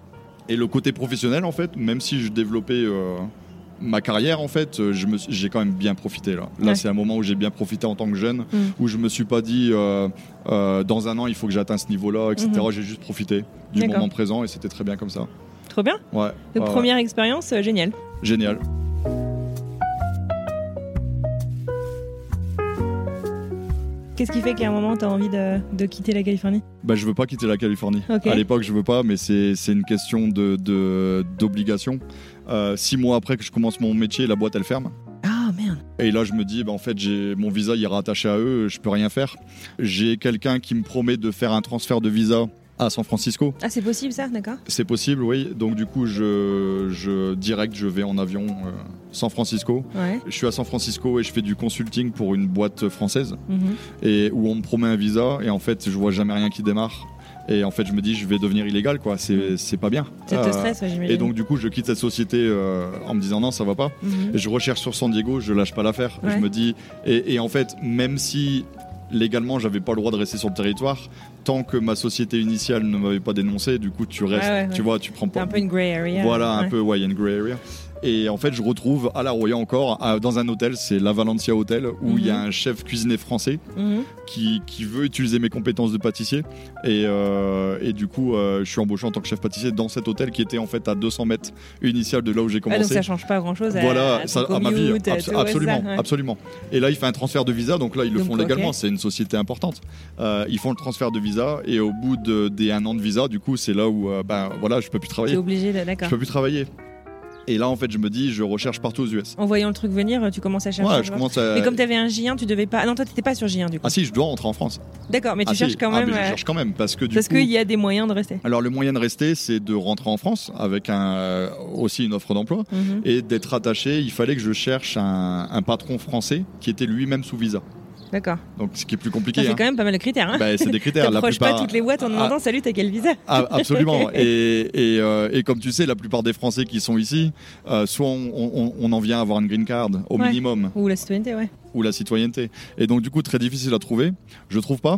Speaker 2: Et le côté professionnel, en fait, même si je développais euh, ma carrière, en fait, euh, j'ai quand même bien profité là. Là,
Speaker 3: Ouais.
Speaker 2: c'est un moment où j'ai bien profité en tant que jeune,
Speaker 3: Mhm.
Speaker 2: où je me suis pas dit euh, euh, dans un an, il faut que j'atteigne ce niveau-là, etc.
Speaker 3: Mhm.
Speaker 2: J'ai juste profité du moment présent et c'était très bien comme ça.
Speaker 3: Trop bien.
Speaker 2: Ouais.
Speaker 3: Donc
Speaker 2: ouais,
Speaker 3: première expérience géniale.
Speaker 2: Génial.
Speaker 3: Qu'est-ce qui fait qu'à un moment t'as envie de, de quitter la Californie?
Speaker 2: Bah, je veux pas quitter la Californie. À l'époque, je veux pas, mais c'est une question de de- d'obligation. Euh, six mois après que je commence mon métier, la boîte elle ferme.
Speaker 3: Ah merde.
Speaker 2: Et là, je me dis, bah, en fait, j'ai mon visa il est rattaché à eux, je peux rien faire. J'ai quelqu'un qui me promet de faire un transfert de visa à San Francisco.
Speaker 3: Ah c'est possible ça, d'accord
Speaker 2: C'est possible, oui. Donc du coup, je, je direct, je vais en avion euh, San Francisco.
Speaker 3: Ouais.
Speaker 2: Je suis à San Francisco et je fais du consulting pour une boîte française
Speaker 3: Mhm.
Speaker 2: et où on me promet un visa et en fait, je vois jamais rien qui démarre. Et en fait, je me dis, je vais devenir illégal, quoi. C'est c'est pas bien.
Speaker 3: Ça te
Speaker 2: Euh,
Speaker 3: stresse, ouais,
Speaker 2: et donc du coup, je quitte cette société euh, en me disant non, ça va pas.
Speaker 3: Mhm.
Speaker 2: Et je recherche sur San Diego, je lâche pas l'affaire.
Speaker 3: Ouais.
Speaker 2: Je me dis et, et en fait, même si légalement j'avais pas le droit de rester sur le territoire, tant que ma société initiale ne m'avait pas dénoncé, du coup tu restes,
Speaker 3: Ouais, ouais, ouais.
Speaker 2: tu vois, tu prends pas.
Speaker 3: un peu une area.
Speaker 2: Voilà, un peu, ouais, il y a une grey area. Et en fait, je retrouve à La Roya encore, à- dans un hôtel, c'est la Valencia Hotel, où il y a
Speaker 3: Mhm.
Speaker 2: un chef cuisinier français
Speaker 3: Mhm.
Speaker 2: qui, qui veut utiliser mes compétences de pâtissier. Et, euh, et du coup, euh, je suis embauché en tant que chef pâtissier dans cet hôtel qui était en fait à 200 mètres initial de là où j'ai
Speaker 3: Ah,
Speaker 2: commencé.
Speaker 3: donc ça change pas grand chose
Speaker 2: Voilà,
Speaker 3: à,
Speaker 2: ça, à ma vie, absolument,
Speaker 3: ça, ouais.
Speaker 2: absolument. Et là, il fait un transfert de visa, donc là, ils le
Speaker 3: Donc,
Speaker 2: font légalement. C'est une société importante. Euh, ils font le transfert de visa, et au bout de, des un an de visa, du coup, c'est là où, ben voilà, je peux plus travailler.
Speaker 3: obligé, d'accord.
Speaker 2: Je peux plus travailler. Et là, en fait, je me dis, je recherche partout aux US.
Speaker 3: En voyant le truc venir, tu commences à chercher.
Speaker 2: Ouais,
Speaker 3: je
Speaker 2: commence à.
Speaker 3: Mais comme t'avais un J1, tu devais pas. Ah non, toi t'étais pas sur J1 du coup.
Speaker 2: Ah si, je dois rentrer en France.
Speaker 3: D'accord, mais tu
Speaker 2: Ah, si.
Speaker 3: cherches quand
Speaker 2: Ah,
Speaker 3: même.
Speaker 2: mais je
Speaker 3: euh,
Speaker 2: cherche quand même parce que du
Speaker 3: Parce
Speaker 2: coup.
Speaker 3: qu'il y a des moyens de rester.
Speaker 2: Alors le moyen de rester, c'est de rentrer en France avec un, euh, aussi une offre d'emploi
Speaker 3: Mhm.
Speaker 2: et d'être attaché. Il fallait que je cherche un, un patron français qui était lui-même sous visa.
Speaker 3: D'accord.
Speaker 2: Donc ce qui est plus compliqué.
Speaker 3: fait
Speaker 2: hein.
Speaker 3: quand même pas mal de critères. Hein
Speaker 2: Bah, c'est des critères. La plupart.
Speaker 3: pas toutes les boîtes en
Speaker 2: Ah,
Speaker 3: demandant Salut, t'as quel visa
Speaker 2: ah, absolument. et, et, euh, et comme tu sais, la plupart des Français qui sont ici, euh, soit on, on- on en vient à avoir une green card au
Speaker 3: Ouais.
Speaker 2: minimum
Speaker 3: Ou la citoyenneté, ouais.
Speaker 2: ou la citoyenneté. Et donc du coup très difficile à trouver. Je trouve pas.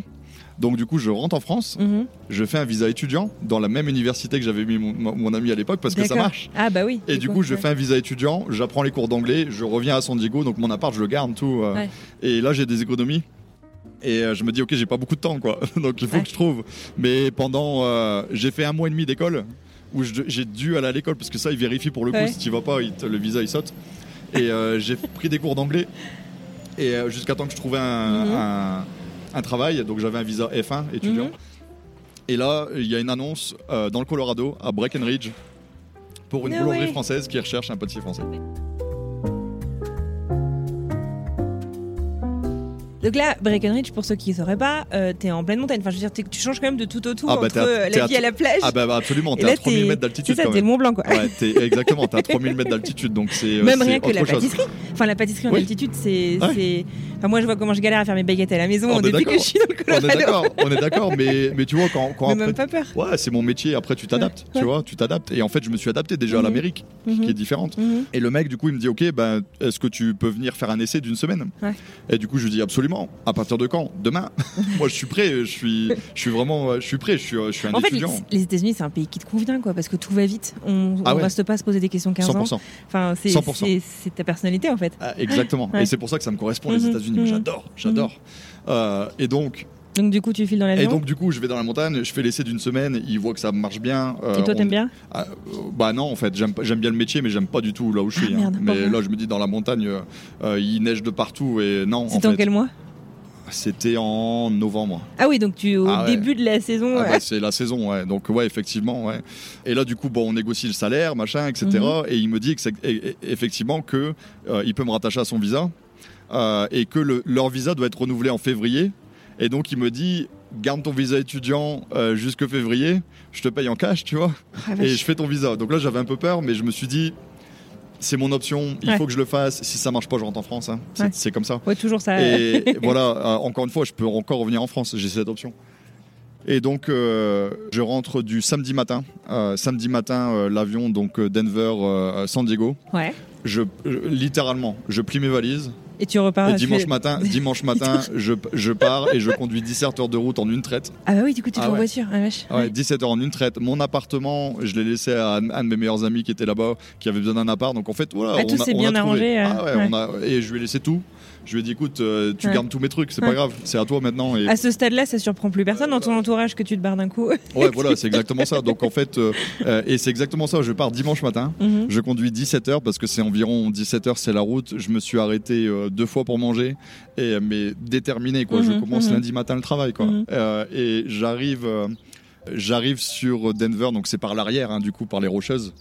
Speaker 2: Donc du coup je rentre en France,
Speaker 3: Mhm.
Speaker 2: je fais un visa étudiant dans la même université que j'avais mis mon, mon ami à l'époque parce que ça marche.
Speaker 3: Ah bah oui.
Speaker 2: Et du coup, je
Speaker 3: ouais.
Speaker 2: fais un visa étudiant, j'apprends les cours d'anglais, je reviens à San Diego, donc mon appart, je le garde, tout. euh,
Speaker 3: Ouais.
Speaker 2: Et là, j'ai des économies. Et euh, je me dis, ok, j'ai pas beaucoup de temps, quoi. donc il faut
Speaker 3: Ouais.
Speaker 2: que je trouve. Mais pendant. euh, j'ai fait un mois et demi d'école où j'ai dû aller à l'école parce que ça, ils vérifient pour le coup. Si tu vas pas, te- le visa, il saute. Et j'ai pris des cours d'anglais. Et jusqu'à temps que je trouvais un,
Speaker 3: Mhm.
Speaker 2: un- un travail, donc j'avais un visa F1 étudiant.
Speaker 3: Mhm.
Speaker 2: Et là, il y a une annonce euh, dans le Colorado, à Breckenridge, pour une
Speaker 3: Ah
Speaker 2: boulangerie française qui recherche un pâtissier français.
Speaker 3: Donc là, Breckenridge, pour ceux qui ne sauraient pas, euh, t'es en pleine montagne. Enfin, je veux dire, tu changes quand même de tout au tout
Speaker 2: Ah bah,
Speaker 3: entre
Speaker 2: à-
Speaker 3: euh, la vie à la plage.
Speaker 2: Ah bah, bah, absolument, t'es à 3000
Speaker 3: t'es-
Speaker 2: mètres
Speaker 3: C'est
Speaker 2: d'altitude
Speaker 3: ça,
Speaker 2: quand
Speaker 3: t'es le. Mont Blanc, quoi.
Speaker 2: Ouais, t'es- exactement, t'es à 3000 mètres d'altitude, donc c'est euh,
Speaker 3: Même
Speaker 2: c'est
Speaker 3: rien que la
Speaker 2: chose.
Speaker 3: pâtisserie. Enfin, la pâtisserie en
Speaker 2: Oui.
Speaker 3: altitude, c'est.
Speaker 2: Ouais.
Speaker 3: Enfin, moi, je vois comment je galère à faire mes baguettes à la maison
Speaker 2: Oh, bah,
Speaker 3: début que
Speaker 2: d'accord.
Speaker 3: je suis dans le
Speaker 2: On est
Speaker 3: Colorado.
Speaker 2: d'accord, on est d'accord, mais, mais tu vois, quand, quand
Speaker 3: Mais
Speaker 2: après-
Speaker 3: même pas peur.
Speaker 2: Ouais, c'est mon métier, après tu t'adaptes,
Speaker 3: Ouais,
Speaker 2: tu
Speaker 3: ouais.
Speaker 2: vois, tu t'adaptes. Et en fait, je me suis adapté déjà à
Speaker 3: Mhm.
Speaker 2: l'Amérique,
Speaker 3: Mhm.
Speaker 2: qui est différente.
Speaker 3: Mhm.
Speaker 2: Et le mec, du coup, il me dit, ok, ben, est-ce que tu peux venir faire un essai d'une semaine?
Speaker 3: Ouais.
Speaker 2: Et du coup, je lui dis absolument. À partir de quand? Demain. Moi, je suis prêt. Je suis, je suis vraiment, je suis prêt. Je suis, je suis un
Speaker 3: En fait,
Speaker 2: étudiant.
Speaker 3: les, les États-Unis, c'est un pays qui te convient, quoi, parce que tout va vite. On
Speaker 2: Ah
Speaker 3: ne
Speaker 2: ouais.
Speaker 3: reste pas à se poser des questions 15 ans.
Speaker 2: 100%.
Speaker 3: Enfin, c'est
Speaker 2: 100%.
Speaker 3: c'est- c'est ta personnalité, en fait.
Speaker 2: Ah, exactement. Et c'est pour ça que ça me correspond les
Speaker 3: Mhm,
Speaker 2: États-Unis.
Speaker 3: mhm.
Speaker 2: J'adore, j'adore. Euh, et donc,
Speaker 3: Donc, du coup, tu files dans
Speaker 2: et
Speaker 3: l'avion.
Speaker 2: donc, du coup, je vais dans la montagne. Je fais l'essai d'une semaine. Il voit que ça marche bien. euh,
Speaker 3: Et toi,
Speaker 2: on-
Speaker 3: t'aimes bien
Speaker 2: Ah, euh, bah non en fait j'aime bien le métier mais j'aime pas du tout là où je
Speaker 3: Ah,
Speaker 2: suis hein. mais là je me dis dans la montagne il neige de partout et non en
Speaker 3: C'était en
Speaker 2: fait
Speaker 3: quel mois
Speaker 2: c'était en novembre
Speaker 3: Ah oui, donc tu au
Speaker 2: Ah ouais.
Speaker 3: début de la saison.
Speaker 2: Ah
Speaker 3: ouais.
Speaker 2: bah, c'est la saison ouais donc ouais effectivement ouais et là du coup bon on négocie le salaire machin etc
Speaker 3: Mhm.
Speaker 2: et il me dit que c'est- et- et- effectivement que euh, il peut me rattacher à son visa euh, et que le- leur visa doit être renouvelé en février et donc il me dit garde ton visa étudiant euh, jusque février je te paye en cash tu vois
Speaker 3: Ah,
Speaker 2: et je fais ton visa. Donc là, j'avais un peu peur, mais je me suis dit, c'est mon option, il
Speaker 3: Ouais.
Speaker 2: faut que je le fasse. Si ça marche pas, je rentre en France. hein. C'est
Speaker 3: Ouais.
Speaker 2: c'est comme ça.
Speaker 3: Ouais, toujours ça.
Speaker 2: Et voilà, euh, encore une fois, je peux encore revenir en France. J'ai cette option. Et donc, euh, je rentre du samedi matin. Euh, samedi matin, l'avion, donc euh, Denver, euh, San Diego.
Speaker 3: Ouais.
Speaker 2: Je, je- littéralement, je plie mes valises.
Speaker 3: Et tu repars.
Speaker 2: et dimanche matin, dimanche matin, je, je pars et je conduis 17 heures de route en une traite.
Speaker 3: Ah bah oui, du coup, tu
Speaker 2: Ah
Speaker 3: en voiture. Ah, vache.
Speaker 2: Ouais, 17 heures en une traite. Mon appartement, je l'ai laissé à un, un de mes meilleurs amis qui était là-bas, qui avait besoin d'un appart. Donc en fait, voilà,
Speaker 3: Ah, tout
Speaker 2: on a,
Speaker 3: s'est
Speaker 2: on
Speaker 3: bien
Speaker 2: a
Speaker 3: arrangé, euh,
Speaker 2: Ah ouais,
Speaker 3: ouais.
Speaker 2: on a- et je lui ai laissé tout. Je lui ai dit, écoute, euh, tu
Speaker 3: Ouais.
Speaker 2: gardes tous mes trucs, c'est
Speaker 3: Ouais.
Speaker 2: pas grave, c'est à toi maintenant. Et
Speaker 3: À ce stade-là, ça surprend plus personne dans ton entourage que tu te barres d'un coup.
Speaker 2: ouais, voilà, c'est exactement ça. Donc en fait, euh, euh, et c'est exactement ça. Je pars dimanche matin.
Speaker 3: Mhm.
Speaker 2: Je conduis 17 heures parce que c'est environ 17 heures, c'est la route. Je me suis arrêté deux fois pour manger, et mais déterminé quoi. je
Speaker 3: Mhm,
Speaker 2: commence
Speaker 3: mhm.
Speaker 2: lundi matin le travail quoi. Et j'arrive, j'arrive sur Denver, donc c'est par l'arrière hein, du coup par les Rocheuses.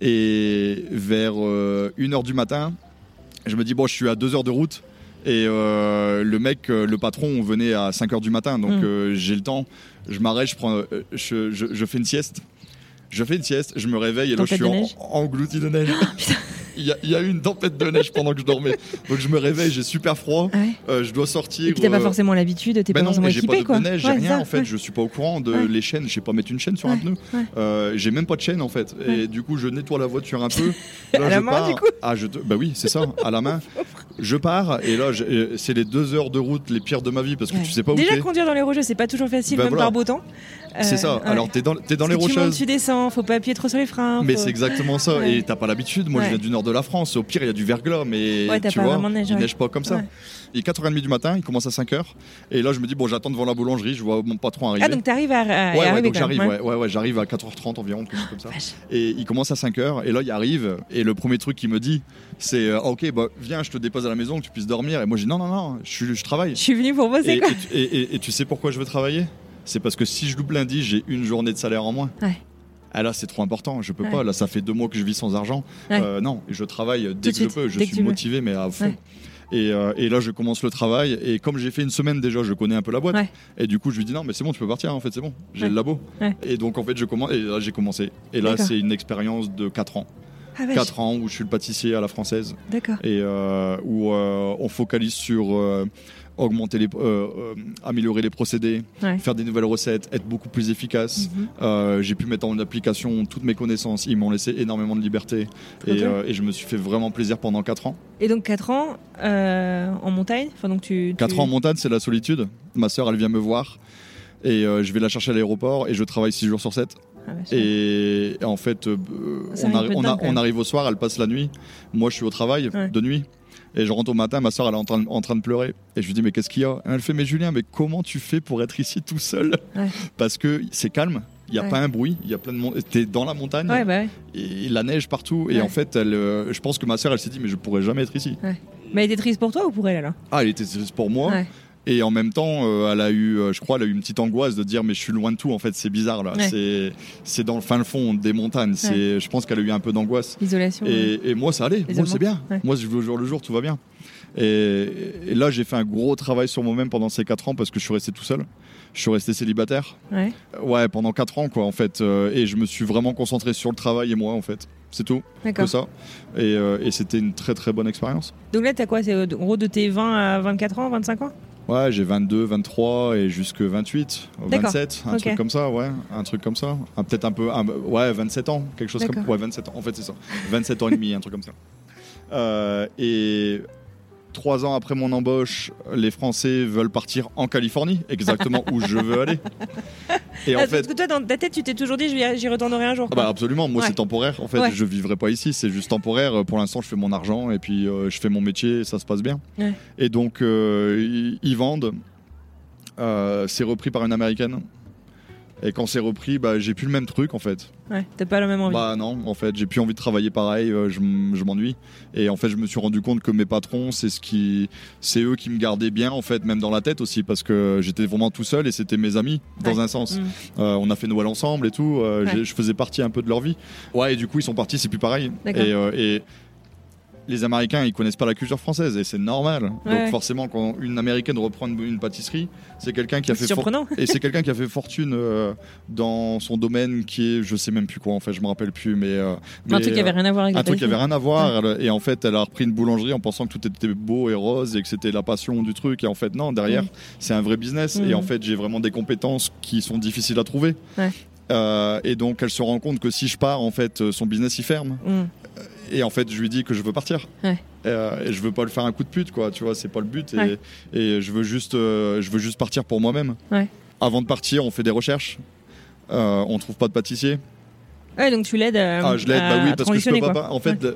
Speaker 2: Et vers 1h du matin, je me dis bon, je suis à 2 heures de route. Et euh, le mec, euh, le patron, venait à 5 heures du matin, donc
Speaker 3: Mhm.
Speaker 2: euh, j'ai le temps. Je m'arrête, je prends, je, je- je fais une sieste. Je fais une sieste, je me réveille et là je suis en- englouti de neige. Il y, a, il y a eu une tempête de neige pendant que je dormais. Donc je me réveille, j'ai super froid.
Speaker 3: Ah ouais.
Speaker 2: Euh, je dois sortir.
Speaker 3: Et puis t'as pas forcément l'habitude, t'es
Speaker 2: ben
Speaker 3: pas forcément
Speaker 2: j'ai pas
Speaker 3: équipé
Speaker 2: de,
Speaker 3: quoi.
Speaker 2: neige, j'ai
Speaker 3: Ouais,
Speaker 2: rien
Speaker 3: ça,
Speaker 2: en fait.
Speaker 3: ouais.
Speaker 2: Je suis pas au courant de les chaînes. Je sais pas mettre une chaîne sur un pneu. Euh, j'ai même pas de chaîne en fait. Et du coup, je nettoie la voiture un peu. Là,
Speaker 3: À la main,
Speaker 2: pars.
Speaker 3: du coup
Speaker 2: Ah, je te- Bah oui, c'est ça, à la main. Je pars et là, j'ai- c'est les deux heures de route les pires de ma vie parce que
Speaker 3: Ouais.
Speaker 2: tu sais pas où
Speaker 3: Déjà conduire dans les rocheuses, c'est pas toujours facile,
Speaker 2: Ben
Speaker 3: même
Speaker 2: voilà.
Speaker 3: par beau temps.
Speaker 2: C'est
Speaker 3: Euh,
Speaker 2: ça.
Speaker 3: ouais.
Speaker 2: Alors t'es dans, t'es dans les
Speaker 3: que tu montes,
Speaker 2: rocheuses.
Speaker 3: tu descends, faut pas appuyer trop sur les freins.
Speaker 2: Mais
Speaker 3: faut-
Speaker 2: c'est exactement ça.
Speaker 3: Ouais.
Speaker 2: Et t'as pas l'habitude. Moi, je viens du nord de la France. Au pire, il y a du verglas, mais tu
Speaker 3: pas
Speaker 2: vois,
Speaker 3: vraiment de neige,
Speaker 2: il neige pas comme ça. Il est 4h30 du matin, il commence à 5h. Et là, je me dis, bon, j'attends devant la boulangerie, je vois mon patron arriver.
Speaker 3: Ah, donc t'arrives à, à-
Speaker 2: ouais, donc j'arrive,
Speaker 3: ouais.
Speaker 2: ouais, ouais, ouais, j'arrive à 4h30 environ, quelque chose comme ça. Et il commence à 5h, et là, il arrive, et le premier truc qu'il me dit, c'est euh, Ok, bah, viens, je te dépose à la maison, que tu puisses dormir. Et moi, je dis Non, non, non, je, je travaille.
Speaker 3: Je suis venu pour bosser
Speaker 2: Et,
Speaker 3: quoi.
Speaker 2: et tu- et- et- et tu sais pourquoi je veux travailler? C'est parce que si je loupe lundi, j'ai une journée de salaire en moins.
Speaker 3: Ouais.
Speaker 2: Ah là, c'est trop important, je peux
Speaker 3: Ouais.
Speaker 2: pas. Là, ça fait deux mois que je vis sans argent.
Speaker 3: Ouais.
Speaker 2: Euh, non, je travaille dès que je peux, je suis
Speaker 3: veux.
Speaker 2: motivé, mais à fond. Et, euh, et là, je commence le travail. Et comme j'ai fait une semaine déjà, je connais un peu la boîte.
Speaker 3: Ouais.
Speaker 2: Et du coup, je lui dis non, mais c'est bon, tu peux partir. En fait, c'est bon. J'ai
Speaker 3: Ouais.
Speaker 2: le labo.
Speaker 3: Ouais.
Speaker 2: Et donc, en fait, je commence. Et là, j'ai commencé. Et là, c'est une expérience de 4 ans.
Speaker 3: Ah, vache.
Speaker 2: 4 ans où je suis le pâtissier à la française
Speaker 3: D'accord.
Speaker 2: et euh, où euh, on focalise sur euh, augmenter les, euh, euh, améliorer les procédés,
Speaker 3: Ouais.
Speaker 2: faire des nouvelles recettes, être beaucoup plus efficace.
Speaker 3: Mhm.
Speaker 2: Euh, j'ai pu mettre en application toutes mes connaissances. Ils m'ont laissé énormément de liberté et, je me suis fait vraiment plaisir pendant 4 ans.
Speaker 3: Et donc 4 ans en montagne? Enfin, donc tu,
Speaker 2: 4
Speaker 3: tu-
Speaker 2: ans en montagne, c'est la solitude. Ma sœur, elle vient me voir et je vais la chercher à l'aéroport et je travaille 6 jours sur 7.
Speaker 3: Ah.
Speaker 2: Et, en fait, euh, on,
Speaker 3: arrive
Speaker 2: arri- on, a- on au soir, elle passe la nuit. Moi, je suis au travail
Speaker 3: Ouais.
Speaker 2: de nuit. Et je rentre au matin, ma soeur elle est en train, en train de pleurer. Et je lui dis, mais qu'est-ce qu'il y a? Elle fait, mais Julien, mais comment tu fais pour être ici tout seul?
Speaker 3: Ouais.
Speaker 2: Parce que c'est calme, il n'y a
Speaker 3: Ouais.
Speaker 2: pas un bruit, il y a plein de monde. T'es dans la montagne,
Speaker 3: Ouais, bah
Speaker 2: et la neige partout. Et en fait, elle, euh, je pense que ma soeur, elle s'est dit, mais je pourrais jamais être ici.
Speaker 3: Mais elle était triste pour toi ou pour elle alors?
Speaker 2: Ah, elle était triste pour moi. Et en même temps, euh, elle a eu, euh, je crois, elle a eu une petite angoisse de dire mais je suis loin de tout. En fait, c'est bizarre là.
Speaker 1: Ouais.
Speaker 2: C'est, dans le fin fond des montagnes. C'est, je pense qu'elle a eu un peu d'angoisse.
Speaker 1: Isolation.
Speaker 2: Et, et moi, ça allait. Moi, c'est bien.
Speaker 1: Ouais.
Speaker 2: Moi, je vais au jour le jour, tout va bien. Et, et là, j'ai fait un gros travail sur moi-même pendant ces 4 ans parce que je suis resté tout seul. Je suis resté célibataire.
Speaker 1: Ouais.
Speaker 2: Ouais, pendant 4 ans, quoi, en fait. Euh, et je me suis vraiment concentré sur le travail et moi, en fait. C'est tout, que
Speaker 1: D'accord.
Speaker 2: ça. Et, et c'était une très très bonne expérience.
Speaker 3: Donc là, t'as quoi? C'est en gros de tes 20 à 24 ans, 25 ans?
Speaker 2: Ouais, j'ai 22, 23 et jusque 28,
Speaker 3: D'accord.
Speaker 2: 27, un truc comme ça, ouais, un truc comme ça. Ah, Peut-être un peu, un- ouais, 27 ans, quelque chose comme
Speaker 3: D'accord.
Speaker 2: Ouais, 27 ans, en fait, c'est ça. 27 ans et demi, un truc comme ça. Euh, et trois ans après mon embauche, les Français veulent partir en Californie, exactement où je veux aller. Et en
Speaker 3: Ah,
Speaker 2: fait,
Speaker 3: Parce que toi, dans ta tête, tu t'es toujours dit, j'y retournerai un jour.
Speaker 2: ah bah absolument, moi
Speaker 3: Ouais.
Speaker 2: c'est temporaire. En fait,
Speaker 3: Ouais.
Speaker 2: je vivrai pas ici, c'est juste temporaire. Pour l'instant, je fais mon argent et puis euh, je fais mon métier, et ça se passe bien.
Speaker 3: Ouais.
Speaker 2: Et donc, euh, ils- ils vendent. Euh, c'est repris par une américaine. Et quand c'est repris, bah, j'ai plus le même truc en fait.
Speaker 3: Ouais, t'as pas la même envie.
Speaker 2: Bah non, en fait, j'ai plus envie de travailler pareil, euh, je, m'ennuie. Et en fait, je me suis rendu compte que mes patrons, c'est ce qui, c'est eux qui me gardaient bien en fait, même dans la tête aussi, parce que j'étais vraiment tout seul et c'était mes amis dans
Speaker 3: Ouais.
Speaker 2: un sens.
Speaker 3: Mm.
Speaker 2: Euh, on a fait Noël ensemble et tout. euh,
Speaker 3: Ouais.
Speaker 2: Je faisais partie un peu de leur vie. Ouais, et du coup, ils sont partis, c'est plus pareil. Et les Américains, ils connaissent pas la culture française et c'est normal.
Speaker 3: Ouais,
Speaker 2: Donc forcément, quand une Américaine reprend une, pâtisserie, c'est quelqu'un qui a fait et c'est quelqu'un qui a fait fortune euh, dans son domaine qui est, je sais même plus quoi en fait, je me rappelle plus, mais, euh,
Speaker 1: un truc qui avait rien à voir avec
Speaker 2: un truc qui avait rien à voir elle- et en fait elle a repris une boulangerie en pensant que tout était beau et rose et que c'était la passion du truc et en fait non derrière
Speaker 1: Mm.
Speaker 2: c'est un vrai business
Speaker 1: Mm.
Speaker 2: et en fait j'ai vraiment des compétences qui sont difficiles à trouver
Speaker 1: Ouais.
Speaker 2: Euh, et donc elle se rend compte que si je pars en fait son business il ferme
Speaker 1: Mm.
Speaker 2: Et en fait je lui dis que je veux partir
Speaker 1: Ouais.
Speaker 2: Euh, et je veux pas le faire un coup de pute quoi tu vois c'est pas le but et,
Speaker 1: Ouais.
Speaker 2: et je veux juste euh, je veux juste partir pour moi-même
Speaker 1: Ouais.
Speaker 2: avant de partir on fait des recherches Euh, on trouve pas de pâtissier
Speaker 3: Ouais, donc tu l'aides à,
Speaker 2: ah, je l'aide, bah oui, parce que je peux pas. En fait, euh,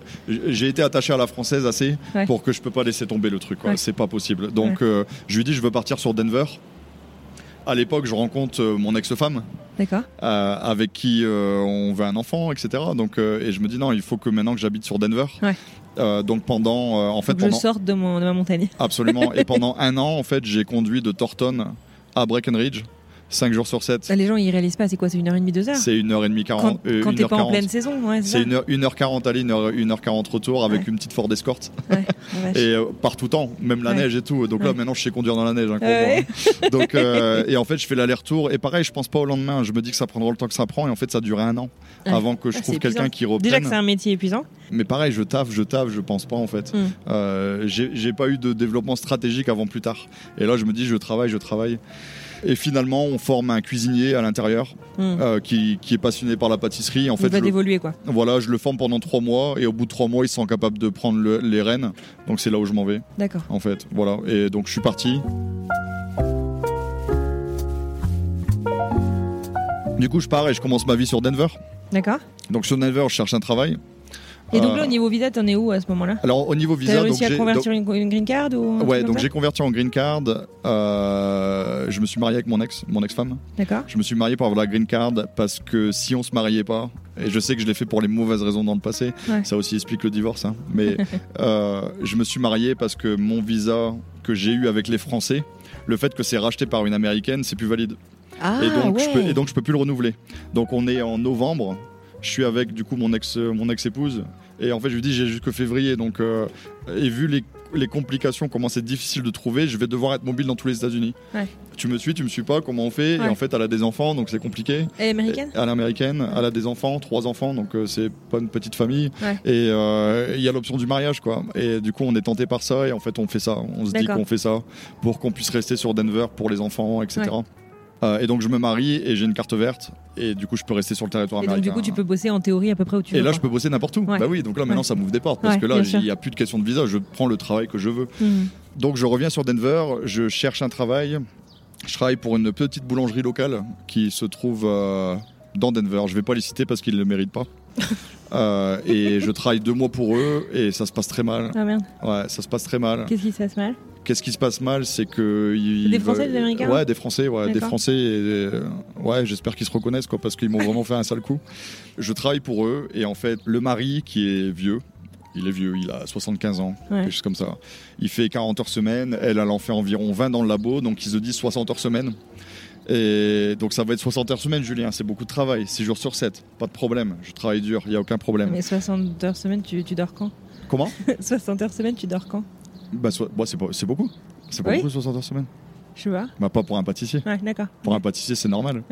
Speaker 2: j'ai été attaché à la française assez
Speaker 1: Ouais.
Speaker 2: pour que je peux pas laisser tomber le truc. C'est pas possible. Donc, euh, je lui dis, je veux partir sur Denver. À l'époque, je rencontre euh, mon ex-femme
Speaker 1: D'accord.
Speaker 2: euh, avec qui euh, on veut un enfant, etc. Donc, euh, et je me dis non, il faut que maintenant que j'habite sur Denver.
Speaker 1: Ouais.
Speaker 2: Donc pendant, en fait,
Speaker 1: je sorte de, mon, de ma montagne.
Speaker 2: absolument, et pendant un an, en fait, j'ai conduit de Thornton à Breckenridge, 5 jours sur 7.
Speaker 1: Ça, les gens, ils réalisent pas. C'est quoi C'est une heure et demie, deux heures
Speaker 2: C'est 1h30,
Speaker 1: Quand,
Speaker 2: 40. euh,
Speaker 1: quand t'es pas en
Speaker 2: 1h40.
Speaker 1: pleine saison, ouais, c'est
Speaker 2: C'est
Speaker 1: ça.
Speaker 2: 1h, 1h40 aller, 1h, 1h40 retour avec
Speaker 1: Ouais.
Speaker 2: une petite Ford Escort.
Speaker 1: Ouais.
Speaker 2: Et euh, par tout temps, même la neige et tout. Donc là, maintenant, je sais conduire dans la neige. hein, crois-moi. Donc, euh, et en fait, je fais l'aller-retour. Et pareil, je pense pas au lendemain. Je me dis que ça prendra le temps que ça prend. Et en fait, ça duré un an avant que je
Speaker 3: Ah,
Speaker 2: trouve quelqu'un qui
Speaker 3: Déjà
Speaker 2: reprenne.
Speaker 3: que c'est un métier épuisant.
Speaker 2: Mais pareil, je taffe, je taffe, je pense pas en fait.
Speaker 1: Mm.
Speaker 2: J'ai pas eu de développement stratégique avant plus tard. Et là, je me dis, je travaille, je travaille. Et finalement, on forme un cuisinier à l'intérieur
Speaker 1: Mm.
Speaker 2: euh, qui, qui est passionné par la pâtisserie. En
Speaker 1: Il
Speaker 2: fait,
Speaker 1: va
Speaker 2: je le-
Speaker 1: d'évoluer, quoi.
Speaker 2: voilà, je le forme pendant trois mois et au bout de trois mois, ils sont capables de prendre le- les rênes. Donc c'est là où je m'en vais,
Speaker 1: D'accord.
Speaker 2: en fait. Voilà. Et donc je suis parti. Du coup, je pars et je commence ma vie sur Denver.
Speaker 1: D'accord.
Speaker 2: Donc sur Denver, je cherche un travail.
Speaker 1: Et donc
Speaker 2: Euh,
Speaker 1: là, au niveau visa, t'en es où à ce moment-là?
Speaker 2: Alors au niveau visa, donc
Speaker 1: réussi à convertir
Speaker 2: donc-
Speaker 1: une, green card ou
Speaker 2: ouais, donc j'ai converti en green card. Euh, je me suis marié avec mon ex, mon ex-femme.
Speaker 1: D'accord.
Speaker 2: Je me suis marié pour avoir la green card parce que si on se mariait pas, et je sais que je l'ai fait pour les mauvaises raisons dans le passé,
Speaker 1: Ouais.
Speaker 2: ça aussi explique le divorce, hein, mais euh, je me suis marié parce que mon visa que j'ai eu avec les Français, le fait que c'est racheté par une américaine, c'est plus valide.
Speaker 1: Ah,
Speaker 2: et, donc,
Speaker 1: ouais.
Speaker 2: je peux, et donc je peux plus le renouveler. Donc on est en novembre, je suis avec du coup mon ex mon ex épouse et en fait je lui dis j'ai jusque février donc euh, et vu les, les complications comment c'est difficile de trouver je vais devoir être mobile dans tous les États-Unis.
Speaker 1: Ouais.
Speaker 2: tu me suis tu me suis pas comment on fait?
Speaker 1: Ouais.
Speaker 2: et en fait elle a des enfants donc c'est compliqué.
Speaker 1: Elle est américaine?
Speaker 2: Elle est américaine elle a des enfants trois enfants donc euh, c'est pas une petite famille. Et euh, il y a l'option du mariage quoi. Et du coup on est tenté par ça et en fait on fait ça. On se dit qu'on fait ça pour qu'on puisse rester sur Denver pour les enfants etc. Euh, et donc je me marie et j'ai une carte verte et du coup je peux rester sur le territoire
Speaker 1: Et donc,
Speaker 2: américain.
Speaker 1: du coup, tu peux bosser en théorie à peu près où tu
Speaker 2: et
Speaker 1: veux.
Speaker 2: là
Speaker 1: quoi.
Speaker 2: je peux bosser n'importe où.
Speaker 1: Ouais.
Speaker 2: Bah oui, donc là maintenant
Speaker 1: Ouais.
Speaker 2: ça m'ouvre des portes parce
Speaker 1: Ouais,
Speaker 2: que là il n'y a plus de question de visa, je prends le travail que je veux.
Speaker 1: Mhm.
Speaker 2: Donc je reviens sur Denver, je cherche un travail. Je travaille pour une petite boulangerie locale qui se trouve euh, dans Denver. Je vais pas les citer parce qu'ils ne le méritent pas. Euh, et je travaille deux mois pour eux et ça se passe très mal.
Speaker 1: Ah merde.
Speaker 2: Ouais, ça se passe très mal.
Speaker 1: Qu'est-ce qui se passe mal?
Speaker 2: Qu'est-ce qui se passe mal, c'est que
Speaker 1: Des Français,
Speaker 2: veulent-
Speaker 1: des Américains
Speaker 2: Ouais, des Français, ouais, des. Français. et, euh, ouais, j'espère qu'ils se reconnaissent quoi, parce qu'ils m'ont vraiment fait un sale coup. Je travaille pour eux et en fait, le mari qui est vieux, il est vieux, il a 75 ans,
Speaker 3: Ouais.
Speaker 2: quelque chose comme ça. Il fait 40 heures semaine, elle, elle en fait environ 20 dans le labo, donc ils se disent 60 heures semaine. Et donc ça va être 60 heures semaine, Julien, c'est beaucoup de travail, 6 jours sur 7, pas de problème, je travaille dur, il n'y a aucun problème.
Speaker 3: Mais 60 heures semaine, tu, tu dors quand?
Speaker 2: Comment?
Speaker 3: 60 heures semaine, tu dors quand?
Speaker 2: Bah, so- c'est beaucoup. C'est pas
Speaker 3: Oui.
Speaker 2: beaucoup 60 heures semaine.
Speaker 3: Je sais pas.
Speaker 2: Bah, pas pour un pâtissier.
Speaker 3: Ouais, d'accord.
Speaker 2: Pour un pâtissier, c'est normal.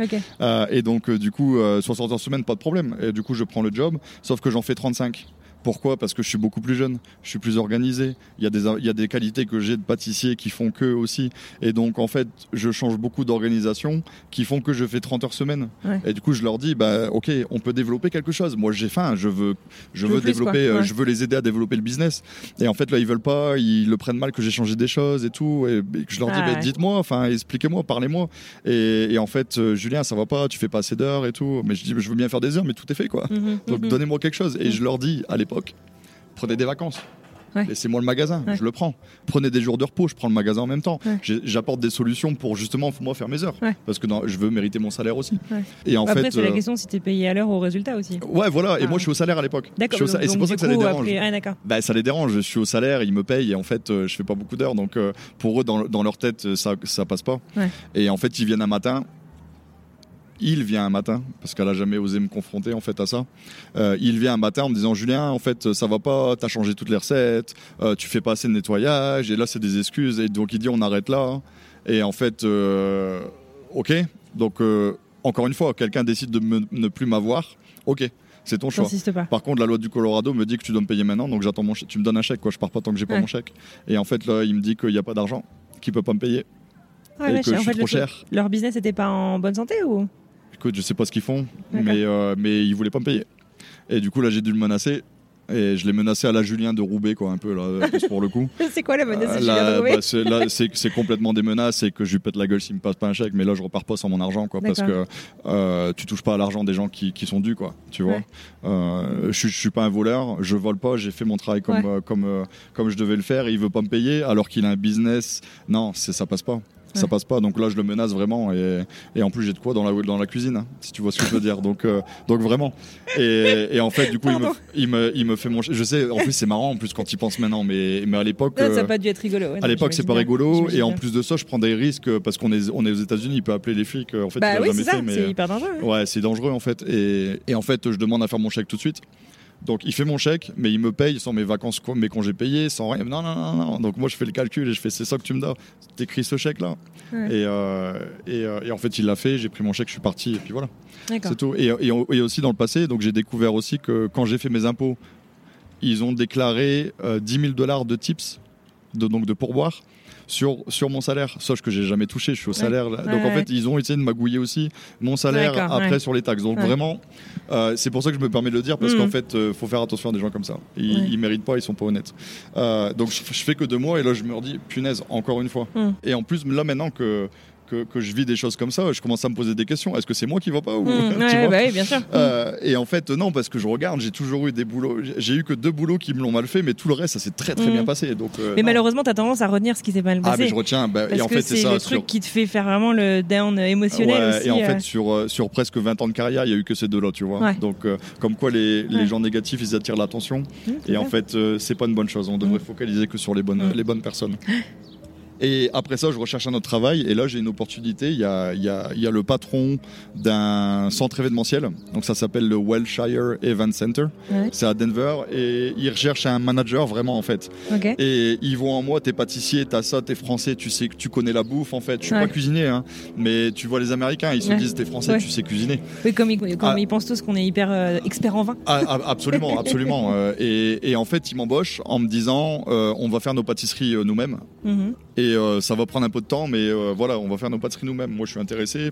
Speaker 2: Euh, et donc, euh, du coup, euh, 60 heures semaine, pas de problème. Et du coup, je prends le job, sauf que j'en fais 35. Pourquoi? Parce que je suis beaucoup plus jeune, je suis plus organisé. Il y a des, il y a des qualités que j'ai de pâtissier qui font que aussi. Et donc, en fait, je change beaucoup d'organisation qui font que je fais 30 heures semaine.
Speaker 3: Ouais.
Speaker 2: Et du coup, je leur dis, bah, ok, on peut développer quelque chose. Moi, j'ai faim, je veux, je
Speaker 3: veux
Speaker 2: veux
Speaker 3: plus,
Speaker 2: développer, euh,
Speaker 3: Ouais.
Speaker 2: je veux les aider à développer le business. Et en fait, là, ils veulent pas, ils le prennent mal que j'ai changé des choses et tout. Et, je leur dis,
Speaker 3: Ah
Speaker 2: bah,
Speaker 3: ouais.
Speaker 2: dites-moi, enfin, expliquez-moi, parlez-moi. Et, et en fait, euh, Julien, ça va pas, tu fais pas assez d'heures et tout. Mais je dis, je veux bien faire des heures, mais tout est fait, quoi.
Speaker 3: Mhm,
Speaker 2: Donc
Speaker 3: mhm.
Speaker 2: donnez-moi quelque chose. Et je leur dis à l'époque, prenez des vacances.
Speaker 3: Ouais.
Speaker 2: Laissez-moi le magasin,
Speaker 3: Ouais.
Speaker 2: je le prends. Prenez des jours de repos, je prends le magasin en même temps.
Speaker 3: Ouais.
Speaker 2: J'apporte des solutions pour justement moi faire mes heures. Parce que je veux mériter mon salaire aussi.
Speaker 3: Ouais.
Speaker 2: Et en
Speaker 3: Après,
Speaker 2: fait.
Speaker 3: c'est la
Speaker 2: euh,
Speaker 3: question si tu es payé à l'heure ou au résultat aussi.
Speaker 2: Ouais, voilà. Et
Speaker 3: Ah.
Speaker 2: moi, je suis au salaire à l'époque.
Speaker 3: D'accord.
Speaker 2: Sa- Et c'est pour ça que ça les dérange.
Speaker 3: après- Ah.
Speaker 2: Bah, ça les dérange. Je suis au salaire, ils me payent et en fait, euh, je fais pas beaucoup d'heures. Donc, euh, pour eux, dans, dans leur tête, ça, ça passe pas. Et en fait, ils viennent un matin. Il vient un matin, parce qu'elle a jamais osé me confronter en fait à ça. Euh, il vient un matin en me disant Julien, en fait, ça va pas, t'as changé toutes les recettes, euh, tu fais pas assez de nettoyage, et là c'est des excuses. Et donc il dit on arrête là. Et en fait, euh, ok. Donc encore une fois, quelqu'un décide de me- ne plus m'avoir, ok, c'est ton choix.
Speaker 3: Pas.
Speaker 2: Par contre, la loi du Colorado me dit que tu dois me payer maintenant, donc j'attends mon chèque. Tu me donnes un chèque, quoi. Je pars pas tant que j'ai pas mon chèque. Et en fait, là, il me dit qu'il n'y a pas d'argent, qu'il peut pas me payer,
Speaker 3: Ah,
Speaker 2: et que je
Speaker 3: en
Speaker 2: suis
Speaker 3: fait,
Speaker 2: trop
Speaker 3: le-
Speaker 2: cher.
Speaker 3: Leur business était pas en bonne santé ou?
Speaker 2: Écoute, je sais pas ce qu'ils font, mais, euh, mais ils voulaient pas me payer. Et du coup, là, j'ai dû le menacer. Et je l'ai menacé à la Julien de Roubaix, quoi, un peu, là, plus pour le coup.
Speaker 3: C'est quoi la menace
Speaker 2: Euh,
Speaker 3: de
Speaker 2: bah, c'est, complètement des menaces et que je lui pète la gueule s'il me passe pas un chèque. Mais là, je repars pas sans mon argent, quoi, parce que euh, tu touches pas à l'argent des gens qui, qui sont dus, quoi. Tu vois.
Speaker 3: Ouais.
Speaker 2: Euh, je, suis- je suis pas un voleur, je vole pas, j'ai fait mon travail comme,
Speaker 3: Ouais.
Speaker 2: euh, comme, comme je devais le faire. Et il veut pas me payer alors qu'il a un business. Non, c'est, ça passe pas. Ça
Speaker 3: Ouais.
Speaker 2: passe pas, donc là je le menace vraiment et, et en plus j'ai de quoi dans la, dans la cuisine, hein, si tu vois ce que je veux dire. Donc, euh, donc vraiment. Et, et en fait, du coup, il me, il, me, il me fait mon. Je sais, en plus c'est marrant en plus quand il pense maintenant, mais, mais à l'époque.
Speaker 3: Ça
Speaker 2: euh,
Speaker 3: n'a pas dû être rigolo. ouais,
Speaker 2: à l'époque, c'est pas rigolo. Et en plus de ça, je prends des risques euh, parce qu'on est, on est aux États-Unis. Il peut appeler les flics. euh, En fait,
Speaker 3: Bah
Speaker 2: il
Speaker 3: oui, c'est ça, c'est hyper dangereux. hein.
Speaker 2: ouais, c'est dangereux en fait. Et, et en fait, je demande à faire mon chèque tout de suite. Donc, il fait mon chèque, mais il me paye sans mes vacances, mes congés payés, sans rien. Non, non, non, non. Donc, moi, je fais le calcul et je fais c'est ça que tu me dois. T'écris ce chèque-là.
Speaker 3: Ouais.
Speaker 2: Et, euh, et, euh, et en fait, il l'a fait. J'ai pris mon chèque, je suis parti. Et puis voilà.
Speaker 3: D'accord.
Speaker 2: C'est tout. Et, et, et aussi dans le passé, donc j'ai découvert aussi que quand j'ai fait mes impôts, ils ont déclaré euh, 10 000 dollars de tips, de, donc de pourboire. Sur, sur mon salaire, sauf que j'ai jamais touché, je suis au salaire. Donc
Speaker 3: Ouais,
Speaker 2: en fait, ils ont essayé de magouiller aussi mon salaire après sur les taxes. Donc vraiment, euh, c'est pour ça que je me permets de le dire parce qu'en fait, euh, faut faire attention à des gens comme ça. Ils, ils méritent pas, ils sont pas honnêtes. Euh, donc je, je fais que deux mois et là je me redis, punaise, encore une fois.
Speaker 3: Mhm.
Speaker 2: Et en plus, là maintenant que, que, que je vis des choses comme ça, je commence à me poser des questions. Est-ce que c'est moi qui va pas ou
Speaker 3: Mmh,
Speaker 2: tu
Speaker 3: ouais,
Speaker 2: vois
Speaker 3: bah oui, bien sûr.
Speaker 2: euh, et en fait, non, parce que je regarde, j'ai toujours eu des boulots. J'ai eu que deux boulots qui me l'ont mal fait, mais tout le reste, ça s'est très très bien passé. Donc, euh,
Speaker 3: Mais
Speaker 2: non.
Speaker 3: malheureusement, t'as tendance à retenir ce qui s'est mal
Speaker 2: Ah,
Speaker 3: passé.
Speaker 2: mais je retiens. bah,
Speaker 3: parce
Speaker 2: et en
Speaker 3: que
Speaker 2: fait, c'est
Speaker 3: le
Speaker 2: sur-
Speaker 3: truc qui te fait faire vraiment le down émotionnel
Speaker 2: Ouais,
Speaker 3: aussi.
Speaker 2: et en
Speaker 3: euh.
Speaker 2: fait, sur, sur presque 20 ans de carrière, il y a eu que ces deux-là, tu vois.
Speaker 3: Ouais.
Speaker 2: Donc, comme quoi les, les gens négatifs, ils attirent l'attention.
Speaker 3: Mmh,
Speaker 2: Et en fait, c'est pas une bonne chose. On devrait
Speaker 3: Mm.
Speaker 2: focaliser que sur les bonnes,
Speaker 3: Mm.
Speaker 2: les bonnes personnes. Et après ça, je recherche un autre travail. Et là, j'ai une opportunité. Il y a, il y a- il y a le patron d'un centre événementiel. Donc, ça s'appelle le Wellshire Event Center.
Speaker 3: Ouais.
Speaker 2: C'est à Denver. Et il recherche un manager vraiment, en fait. Et ils voient en moi, t'es pâtissier, t'as ça, t'es français, tu sais que tu connais la bouffe, en fait. Je suis
Speaker 3: Ouais.
Speaker 2: pas cuisinier, hein. Mais tu vois les Américains, ils se
Speaker 3: Ouais.
Speaker 2: disent, t'es français, tu sais cuisiner.
Speaker 3: Oui, comme, ils, comme
Speaker 2: Ah.
Speaker 3: ils pensent tous qu'on est hyper euh, expert en vin.
Speaker 2: Ah, ah, absolument, absolument. Euh, et, et en fait, ils m'embauchent en me disant, euh, on va faire nos pâtisseries euh, nous-mêmes.
Speaker 3: Mhm.
Speaker 2: Et euh, ça va prendre un peu de temps, mais euh, voilà, on va faire nos pâtisseries nous-mêmes. Moi, je suis intéressé.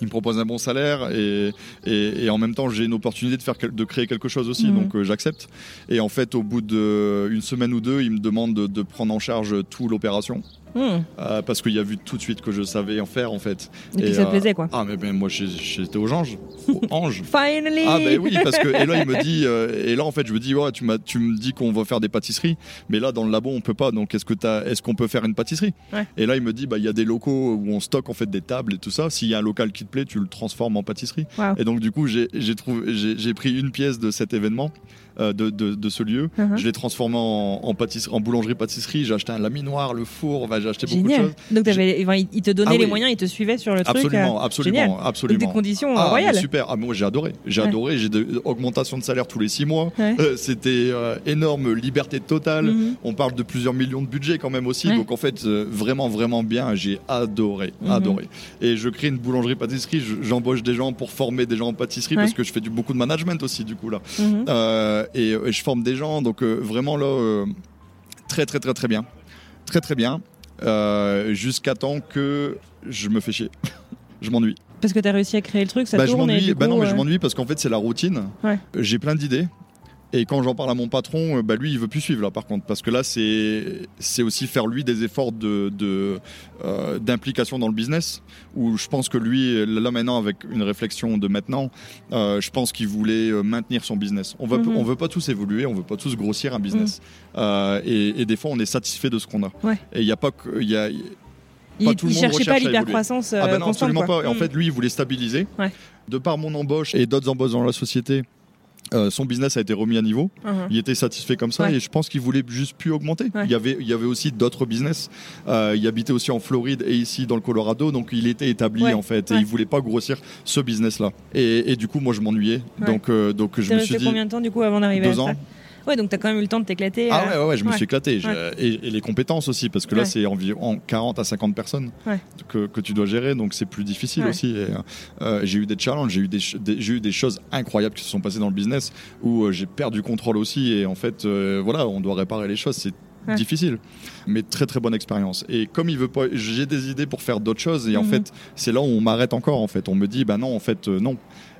Speaker 2: Ils me proposent un bon salaire et, et, et en même temps, j'ai une opportunité de, faire, de créer quelque chose aussi,
Speaker 3: Mhm.
Speaker 2: donc euh, j'accepte. Et en fait, au bout d'une semaine ou deux, ils me demandent de, de prendre en charge toute l'opération. Euh, parce qu'il a vu tout de suite que je savais en faire en fait.
Speaker 3: Et que ça te
Speaker 2: euh,
Speaker 3: plaisait, quoi?
Speaker 2: Ah mais, ben, moi j'étais aux anges, aux anges.
Speaker 3: Finally
Speaker 2: Ah ben oui parce que et là il me dit euh, et là en fait je me dis ouais tu m'as tu me dis qu'on va faire des pâtisseries mais là dans le labo on peut pas donc est-ce que est-ce qu'on peut faire une pâtisserie?
Speaker 3: Ouais.
Speaker 2: et là il me dit bah il y a des locaux où on stocke en fait des tables et tout ça s'il y a un local qui te plaît tu le transformes en pâtisserie
Speaker 3: Wow.
Speaker 2: et donc du coup j'ai j'ai trouvé j'ai j'ai pris une pièce de cet événement de, de, de ce lieu
Speaker 3: Uh-huh.
Speaker 2: je l'ai transformé en, en pâtisserie en boulangerie pâtisserie j'ai acheté un laminoir le four enfin, j'ai acheté beaucoup de
Speaker 3: Génial.
Speaker 2: choses
Speaker 3: Donc enfin, il te donnait
Speaker 2: Ah
Speaker 3: les
Speaker 2: oui.
Speaker 3: moyens, il te suivait sur le truc.
Speaker 2: absolument
Speaker 3: euh,
Speaker 2: absolument
Speaker 3: génial. Donc
Speaker 2: absolument
Speaker 3: des conditions
Speaker 2: ah,
Speaker 3: royales.
Speaker 2: super. Ah, moi j'ai adoré. J'ai
Speaker 3: Ouais.
Speaker 2: adoré. J'ai de augmentation de salaire tous les six mois.
Speaker 3: Ouais.
Speaker 2: Euh, C'était euh, énorme, liberté totale.
Speaker 3: Mhm.
Speaker 2: On parle de plusieurs millions de budget quand même aussi.
Speaker 3: Ouais.
Speaker 2: Donc en fait, euh, vraiment, vraiment bien. J'ai adoré,
Speaker 3: Mhm.
Speaker 2: adoré. Et je crée une boulangerie-pâtisserie. Je- J'embauche des gens pour former des gens en pâtisserie parce que je fais du, beaucoup de management aussi du coup là.
Speaker 3: Mhm.
Speaker 2: Euh, et, et je forme des gens. Donc euh, vraiment là, euh, très très très très bien, très très bien. Euh, Jusqu'à temps que je me fais chier. je m'ennuie.
Speaker 3: Parce que t'as réussi à créer le truc, ça
Speaker 2: Bah, je
Speaker 3: tourne. et
Speaker 2: Bah non, mais je m'ennuie parce qu'en fait, c'est la routine.
Speaker 3: Ouais.
Speaker 2: J'ai plein d'idées. Et quand j'en parle à mon patron, euh, bah lui, il veut plus suivre là, par contre, parce que là, c'est aussi faire lui des efforts de de, euh, d'implication dans le business. Où je pense que lui, là maintenant, avec une réflexion de maintenant, euh, je pense qu'il voulait maintenir son business. On veut
Speaker 3: Mhm.
Speaker 2: on veut pas tous évoluer, on veut pas tous grossir un business. Euh, et, et des fois, on est satisfait de ce qu'on a.
Speaker 3: Ouais.
Speaker 2: Et il y a pas que il y a
Speaker 3: Il,
Speaker 2: pas tout le
Speaker 3: il
Speaker 2: monde
Speaker 3: cherchait pas l'hypercroissance
Speaker 2: ah non,
Speaker 3: constante,
Speaker 2: absolument
Speaker 3: quoi.
Speaker 2: pas. Et en
Speaker 3: Mhm.
Speaker 2: fait, lui, il voulait stabiliser.
Speaker 3: Ouais.
Speaker 2: De par mon embauche et d'autres embauches dans la société, euh, son business a été remis à niveau.
Speaker 3: Mhm.
Speaker 2: Il était satisfait comme ça
Speaker 3: Ouais.
Speaker 2: et je pense qu'il voulait juste plus augmenter.
Speaker 3: Ouais.
Speaker 2: Il, y avait, il y avait aussi d'autres business. Euh, il habitait aussi en Floride et ici dans le Colorado, donc il était établi
Speaker 3: Ouais.
Speaker 2: en fait et il voulait pas grossir ce business-là. Et, et du coup, moi, je m'ennuyais. Donc, euh, donc je me suis dit
Speaker 3: combien de temps du coup avant d'arriver à
Speaker 2: deux
Speaker 3: ça
Speaker 2: ans.
Speaker 3: Ouais, donc t'as quand même eu le temps de t'éclater.
Speaker 2: Ah
Speaker 3: euh,
Speaker 2: ouais, ouais, ouais, je me
Speaker 3: ouais.
Speaker 2: suis éclaté. Je-
Speaker 3: Ouais.
Speaker 2: et, et les compétences aussi, parce que là,
Speaker 3: Ouais.
Speaker 2: c'est environ 40 à 50 personnes
Speaker 3: Ouais.
Speaker 2: que, que tu dois gérer, donc c'est plus difficile
Speaker 3: Ouais.
Speaker 2: aussi. Euh, j'ai eu des challenges, j'ai eu des, ch- des- j'ai eu des choses incroyables qui se sont passées dans le business où euh, j'ai perdu contrôle aussi. Et en fait, euh, voilà, on doit réparer les choses. C'est
Speaker 3: Ouais.
Speaker 2: difficile, mais très très bonne expérience. Et comme il veut pas, j'ai des idées pour faire d'autres choses. Et en
Speaker 3: Mhm.
Speaker 2: fait, c'est là où on m'arrête encore. En fait, on me dit, bah non, en fait, euh, non.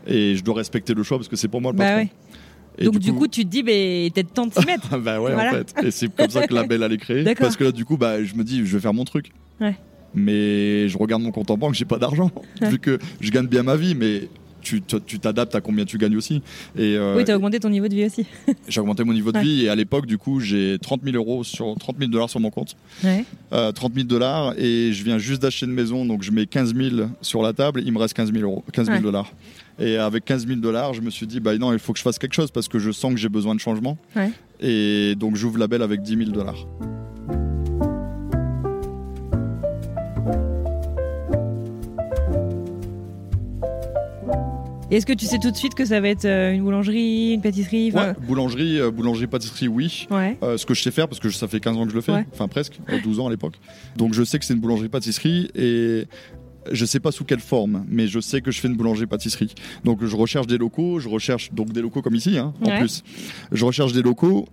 Speaker 2: Et je dois respecter le choix parce que c'est pour moi le
Speaker 3: Bah
Speaker 2: patron.
Speaker 3: ouais.
Speaker 2: Et
Speaker 3: Donc du coup, tu te dis, bah, peut-être temps de s'y mettre.
Speaker 2: ah bah ouais
Speaker 3: Voilà.
Speaker 2: en fait. Et c'est comme ça que la belle allait créer. Parce que là du coup bah je me dis je vais faire mon truc.
Speaker 3: Ouais.
Speaker 2: Mais je regarde mon compte en banque, j'ai pas d'argent.
Speaker 3: Ouais.
Speaker 2: Vu que je gagne bien ma vie, mais tu tu t'adaptes à combien tu gagnes aussi. Et euh,
Speaker 3: Oui, t'as augmenté ton niveau de vie aussi.
Speaker 2: j'ai augmenté mon niveau de
Speaker 3: Ouais.
Speaker 2: vie et à l'époque du coup j'ai 30 000 euros sur 30 000 dollars sur mon compte.
Speaker 3: Ouais.
Speaker 2: Euh, 30 000 dollars et je viens juste d'acheter une maison donc je mets 15 000 sur la table, il me reste 15 000 euros, 15 000
Speaker 3: Ouais.
Speaker 2: Et avec 15 000 dollars, je me suis dit bah non il faut que je fasse quelque chose parce que je sens que j'ai besoin de changement.
Speaker 3: Ouais.
Speaker 2: Et donc j'ouvre la belle avec 10 000 dollars.
Speaker 3: Est-ce que tu sais tout de suite que ça va être euh, une boulangerie, une pâtisserie
Speaker 2: Ouais, boulangerie, euh, boulangerie, pâtisserie, oui.
Speaker 3: Ouais.
Speaker 2: Euh, ce que je sais faire, parce que ça fait 15 ans que je le fais,
Speaker 3: Ouais.
Speaker 2: enfin presque, euh, 12 ans à l'époque. Donc je sais que c'est une boulangerie-pâtisserie et je sais pas sous quelle forme, mais je sais que je fais une boulangerie-pâtisserie. Donc je recherche des locaux, je recherche donc des locaux comme ici, hein, en plus. Je recherche des locaux,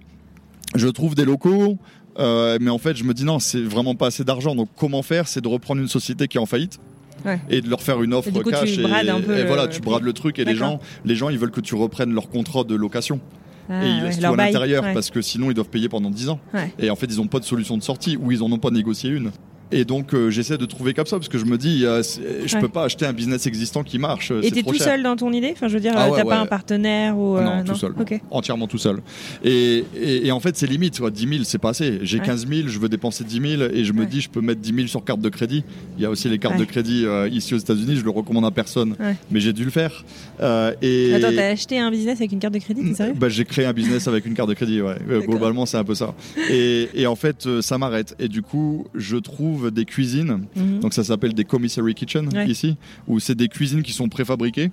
Speaker 2: je trouve des locaux. euh, mais en fait, je me dis non, c'est vraiment pas assez d'argent. Donc, comment faire? C'est de reprendre une société qui est en faillite
Speaker 3: Ouais.
Speaker 2: et de leur faire une offre
Speaker 3: Et coup,
Speaker 2: cash. et, voilà, tu brades le truc. Et les gens, les gens, ils veulent que tu reprennes leur contrat de location
Speaker 3: Ah,
Speaker 2: et ils
Speaker 3: ouais,
Speaker 2: laissent tout à l'intérieur
Speaker 3: ouais.
Speaker 2: parce que sinon ils doivent payer pendant 10 ans. Et en fait, ils n'ont pas de solution de sortie ou ils en ont pas négocié une. Et donc, euh, j'essaie de trouver comme ça parce que je me dis, euh, je
Speaker 3: Ouais.
Speaker 2: peux pas acheter un business existant qui marche. euh,
Speaker 3: Et t'es tout
Speaker 2: cher.
Speaker 3: seul dans ton idée Enfin, je veux dire,
Speaker 2: Ah
Speaker 3: euh,
Speaker 2: ouais,
Speaker 3: t'as pas un partenaire ou. euh,
Speaker 2: non, tout seul.
Speaker 3: Ok.
Speaker 2: Entièrement tout seul. Et, et, et en fait, c'est limite. quoi. 10 000, c'est pas assez. J'ai
Speaker 3: Ouais.
Speaker 2: 15 000, je veux dépenser 10 000 et je me dis, je peux mettre 10 000 sur carte de crédit. Il y a aussi les cartes de crédit ici aux États-Unis. Je le recommande à personne, mais j'ai dû le faire. Et
Speaker 3: Attends, t'as acheté un business avec une carte de crédit, t'es sérieux
Speaker 2: bah, J'ai créé un business avec une carte de crédit, ouais. Globalement, c'est un peu ça. Et, et en fait, ça m'arrête. Et du coup, je trouve des cuisines.
Speaker 3: Mhm.
Speaker 2: Donc, ça s'appelle des commissary kitchen
Speaker 3: Ouais.
Speaker 2: ici, où c'est des cuisines qui sont préfabriquées,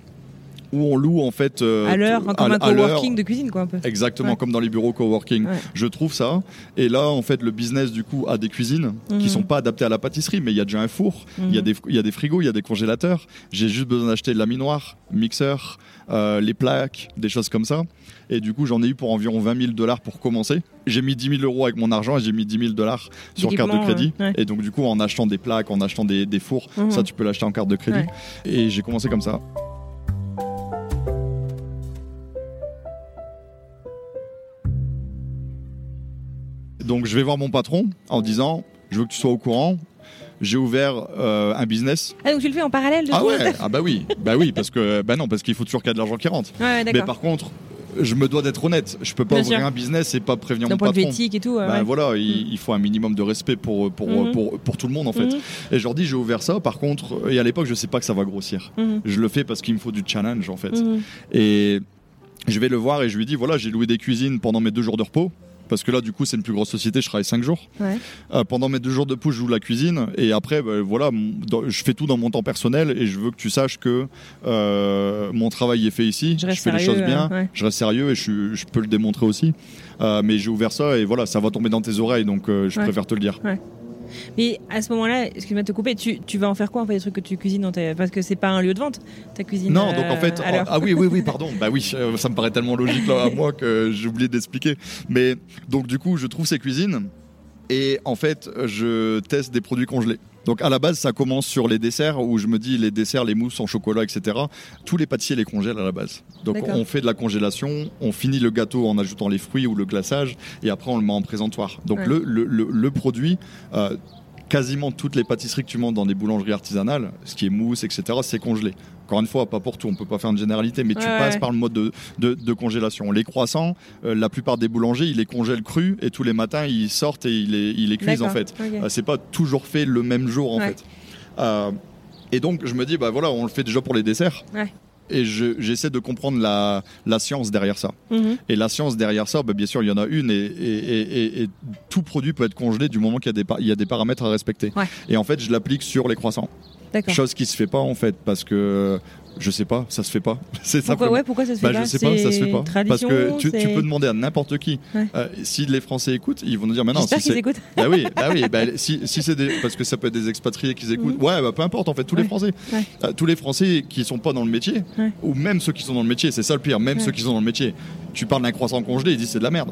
Speaker 2: où on loue en fait. euh,
Speaker 3: À l'heure, enfin, comme
Speaker 2: à-
Speaker 3: un coworking de cuisine, quoi, un peu.
Speaker 2: Exactement,
Speaker 3: Ouais.
Speaker 2: comme dans les bureaux coworking.
Speaker 3: Ouais.
Speaker 2: Je trouve ça. Et là, en fait, le business, du coup, a des cuisines
Speaker 3: Mhm.
Speaker 2: qui sont pas adaptées à la pâtisserie, mais il y a déjà un four, il y, a
Speaker 3: Mhm.
Speaker 2: des, il y a des frigos, il y a des congélateurs. J'ai juste besoin d'acheter de la minoire, mixeur, euh, les plaques, des choses comme ça. Et du coup, j'en ai eu pour environ 20 000 dollars pour commencer. J'ai mis 10 000 euros avec mon argent et j'ai mis 10 000 dollars sur carte de crédit.
Speaker 3: ouais.
Speaker 2: Et donc, du coup, en achetant des plaques, en achetant des, des fours,
Speaker 3: Mhm.
Speaker 2: ça, tu peux l'acheter en carte de crédit.
Speaker 3: Ouais.
Speaker 2: Et j'ai commencé comme ça. Donc je vais voir mon patron en disant je veux que tu sois au courant. J'ai ouvert euh, un business.
Speaker 3: Ah, donc tu le fais en parallèle de
Speaker 2: Ah ouais, ah bah oui, bah oui, parce que bah non, parce qu'il faut toujours qu'il y ait de l'argent qui rentre.
Speaker 3: Ouais, ouais,
Speaker 2: Mais par contre, je me dois d'être honnête. Je peux pas
Speaker 3: Bien
Speaker 2: ouvrir
Speaker 3: sûr.
Speaker 2: un business et pas prévenir mon
Speaker 3: point
Speaker 2: patron.
Speaker 3: éthique et tout. ouais.
Speaker 2: voilà, il, il faut un minimum de respect pour, pour,
Speaker 3: Mhm.
Speaker 2: pour, pour tout le monde en fait.
Speaker 3: Mhm.
Speaker 2: Et je leur dis, j'ai ouvert ça. Par contre, et à l'époque, je sais pas que ça va grossir.
Speaker 3: Mhm.
Speaker 2: Je le fais parce qu'il me faut du challenge en fait. Et je vais le voir et je lui dis, voilà, j'ai loué des cuisines pendant mes deux jours de repos. Parce que là, du coup, c'est une plus grosse société, je travaille 5 jours.
Speaker 3: Ouais.
Speaker 2: Euh, pendant mes deux jours de pouce, je joue la cuisine. Et après, bah, voilà, dans- je fais tout dans mon temps personnel. Et je veux que tu saches que euh, mon travail est fait ici.
Speaker 3: Je
Speaker 2: fais les choses bien.
Speaker 3: ouais.
Speaker 2: Je reste sérieux et je, peux le démontrer aussi. Euh, mais j'ai ouvert ça et voilà, ça va tomber dans tes oreilles. Donc, je
Speaker 3: Ouais.
Speaker 2: préfère te le dire.
Speaker 3: Mais à ce moment-là, excuse-moi de te couper, tu, tu vas en faire quoi en fait des trucs que tu cuisines dans ta... Parce que c'est pas un lieu de vente, ta cuisine.
Speaker 2: Non,
Speaker 3: euh,
Speaker 2: donc en fait,
Speaker 3: l'heure.
Speaker 2: ah oui, oui, oui, pardon. Bah oui, euh, ça me paraît tellement logique là à moi que j'ai oublié d'expliquer. Mais donc du coup, je trouve ces cuisines et en fait, je teste des produits congelés. Donc à la base, ça commence sur les desserts où je me dis les desserts, les mousses en chocolat, etc. Tous les pâtissiers les congèlent à la base. Donc on fait de la congélation, on finit le gâteau en ajoutant les fruits ou le glaçage et après on le met en présentoir. Donc
Speaker 3: Ouais.
Speaker 2: le, le, le, le produit. euh, Quasiment toutes les pâtisseries que tu montes dans des boulangeries artisanales, ce qui est mousse, etc., c'est congelé. Encore une fois, pas pour tout, on peut pas faire une généralité, mais tu
Speaker 3: Ouais,
Speaker 2: passes
Speaker 3: ouais.
Speaker 2: par le mode de, de, de congélation. Les croissants, euh, la plupart des boulangers, ils les congèlent crus et tous les matins, ils sortent et ils les, ils les cuisent en fait.
Speaker 3: ok.
Speaker 2: Euh, c'est pas toujours fait le même jour en
Speaker 3: Ouais.
Speaker 2: fait. Euh, et donc, je me dis, bah voilà, on le fait déjà pour les desserts. Et je- j'essaie de comprendre la, la science derrière ça.
Speaker 3: Mhm.
Speaker 2: Et la science derrière ça, bah, bien sûr, il y en a une et, et- et- tout produit peut être congelé du moment qu'il y a des, pa- il y a des paramètres à respecter. Et en fait, je l'applique sur les croissants. Chose qui se fait pas en fait parce que je sais pas, ça se fait pas. C'est
Speaker 3: Pourquoi, ouais, pourquoi ça se fait
Speaker 2: Bah,
Speaker 3: pas
Speaker 2: je sais pas, ça se fait pas. Parce que tu, peux demander à n'importe qui.
Speaker 3: Ouais.
Speaker 2: Euh, si les Français écoutent, ils vont nous dire maintenant.
Speaker 3: J'espère
Speaker 2: Si
Speaker 3: qu'ils écoutent.
Speaker 2: bah oui, bah oui. bah, si, si c'est des, parce que ça peut être des expatriés qui écoutent. Ouais, bah, peu importe en fait, tous les. Français. Euh, tous les Français qui sont pas dans le métier, ou même ceux qui sont dans le métier, c'est ça le pire. Même ceux qui sont dans le métier, tu parles d'un croissant congelé, ils disent c'est de la merde.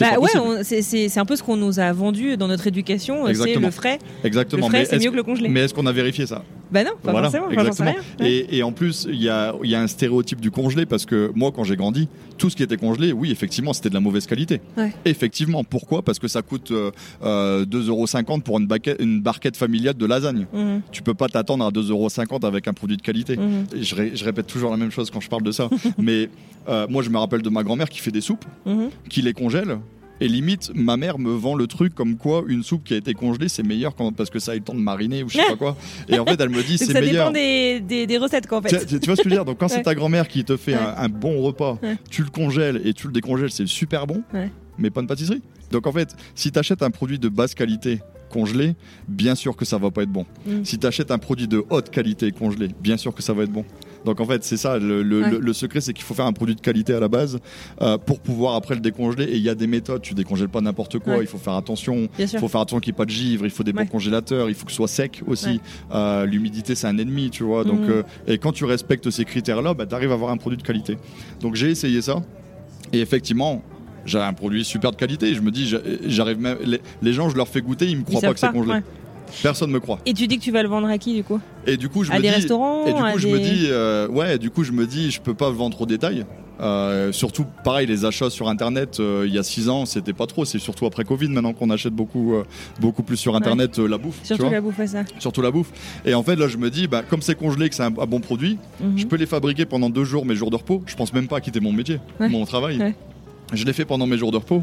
Speaker 3: Bah ouais, c'est- un peu ce qu'on nous a vendu dans notre éducation, euh, c'est le frais.
Speaker 2: Exactement.
Speaker 3: Le frais,
Speaker 2: mais
Speaker 3: c'est mieux que le congelé.
Speaker 2: Mais est-ce qu'on a vérifié ça?
Speaker 3: Bah non, pas
Speaker 2: Voilà,
Speaker 3: forcément,
Speaker 2: exactement.
Speaker 3: rien. Ouais.
Speaker 2: Et, et en plus, il y a, il y a un stéréotype du congelé parce que moi, quand j'ai grandi, tout ce qui était congelé, oui, effectivement, c'était de la mauvaise qualité.
Speaker 3: Ouais.
Speaker 2: Effectivement. Pourquoi? Parce que ça coûte euh, euh, 2,50€ pour une, baquette- une barquette familiale de lasagne.
Speaker 3: Mhm,
Speaker 2: Tu peux pas t'attendre à 2,50€ avec un produit de qualité. Et Je, ré- je répète toujours la même chose quand je parle de ça. Mais euh, moi, je me rappelle de ma grand-mère qui fait des soupes,
Speaker 3: mhm.
Speaker 2: qui les congèle. Et limite, ma mère me vend le truc comme quoi une soupe qui a été congelée, c'est meilleur quand, parce que ça a eu le temps de mariner ou je sais pas quoi. Et en fait, elle me dit c'est
Speaker 3: ça
Speaker 2: meilleur.
Speaker 3: dépend des, des, des recettes, quoi, en fait.
Speaker 2: Tu, vois ce que je veux dire? Donc quand
Speaker 3: Ouais.
Speaker 2: c'est ta grand-mère qui te fait
Speaker 3: Ouais.
Speaker 2: un, un bon repas,
Speaker 3: Ouais.
Speaker 2: tu le congèles et tu le décongèles, c'est super bon, mais pas de pâtisserie. Donc en fait, si tu achètes un produit de basse qualité congelé, bien sûr que ça va pas être bon.
Speaker 3: Mm.
Speaker 2: Si tu achètes un produit de haute qualité congelé, bien sûr que ça va être bon. Donc en fait, c'est ça, le, le-
Speaker 3: Ouais.
Speaker 2: le- le secret, c'est qu'il faut faire un produit de qualité à la base euh, pour pouvoir après le décongeler. Et il y a des méthodes, tu décongèles pas n'importe quoi,
Speaker 3: Ouais.
Speaker 2: il faut faire attention. Il faut faire attention qu'il n'y ait pas de givre, il faut des
Speaker 3: Ouais.
Speaker 2: bons congélateurs, il faut que ce soit sec aussi. Euh, L'humidité, c'est un ennemi, tu vois. Donc,
Speaker 3: Mhm.
Speaker 2: euh, et quand tu respectes ces critères-là, bah, tu arrives à avoir un produit de qualité. Donc j'ai essayé ça. Et effectivement, j'ai un produit super de qualité. Je me dis, j'a- j'arrive même. Les, gens, je leur fais goûter, ils me croient pas que c'est congelé.
Speaker 3: ouais.
Speaker 2: Personne me croit.
Speaker 3: Et tu dis que tu vas le vendre à qui, du coup?
Speaker 2: Et du coup, je
Speaker 3: À
Speaker 2: me
Speaker 3: des
Speaker 2: dis.
Speaker 3: restaurants
Speaker 2: Et du coup, je me dis, euh, ouais, du coup, je me dis, je peux pas vendre au détail. Euh, surtout, pareil, les achats sur Internet, euh, il y a 6 ans, c'était pas trop. C'est surtout après Covid, maintenant qu'on achète beaucoup, euh, beaucoup plus sur Internet la bouffe. tu
Speaker 3: Surtout
Speaker 2: vois
Speaker 3: la bouffe à ça.
Speaker 2: surtout la bouffe. Et en fait, là, je me dis, bah, comme c'est congelé, que c'est un, un bon produit,
Speaker 3: Mhm.
Speaker 2: je peux les fabriquer pendant deux jours, mes jours de repos. Je pense même pas à quitter mon métier,
Speaker 3: Ouais.
Speaker 2: mon travail. Je l'ai fait pendant mes jours de repos.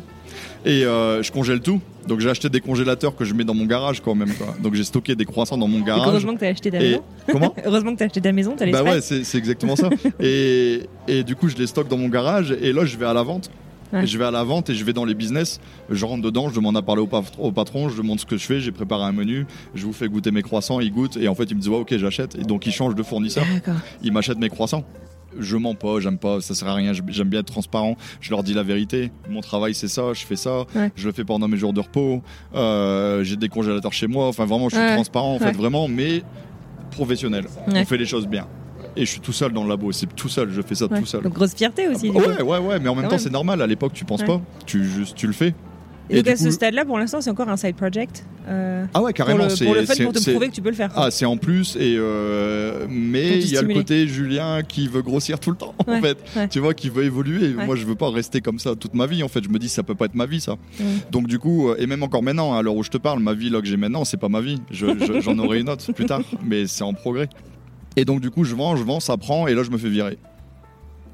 Speaker 2: Et euh, je congèle tout. Donc j'ai acheté des congélateurs que je mets dans mon garage quand même. Quoi. Donc j'ai stocké des croissants dans mon garage.
Speaker 3: heureusement que t'as acheté ta
Speaker 2: Et
Speaker 3: maison.
Speaker 2: comment?
Speaker 3: Heureusement que t'as acheté ta maison, t'as les
Speaker 2: Bah ouais, c'est exactement ça. et, et du coup, je les stocke dans mon garage. Et là, je vais à la vente.
Speaker 3: Ouais.
Speaker 2: Je vais à la vente et je vais dans les business. Je rentre dedans, je demande à parler au, pa- au patron, je demande ce que je fais. J'ai préparé un menu. Je vous fais goûter mes croissants. Il goûte et en fait, il me dit ouais, ok, j'achète. Et donc, il change de fournisseur. Ils m'achètent mes croissants. Je mens pas, j'aime pas, ça sert à rien, j'aime bien être transparent. Je leur dis la vérité. Mon travail, c'est ça, je fais ça.
Speaker 3: Ouais.
Speaker 2: Je le fais pendant mes jours de repos. Euh, J'ai des congélateurs chez moi. Enfin, vraiment, je suis
Speaker 3: Ouais.
Speaker 2: transparent, en
Speaker 3: Ouais.
Speaker 2: fait, vraiment, mais professionnel. On fait les choses bien. Et je suis tout seul dans le labo, c'est tout seul, je fais ça tout seul.
Speaker 3: Donc grosse fierté aussi. coup.
Speaker 2: Ouais, ouais, ouais, mais en même
Speaker 3: Quand
Speaker 2: temps, c'est normal. À l'époque, tu penses pas. Tu, juste, tu le fais.
Speaker 3: Et, donc à ce stade-là, pour l'instant, c'est encore un side project. euh,
Speaker 2: Ah ouais,
Speaker 3: pour
Speaker 2: carrément.
Speaker 3: le,
Speaker 2: c'est
Speaker 3: pour le fun, pour te prouver que tu peux le faire.
Speaker 2: Ah, c'est en plus, et euh, mais
Speaker 3: Pour
Speaker 2: il y a le côté Julien qui veut grossir tout le temps,
Speaker 3: Ouais,
Speaker 2: en fait.
Speaker 3: ouais.
Speaker 2: Tu vois, qui veut évoluer.
Speaker 3: Ouais.
Speaker 2: Moi, je veux pas rester comme ça toute ma vie, en fait. Je me dis, ça peut pas être ma vie, ça. Donc, du coup, euh, et même encore maintenant, à l'heure où je te parle, ma vie là que j'ai maintenant, c'est pas ma vie. Je- je- J'en aurai une autre plus tard, mais c'est en progrès. Et donc, du coup, je vends, je vends, ça prend, et là, je me fais virer.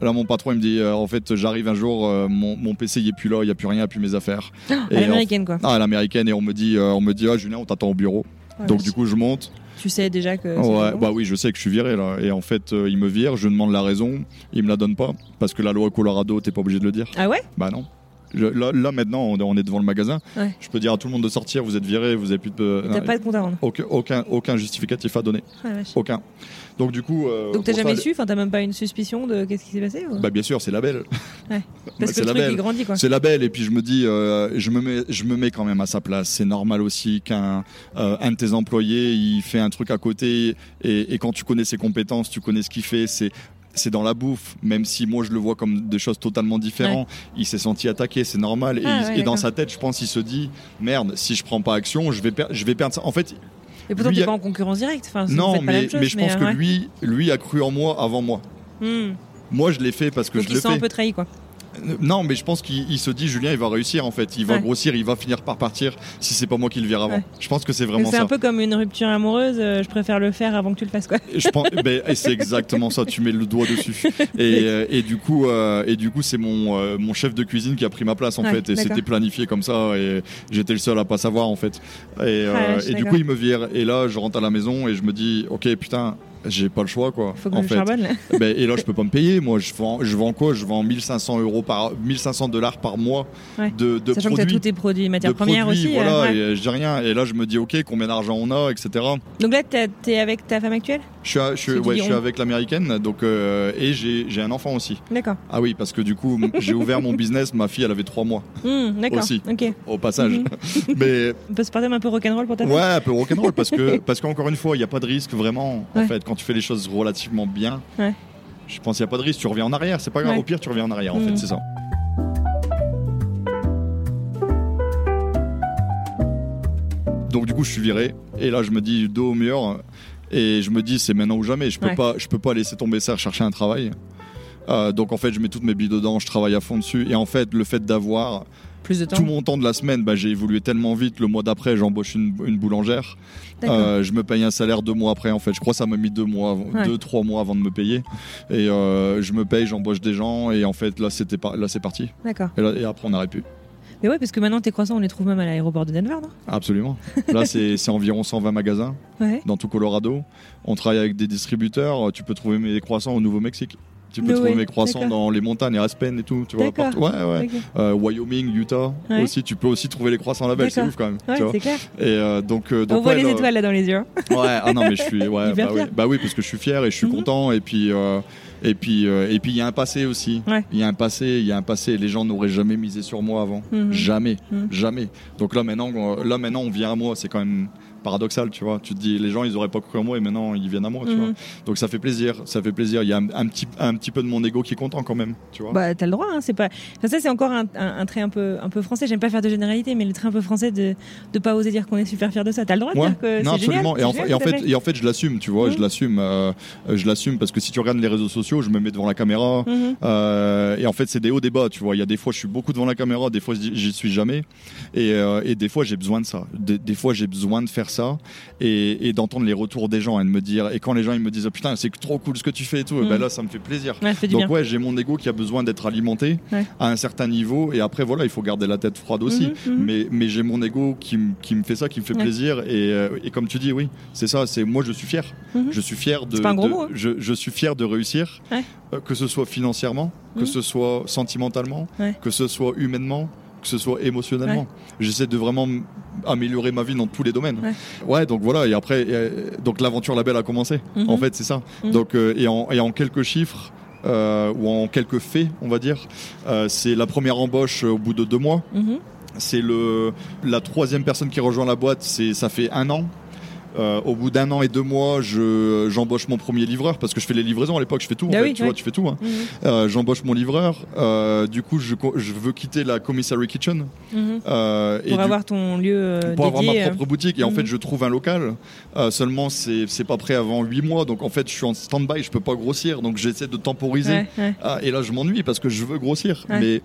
Speaker 2: Là, mon patron, il me dit, euh, en fait, j'arrive un jour, euh, mon, mon PC, il est plus là, il y a plus rien, il y a plus mes affaires. Et en-
Speaker 3: l'américaine, quoi.
Speaker 2: Ah, à l'américaine, et on me dit, euh, on me dit, ah, Julien, on t'attend au bureau.
Speaker 3: Ouais,
Speaker 2: Donc, du coup, je monte.
Speaker 3: tu sais déjà que.
Speaker 2: Ouais, bah oui, je sais que je suis viré là. Et en fait, il me vire, je demande la raison, il me la donne pas. Parce que la loi Colorado, t'es pas obligé de le dire.
Speaker 3: Ah ouais?
Speaker 2: Bah non. Je- là, là, maintenant, on on est devant le magasin.
Speaker 3: Ouais.
Speaker 2: Je peux dire à tout le monde de sortir, vous êtes viré, vous avez plus de.
Speaker 3: T'as pas de compte à rendre.
Speaker 2: aucun, aucun, aucun justificatif à donner.
Speaker 3: Ah.
Speaker 2: Aucun. Donc du coup. euh,
Speaker 3: Donc t'as jamais
Speaker 2: ça,
Speaker 3: su Enfin, t'as même pas une suspicion de qu'est-ce qui s'est passé ou-
Speaker 2: Bah bien sûr, c'est la belle.
Speaker 3: Ouais.
Speaker 2: Bah,
Speaker 3: Parce que
Speaker 2: c'est
Speaker 3: le
Speaker 2: la
Speaker 3: truc
Speaker 2: belle.
Speaker 3: il grandit, quoi.
Speaker 2: C'est la belle et puis je me dis, euh, je, me mets, je me mets quand même à sa place. C'est normal aussi qu'un euh, un de tes employés, il fait un truc à côté et, et quand tu connais ses compétences, tu connais ce qu'il fait, c'est c'est dans la bouffe, même si moi je le vois comme des choses totalement différentes. Il s'est senti attaqué, c'est normal. Et,
Speaker 3: Ah
Speaker 2: il-
Speaker 3: ouais,
Speaker 2: et dans sa tête, je pense, il se dit merde, si je prends pas action, je vais, je vais perdre ça. En fait,
Speaker 3: Et pourtant, t'es
Speaker 2: a-
Speaker 3: pas en concurrence directe. Enfin,
Speaker 2: non, mais,
Speaker 3: chose,
Speaker 2: mais je pense
Speaker 3: euh,
Speaker 2: que
Speaker 3: ouais.
Speaker 2: lui, lui a cru en moi avant moi.
Speaker 3: Hmm.
Speaker 2: Moi, je l'ai fait parce que
Speaker 3: Donc
Speaker 2: je le fais.
Speaker 3: un peu trahi, quoi.
Speaker 2: Non, mais je pense qu'il il se dit Julien, il va réussir en fait. Il va
Speaker 3: Ouais.
Speaker 2: grossir, il va finir par partir si c'est pas moi qui le vire avant.
Speaker 3: Ouais.
Speaker 2: Je pense que c'est vraiment
Speaker 3: C'est
Speaker 2: ça.
Speaker 3: un peu comme une rupture amoureuse. euh, je préfère le faire avant que tu le fasses, quoi.
Speaker 2: Je pense, ben, et c'est exactement ça. Tu mets le doigt dessus. Et, euh, et du coup, euh, et du coup, c'est mon mon chef de cuisine qui a pris ma place en
Speaker 3: Ouais,
Speaker 2: fait. Et c'était planifié comme ça. Et j'étais le seul à pas savoir en fait. Et,
Speaker 3: Ah,
Speaker 2: et du coup, il me vire. Et là, je rentre à la maison et je me dis, ok, putain. J'ai pas le choix quoi.
Speaker 3: Faut que
Speaker 2: en
Speaker 3: je
Speaker 2: fait.
Speaker 3: charbonne, là.
Speaker 2: Ben, et là, je peux pas me payer. Moi, je vends, je vends quoi? Je vends 1500 euros par 1500 dollars par mois
Speaker 3: Ouais.
Speaker 2: de, de
Speaker 3: Sachant que t'as
Speaker 2: produits
Speaker 3: tous tes produits, matières premières
Speaker 2: produits,
Speaker 3: aussi. euh,
Speaker 2: voilà,
Speaker 3: ouais.
Speaker 2: et euh, je dis rien. Et là, je me dis, ok, combien d'argent on a, etc.
Speaker 3: Donc là, t'es avec ta femme actuelle?
Speaker 2: Je suis, à- je suis,
Speaker 3: C'est du
Speaker 2: ouais, je suis
Speaker 3: Giron.
Speaker 2: avec l'américaine, donc euh, et j'ai un enfant aussi.
Speaker 3: D'accord.
Speaker 2: Ah oui, parce que du coup, j'ai ouvert mon business. Ma fille, elle avait trois mois
Speaker 3: Hmm, D'accord.
Speaker 2: Aussi. Au passage.
Speaker 3: Mhm.
Speaker 2: Mais
Speaker 3: On peut se parler un peu rock'n'roll pour ta femme
Speaker 2: ouais, un peu rock'n'roll parce que parce qu'encore une fois, il n'y a pas de risque vraiment. En fait, quand tu fais les choses relativement bien,
Speaker 3: Ouais.
Speaker 2: je pense qu'il n'y a pas de risque. Tu reviens en arrière, c'est pas grave. Au pire, tu reviens en arrière. En fait, c'est ça. Donc du coup, je suis viré. Et là, je me dis dos au mur. Et je me dis, c'est maintenant ou jamais. Je peux
Speaker 3: Ouais.
Speaker 2: pas, je peux pas laisser tomber ça, chercher un travail. Euh, donc en fait, je mets toutes mes billes dedans, je travaille à fond dessus. Et en fait, le fait d'avoir
Speaker 3: Plus de temps.
Speaker 2: tout mon temps de la semaine, bah, j'ai évolué tellement vite. Le mois d'après, j'embauche une, une boulangère. Euh, je me paye un salaire deux mois après. En fait, je crois que ça m'a mis deux mois,
Speaker 3: Ouais.
Speaker 2: deux trois mois avant de me payer. Et euh, je me paye, j'embauche des gens. Et en fait, là, c'était pas, là, c'est parti.
Speaker 3: D'accord.
Speaker 2: Et, et après, on n'arrête plus.
Speaker 3: Mais ouais, parce que maintenant, tes croissants, on les trouve même à l'aéroport de Denver, non?
Speaker 2: Absolument. Là, c'est environ 120 magasins
Speaker 3: Ouais.
Speaker 2: dans tout Colorado. On travaille avec des distributeurs. Tu peux trouver mes croissants au Nouveau-Mexique. Tu peux trouver mes croissants dans les montagnes, à Aspen et tout. Tu vois, partout. Ouais, ouais.
Speaker 3: Ok.
Speaker 2: Euh, Wyoming, Utah
Speaker 3: Ouais.
Speaker 2: aussi. Tu peux aussi trouver les croissants là-bas. C'est ouf quand même. tu
Speaker 3: Ouais,
Speaker 2: vois.
Speaker 3: c'est clair.
Speaker 2: Et euh, donc, euh, donc
Speaker 3: On voit les étoiles là dans les yeux. hein.
Speaker 2: Ouais, ah non, mais je suis, ouais, bah, oui. bah oui, parce que je suis fier et je suis
Speaker 3: Mhm.
Speaker 2: content. Et puis, et puis, euh, et puis, il y a un passé aussi.
Speaker 3: Ouais.
Speaker 2: Il y a un passé, il y a un passé. Les gens n'auraient jamais misé sur moi avant,
Speaker 3: Mhm.
Speaker 2: jamais,
Speaker 3: Mhm.
Speaker 2: jamais. Donc là maintenant, là maintenant, on vient à moi. C'est quand même paradoxal, tu vois. Tu te dis, les gens, ils auraient pas cru en moi et maintenant, ils viennent à moi, tu
Speaker 3: Mhm.
Speaker 2: vois. Donc ça fait plaisir, ça fait plaisir. Il y a un, un petit, un petit peu de mon ego qui est content quand même, tu vois.
Speaker 3: Bah, t'as le droit, hein, c'est pas. Enfin, ça, c'est encore un, trait un peu, un peu français. J'aime pas faire de généralité, mais le trait un peu français de de pas oser dire qu'on est super fier de ça. T'as le droit de
Speaker 2: Ouais.
Speaker 3: dire que
Speaker 2: non,
Speaker 3: génial.
Speaker 2: absolument.
Speaker 3: c'est
Speaker 2: Et en,
Speaker 3: génial
Speaker 2: et en fait, et en fait, je l'assume, tu vois.
Speaker 3: Mhm.
Speaker 2: Je l'assume. euh, je l'assume parce que si tu regardes les réseaux sociaux, je me mets devant la caméra.
Speaker 3: Mhm.
Speaker 2: Euh, et en fait, c'est des hauts, des bas, tu vois. Il y a des fois, je suis beaucoup devant la caméra, des fois, j'y suis jamais. Et, euh, et des fois, j'ai besoin de ça. Des, des fois, j'ai besoin de faire ça et, et d'entendre les retours des gens et de me dire. Et quand les gens ils me disent, oh, putain, c'est trop cool ce que tu fais et tout,
Speaker 3: Mhm.
Speaker 2: ben là, ça me fait plaisir.
Speaker 3: Ouais, fait
Speaker 2: Donc
Speaker 3: bien.
Speaker 2: ouais, j'ai mon ego qui a besoin d'être alimenté
Speaker 3: Ouais.
Speaker 2: à un certain niveau et après voilà, il faut garder la tête froide aussi.
Speaker 3: Mhm, mhm.
Speaker 2: Mais, mais j'ai mon ego qui, qui me fait ça, qui me fait
Speaker 3: Ouais.
Speaker 2: plaisir et, euh, et comme tu dis, oui, c'est ça. C'est moi, je suis fier.
Speaker 3: Mhm.
Speaker 2: Je suis fier de.
Speaker 3: C'est pas un gros
Speaker 2: de-
Speaker 3: mot, hein.
Speaker 2: je, je suis fier de réussir, euh, que ce soit financièrement, que ce soit sentimentalement, que ce soit humainement, que ce soit émotionnellement. J'essaie de vraiment améliorer ma vie dans tous les domaines. Ouais, donc voilà. Et après, euh, donc l'aventure la belle a commencé.
Speaker 3: Mhm.
Speaker 2: En fait, c'est ça.
Speaker 3: Mhm.
Speaker 2: Donc euh, et, en, et en quelques chiffres. euh, ou en quelques faits, on va dire, euh, c'est la première embauche au bout de deux mois.
Speaker 3: Mhm.
Speaker 2: C'est le la troisième personne qui rejoint la boîte. C'est ça fait un an. Euh, au bout d'un an et deux mois, je, j'embauche mon premier livreur parce que je fais les livraisons à l'époque, je fais tout. En
Speaker 3: Ah
Speaker 2: fait,
Speaker 3: oui,
Speaker 2: tu vois, tu fais tout. hein.
Speaker 3: Mhm.
Speaker 2: Euh, j'embauche mon livreur. Euh, du coup, je, je veux quitter la commissary kitchen.
Speaker 3: Mhm.
Speaker 2: Et
Speaker 3: Pour
Speaker 2: du-
Speaker 3: avoir ton lieu
Speaker 2: pour avoir ma propre boutique. Et en
Speaker 3: Mhm.
Speaker 2: fait, je trouve un local. Seulement, c'est c'est pas prêt avant huit mois. Donc en fait, je suis en stand-by, je peux pas grossir. Donc j'essaie de temporiser.
Speaker 3: ouais, ouais.
Speaker 2: Ah, et là, je m'ennuie parce que je veux grossir.
Speaker 3: Ouais.
Speaker 2: Mais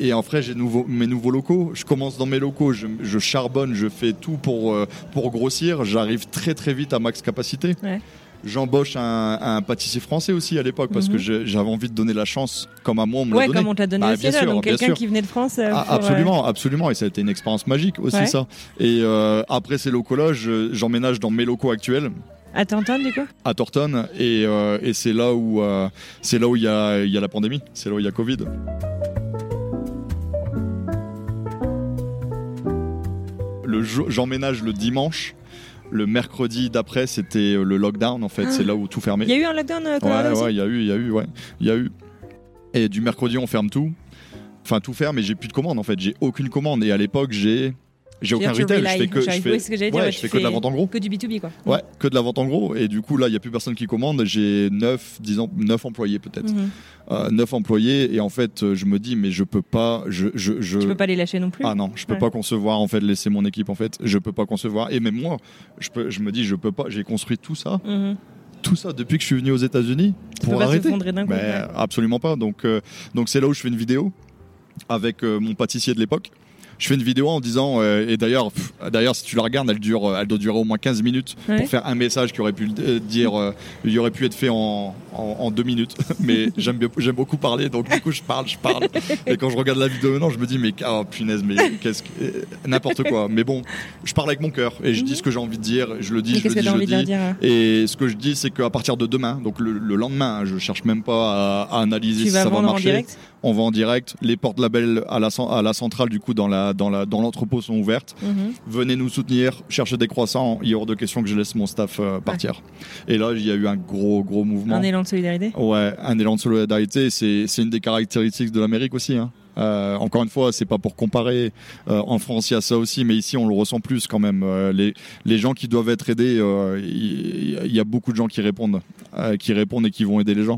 Speaker 2: et après, j'ai nouveau, mes nouveaux locaux. Je commence dans mes locaux, je, je charbonne, je fais tout pour pour grossir. J'arrive très très vite à max capacité.
Speaker 3: Ouais.
Speaker 2: J'embauche un, un pâtissier français aussi à l'époque parce
Speaker 3: Mhm.
Speaker 2: que j'ai- j'avais envie de donner la chance comme à moi on me l'a
Speaker 3: Ouais,
Speaker 2: donné.
Speaker 3: comme on te l'a donné
Speaker 2: Bah,
Speaker 3: aussi
Speaker 2: bien
Speaker 3: là,
Speaker 2: sûr,
Speaker 3: donc quelqu'un qui venait de France. euh,
Speaker 2: Ah,
Speaker 3: pour, euh,
Speaker 2: absolument, absolument, et ça a été une expérience magique aussi
Speaker 3: Ouais.
Speaker 2: ça. Et euh, après ces locaux-là, je- j'emménage dans mes locaux actuels
Speaker 3: À Tanton, du coup?
Speaker 2: À Torton, et, et c'est là où c'est là où il y a, y a la pandémie, c'est là où il y a Covid. J'emménage le dimanche. Le mercredi d'après, c'était euh, le lockdown en fait.
Speaker 3: Ah.
Speaker 2: C'est là où tout fermait.
Speaker 3: Il y a eu un lockdown euh, Colorado
Speaker 2: Ouais, ouais, il y a eu, il y a eu, ouais, il y a eu. Et du mercredi, on ferme tout. Enfin, tout ferme, mais j'ai plus de commande en fait. J'ai aucune commande. Et à l'époque, j'ai, j'ai aucun retail. Je fais que, je
Speaker 3: j'arrive-
Speaker 2: fais,
Speaker 3: oui, c'est ce que j'allais dire,
Speaker 2: ouais,
Speaker 3: ouais,
Speaker 2: je
Speaker 3: tu
Speaker 2: fais que de la vente en gros.
Speaker 3: Que du B2B, quoi.
Speaker 2: Ouais, que de la vente en gros. Et du coup, là, il n'y a plus personne qui commande. J'ai 9, disons, 9 employés peut-être.
Speaker 3: Mhm.
Speaker 2: Euh, 9 employés. Et en fait, euh, je me dis, mais je peux pas. Je, je, je...
Speaker 3: Tu peux pas les lâcher non plus?
Speaker 2: Ah non, je peux
Speaker 3: Ouais.
Speaker 2: pas concevoir en fait laisser mon équipe en fait. Je peux pas concevoir. Et même moi, je, peux, je me dis, je peux pas. J'ai construit tout ça,
Speaker 3: Mhm.
Speaker 2: tout ça depuis que je suis venu aux États-Unis pour
Speaker 3: pas
Speaker 2: arrêter.
Speaker 3: s'effondrer d'un coup. Ouais.
Speaker 2: Absolument pas. Donc, euh, donc c'est là où je fais une vidéo avec euh, mon pâtissier de l'époque. Je fais une vidéo en disant euh, et d'ailleurs d'ailleurs si tu la regardes elle dure euh, elle doit durer au moins 15 minutes
Speaker 3: Ouais.
Speaker 2: pour faire un message qui aurait pu euh, dire euh, il aurait pu être fait en, en, en deux minutes. Mais j'aime bien- j'aime beaucoup parler donc du coup je parle je parle. Et quand je regarde la vidéo maintenant je me dis mais oh, punaise mais qu'est-ce que euh, n'importe quoi. Mais bon je parle avec mon cœur et je dis ce que j'ai envie de dire je le dis
Speaker 3: Mais
Speaker 2: je le dis je le dis.
Speaker 3: dire euh
Speaker 2: et ce que je dis, c'est qu'à partir de demain, donc le, le lendemain, hein, je cherche même pas à, à analyser
Speaker 3: Tu
Speaker 2: si ça va
Speaker 3: vendre en
Speaker 2: marcher.
Speaker 3: direct?
Speaker 2: On va en direct. Les portes labels à la, à la centrale, du coup, dans la dans la dans l'entrepôt sont ouvertes.
Speaker 3: Mhm.
Speaker 2: Venez nous soutenir, cherchez des croissants. Il est hors de question que je laisse mon staff euh, partir. Et là, il y a eu un gros gros mouvement.
Speaker 3: Un élan de solidarité?
Speaker 2: Ouais, un élan de solidarité, c'est une des caractéristiques de l'Amérique aussi. Hein. Euh, encore une fois, c'est pas pour comparer. Euh, en France, il y a ça aussi, mais ici, on le ressent plus quand même. Euh, les, les gens qui doivent être aidés, il il y, a beaucoup de gens qui répondent, qui répondent et qui vont aider les gens.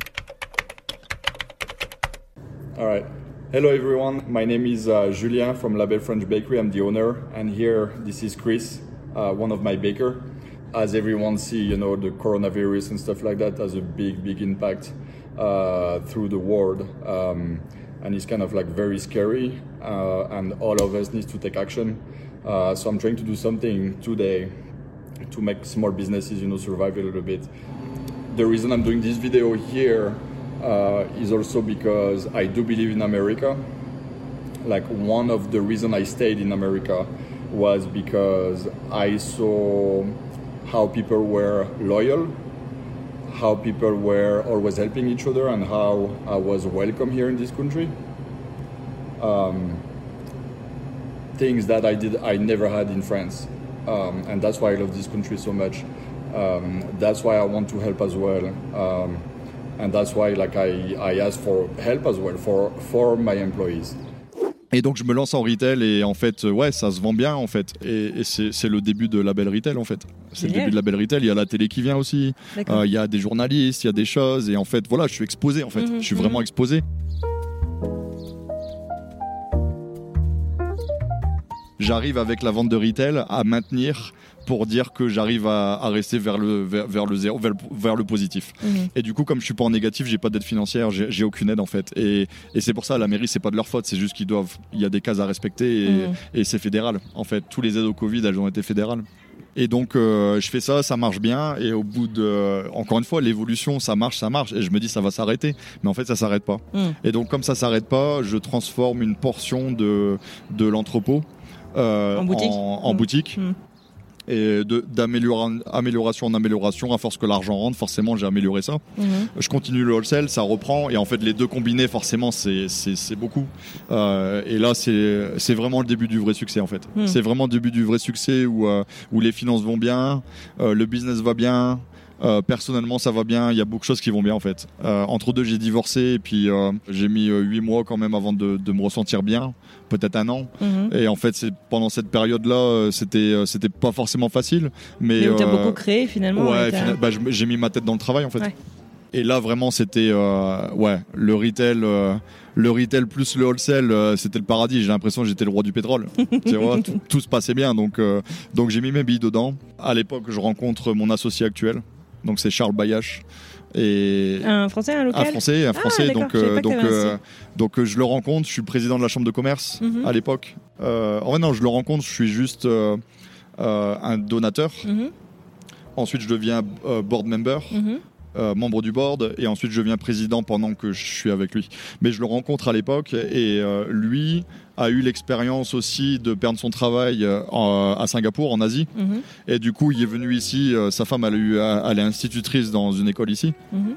Speaker 2: All right. Hello everyone. My name is uh, Julien from Label French Bakery. I'm the owner, and here this is Chris, uh, one of my baker. As everyone see, you know, the coronavirus and stuff like that has a big, big impact uh, through the world, um, and it's kind of like very scary. Uh, and all of us need to take action. Uh, so I'm trying to do something today to make small businesses, you know, survive a little bit the reason I'm doing this video here is also because I do believe in America. Like one of the reason I stayed in America was because I saw how people were loyal, how people were always helping each other, and how I was welcome here in this country. Um, things that I did I never had in France, um, and that's why I love this country so much. Um, that's why I want to help as well, um, and that's why like I, I ask for help as well for for my employees. Et donc je me lance en retail et en fait euh, ouais ça se vend bien en fait. Et, et c'est le début de la belle retail en fait. C'est le début de la belle retail. Il y a la télé qui vient aussi. Euh, il y a des journalistes il y a des choses. Et en fait voilà je suis exposé en fait.
Speaker 3: Mhm,
Speaker 2: je suis
Speaker 3: mhm.
Speaker 2: vraiment exposé j'arrive avec la vente de retail à maintenir pour dire que j'arrive à, à rester vers le, vers, vers le zéro, vers le, vers le positif.
Speaker 3: Mhm.
Speaker 2: Et du coup, comme je suis pas en négatif, j'ai pas d'aide financière, j'ai aucune aide en fait. Et, et c'est pour ça, la mairie, c'est pas de leur faute, c'est juste qu'ils doivent, il y a des cases à respecter et,
Speaker 3: Mhm.
Speaker 2: et c'est fédéral. En fait, tous les aides au Covid, elles ont été fédérales. Et donc, euh, je fais ça, ça marche bien. Et au bout de, encore une fois, l'évolution, ça marche, ça marche. Et je me dis, ça va s'arrêter. Mais en fait, ça s'arrête pas.
Speaker 3: Mhm.
Speaker 2: Et donc, comme ça s'arrête pas, je transforme une portion de, de l'entrepôt
Speaker 3: En boutique
Speaker 2: en, en boutique.
Speaker 3: Mhm.
Speaker 2: Et de- d'améliora- amélioration en amélioration, à force que l'argent rentre, forcément, j'ai amélioré ça.
Speaker 3: Mhm.
Speaker 2: Je continue le wholesale, ça reprend. Et en fait, les deux combinés, forcément, c'est- beaucoup. Euh, et là, c'est vraiment le début du vrai succès, en fait.
Speaker 3: Hmm.
Speaker 2: C'est vraiment le début du vrai succès où, euh, où les finances vont bien, euh, le business va bien. Euh, personnellement, ça va bien. Il y a beaucoup de choses qui vont bien en fait. Euh, entre deux, j'ai divorcé et puis euh, j'ai mis huit mois quand même avant de, de me ressentir bien, peut-être un an.
Speaker 3: Mhm.
Speaker 2: Et en fait, c'est pendant cette période-là, c'était c'était pas forcément facile, mais,
Speaker 3: Mais t'as beaucoup créé finalement.
Speaker 2: Ouais, fina- bah, j'ai mis ma tête dans le travail en fait.
Speaker 3: Ouais.
Speaker 2: Et là vraiment c'était euh, ouais le retail, euh, le retail plus le wholesale, euh, c'était le paradis. J'ai l'impression que j'étais le roi du pétrole. tu vois, tout, tout se passait bien donc donc j'ai mis mes billes dedans. À l'époque, je rencontre mon associé actuel, donc c'est Charles Bayache et
Speaker 3: Un français, un local
Speaker 2: un français, un français.
Speaker 3: d'accord,
Speaker 2: donc euh, donc euh, donc euh, je le rencontre. Je suis président de la chambre de commerce
Speaker 3: Mhm.
Speaker 2: à l'époque. En vrai non, je le rencontre. Je suis juste un donateur.
Speaker 3: Mhm,
Speaker 2: Ensuite, je deviens board member,
Speaker 3: mhm.
Speaker 2: euh, membre du board, et ensuite je deviens président pendant que je suis avec lui. Mais je le rencontre à l'époque, et euh, lui a eu l'expérience aussi de perdre son travail euh, en- à Singapour, en Asie.
Speaker 3: Mhm,
Speaker 2: Et du coup, il est venu ici. euh, sa femme, elle, a eu, elle est institutrice dans une école ici,
Speaker 3: mhm.